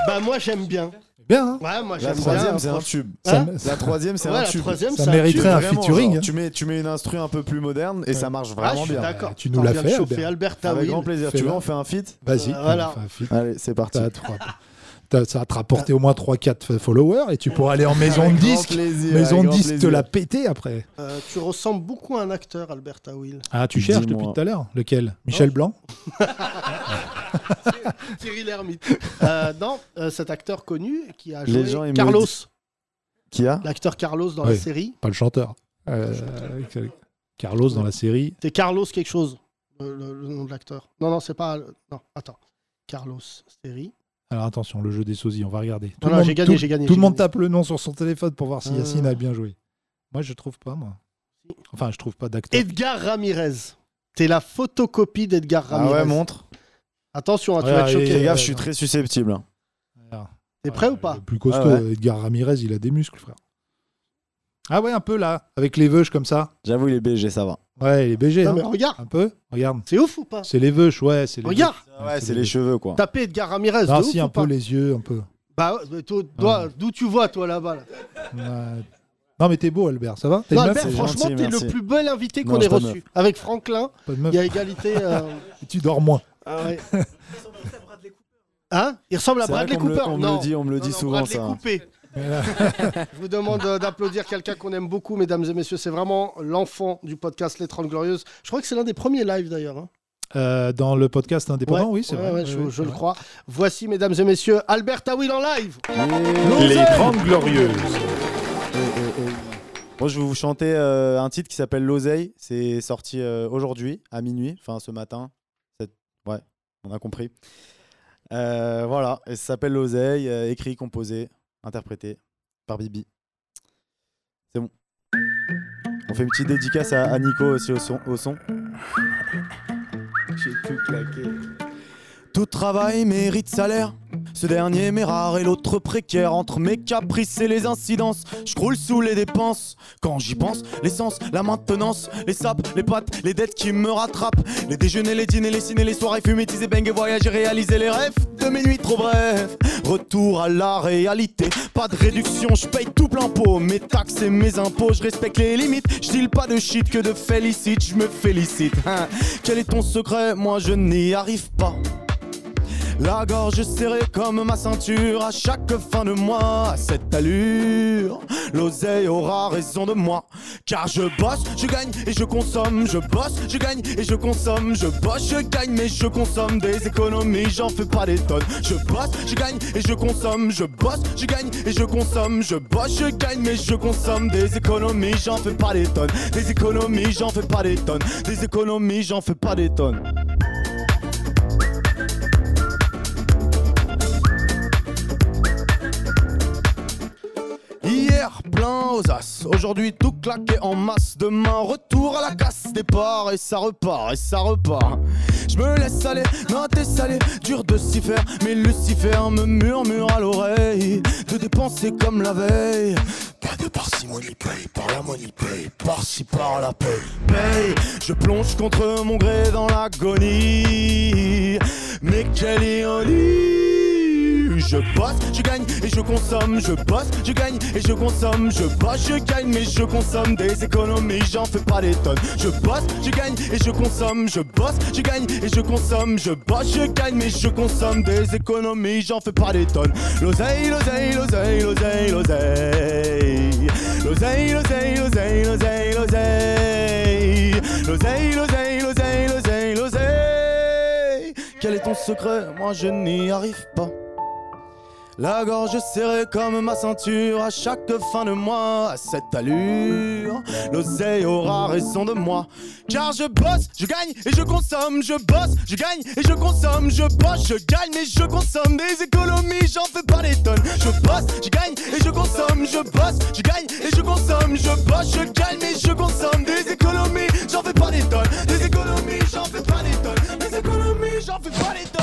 Bah moi j'aime bien. Bien, hein Ouais, moi La troisième, c'est un tube. Hein La troisième, c'est Ouais, un la tube. troisième, Ça c'est un mériterait tube. un Vraiment, featuring. genre, tu, mets, tu mets une instru un peu plus moderne et ça marche Ah, vraiment bien. d'accord. Tu nous l'as fait, Albert. Avec grand plaisir. Tu veux, on fait un feat Vas-y, Euh, voilà. on fait un feat. Allez, c'est parti. Ça va te rapporter au moins 3-4 followers et tu pourras aller en maison de disque. plaisir, maison de disque te la péter après. Euh, tu ressembles beaucoup à un acteur, Albert Tawil. Ah, tu cherches depuis tout à l'heure Lequel? Michel Blanc? Thierry Lhermitte. Euh, non, euh, cet acteur connu qui a Les joué gens, Carlos. Qui a? L'acteur Carlos dans Oui, la série. Pas le chanteur. Euh, Carlos dans la série. C'est Carlos quelque chose, le, le- le nom de l'acteur. Non, non, c'est pas. Non, attends. Carlos, série. Alors attention, le jeu des sosies, on va regarder. Tout Non, le monde, j'ai gagné, tout- j'ai gagné, Tout j'ai le monde gagné. tape le nom sur son téléphone pour voir si Euh. Yacine a bien joué. Moi, je trouve pas, moi. Enfin, je trouve pas d'acteur. Edgar Ramirez. T'es la photocopie d'Edgar Ah Ramirez. ouais, montre. Attention, hein, tu Ouais, vas être allez, choqué. Fais gaffe, je suis très susceptible. hein. T'es prêt ou pas Le plus costaud, Ah ouais. Edgar Ramirez, il a des muscles, frère. Ah ouais, un peu là, avec les veuches comme ça. J'avoue, il est BG, ça va. Ouais, il est BG. Non, hein. mais regarde. Un peu Regarde. C'est ouf ou pas? C'est les veuches, ouais. c'est les Regarde. veuches. Ouais, c'est les cheveux, quoi. Tapez Edgar Ramirez. De si, ouf un ou peu pas? les yeux, un peu. Bah, ouais, toi, d'où tu vois, toi, là-bas là? Ouais. Non, mais t'es beau, Albert, ça va? T'es Non, Albert, franchement, t'es le plus bel invité qu'on ait reçu. meuf. Avec Franklin, il y a égalité. euh, Et tu dors moins. Ah ouais. Hein? Il ressemble à Bradley Cooper. on me le dit- on me le dit souvent, Bradley ça. Je vous demande euh, d'applaudir quelqu'un qu'on aime beaucoup, mesdames et messieurs. C'est vraiment l'enfant du podcast Les 30 Glorieuses. Je crois que c'est l'un des premiers lives d'ailleurs. hein. Euh, dans le podcast indépendant, Ouais, oui, c'est ouais, vrai. ouais, je, le crois. Voici, mesdames et messieurs, Albert Tawil en live. Les 30 Glorieuses. Moi, je vais vous chanter euh, un titre qui s'appelle L'Oseille. C'est sorti euh, aujourd'hui, à minuit, enfin ce matin. Ouais, on a compris. Euh, voilà, et ça s'appelle L'Oseille, euh, écrit, composé, interprété par Bibi. C'est bon. On fait une petite dédicace à, à Nico aussi au son. Au son. J'ai tout claqué. Tout travail mérite salaire. Ce dernier m'est rare et l'autre précaire. Entre mes caprices et les incidences, je croule sous les dépenses. Quand j'y pense, l'essence, la maintenance, les sapes, les pattes, les dettes qui me rattrapent. Les déjeuners, les dîners, les ciné, les soirées, teaser, bang voyager, réaliser les rêves de mes trop brèves. Retour à la réalité, pas de réduction, je paye tout plein pot. Mes taxes et mes impôts, je respecte les limites. Je deal pas de shit que de félicite, je me félicite. Hein. Quel est ton secret? Moi je n'y arrive pas. La gorge serrée comme ma ceinture à chaque fin de mois. À cette allure, l'oseille aura raison de moi. Car je bosse, je gagne et je consomme. Je bosse, je gagne et je consomme. Je bosse, je gagne, mais je consomme des économies. J'en fais pas des tonnes. Je bosse, je gagne et je consomme. Je bosse, je gagne et je consomme. Je bosse, je gagne, mais je consomme des économies. J'en fais pas des tonnes. Des économies, j'en fais pas des tonnes. Des économies, j'en fais pas des tonnes. Plein aux as. Aujourd'hui, tout claqué en masse. Demain, retour à la casse. Départ et ça repart, et ça repart. Je me laisse aller, non, t'es salé. Dur de s'y faire, mais Lucifer me murmure à l'oreille. De dépenser comme la veille. Pas de parcimonie, paye par la money, paye par-ci, par la paye. Paye, je plonge contre mon gré dans l'agonie. Mais quelle ironie! Je bosse, je gagne et je consomme. Je bosse, je gagne et je consomme. Je bosse, je gagne, mais je consomme des économies. J'en fais pas des tonnes. Je bosse, je gagne et je consomme. Je bosse, je gagne et je consomme. Je bosse, je gagne, mais je consomme des économies. J'en fais pas des tonnes. L'oseille, l'oseille, l'oseille, l'oseille, l'oseille. L'oseille, l'oseille, l'oseille, l'oseille, l'oseille. L'oseille, l'oseille, l'oseille, l'oseille, l'oseille. Quel est ton secret Moi je n'y arrive pas. La gorge serrée comme ma ceinture à chaque fin de mois. À cette allure, l'oseille aura raison de moi. Car je bosse, je gagne et je consomme. Je bosse, je gagne et je consomme. Je bosse, je gagne mais je consomme des économies. J'en fais pas des tonnes. Je bosse, je gagne et je consomme. Je bosse, je gagne et je consomme. Je bosse, je gagne mais je consomme des économies. J'en fais pas des tonnes. Des économies, j'en fais pas des tonnes. Des économies, j'en fais pas des tonnes.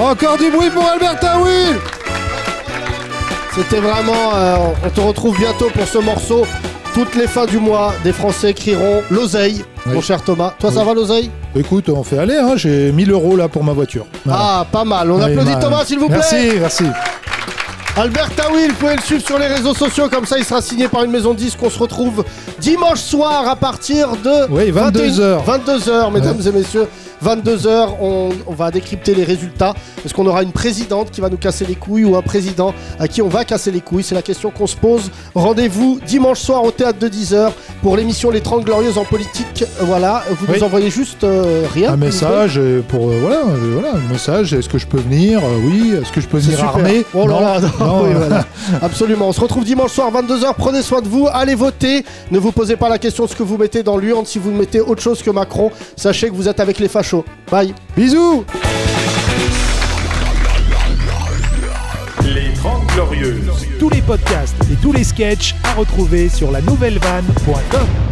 Encore du bruit pour Alberta Will C'était vraiment. euh, on te retrouve bientôt pour ce morceau. Toutes les fins du mois, des Français crieront l'oseille, mon cher Thomas. Toi, ça va l'oseille? Écoute, on fait aller, hein, j'ai 1000 euros là pour ma voiture. Voilà. Ah, pas mal. On Oui, applaudit bah, Thomas, s'il vous plaît. Merci, merci. Albert Tawil, vous pouvez le suivre sur les réseaux sociaux, comme ça il sera signé par une maison de disques. On se retrouve dimanche soir à partir de Oui, 22 heures. 22h, mesdames et messieurs. 22h, on, on va décrypter les résultats. Est-ce qu'on aura une présidente qui va nous casser les couilles ou un président à qui on va casser les couilles C'est la question qu'on se pose. Rendez-vous dimanche soir au théâtre de 10h pour l'émission Les 30 Glorieuses en politique. Voilà, vous Oui. nous envoyez juste euh, rien. Un message euh, pour euh, voilà, euh, voilà, un message. Est-ce que je peux venir? Euh, Oui. Est-ce que je peux venir armé? Oh là là, non, Non, oui, voilà. Absolument. On se retrouve dimanche soir 22h. Prenez soin de vous. Allez voter. Ne vous posez pas la question de ce que vous mettez dans l'urne. Si vous mettez autre chose que Macron, sachez que vous êtes avec les fachos. Bye. Bisous. Les 30 Glorieuses. Tous les podcasts et tous les sketchs à retrouver sur la nouvelle vanne.com.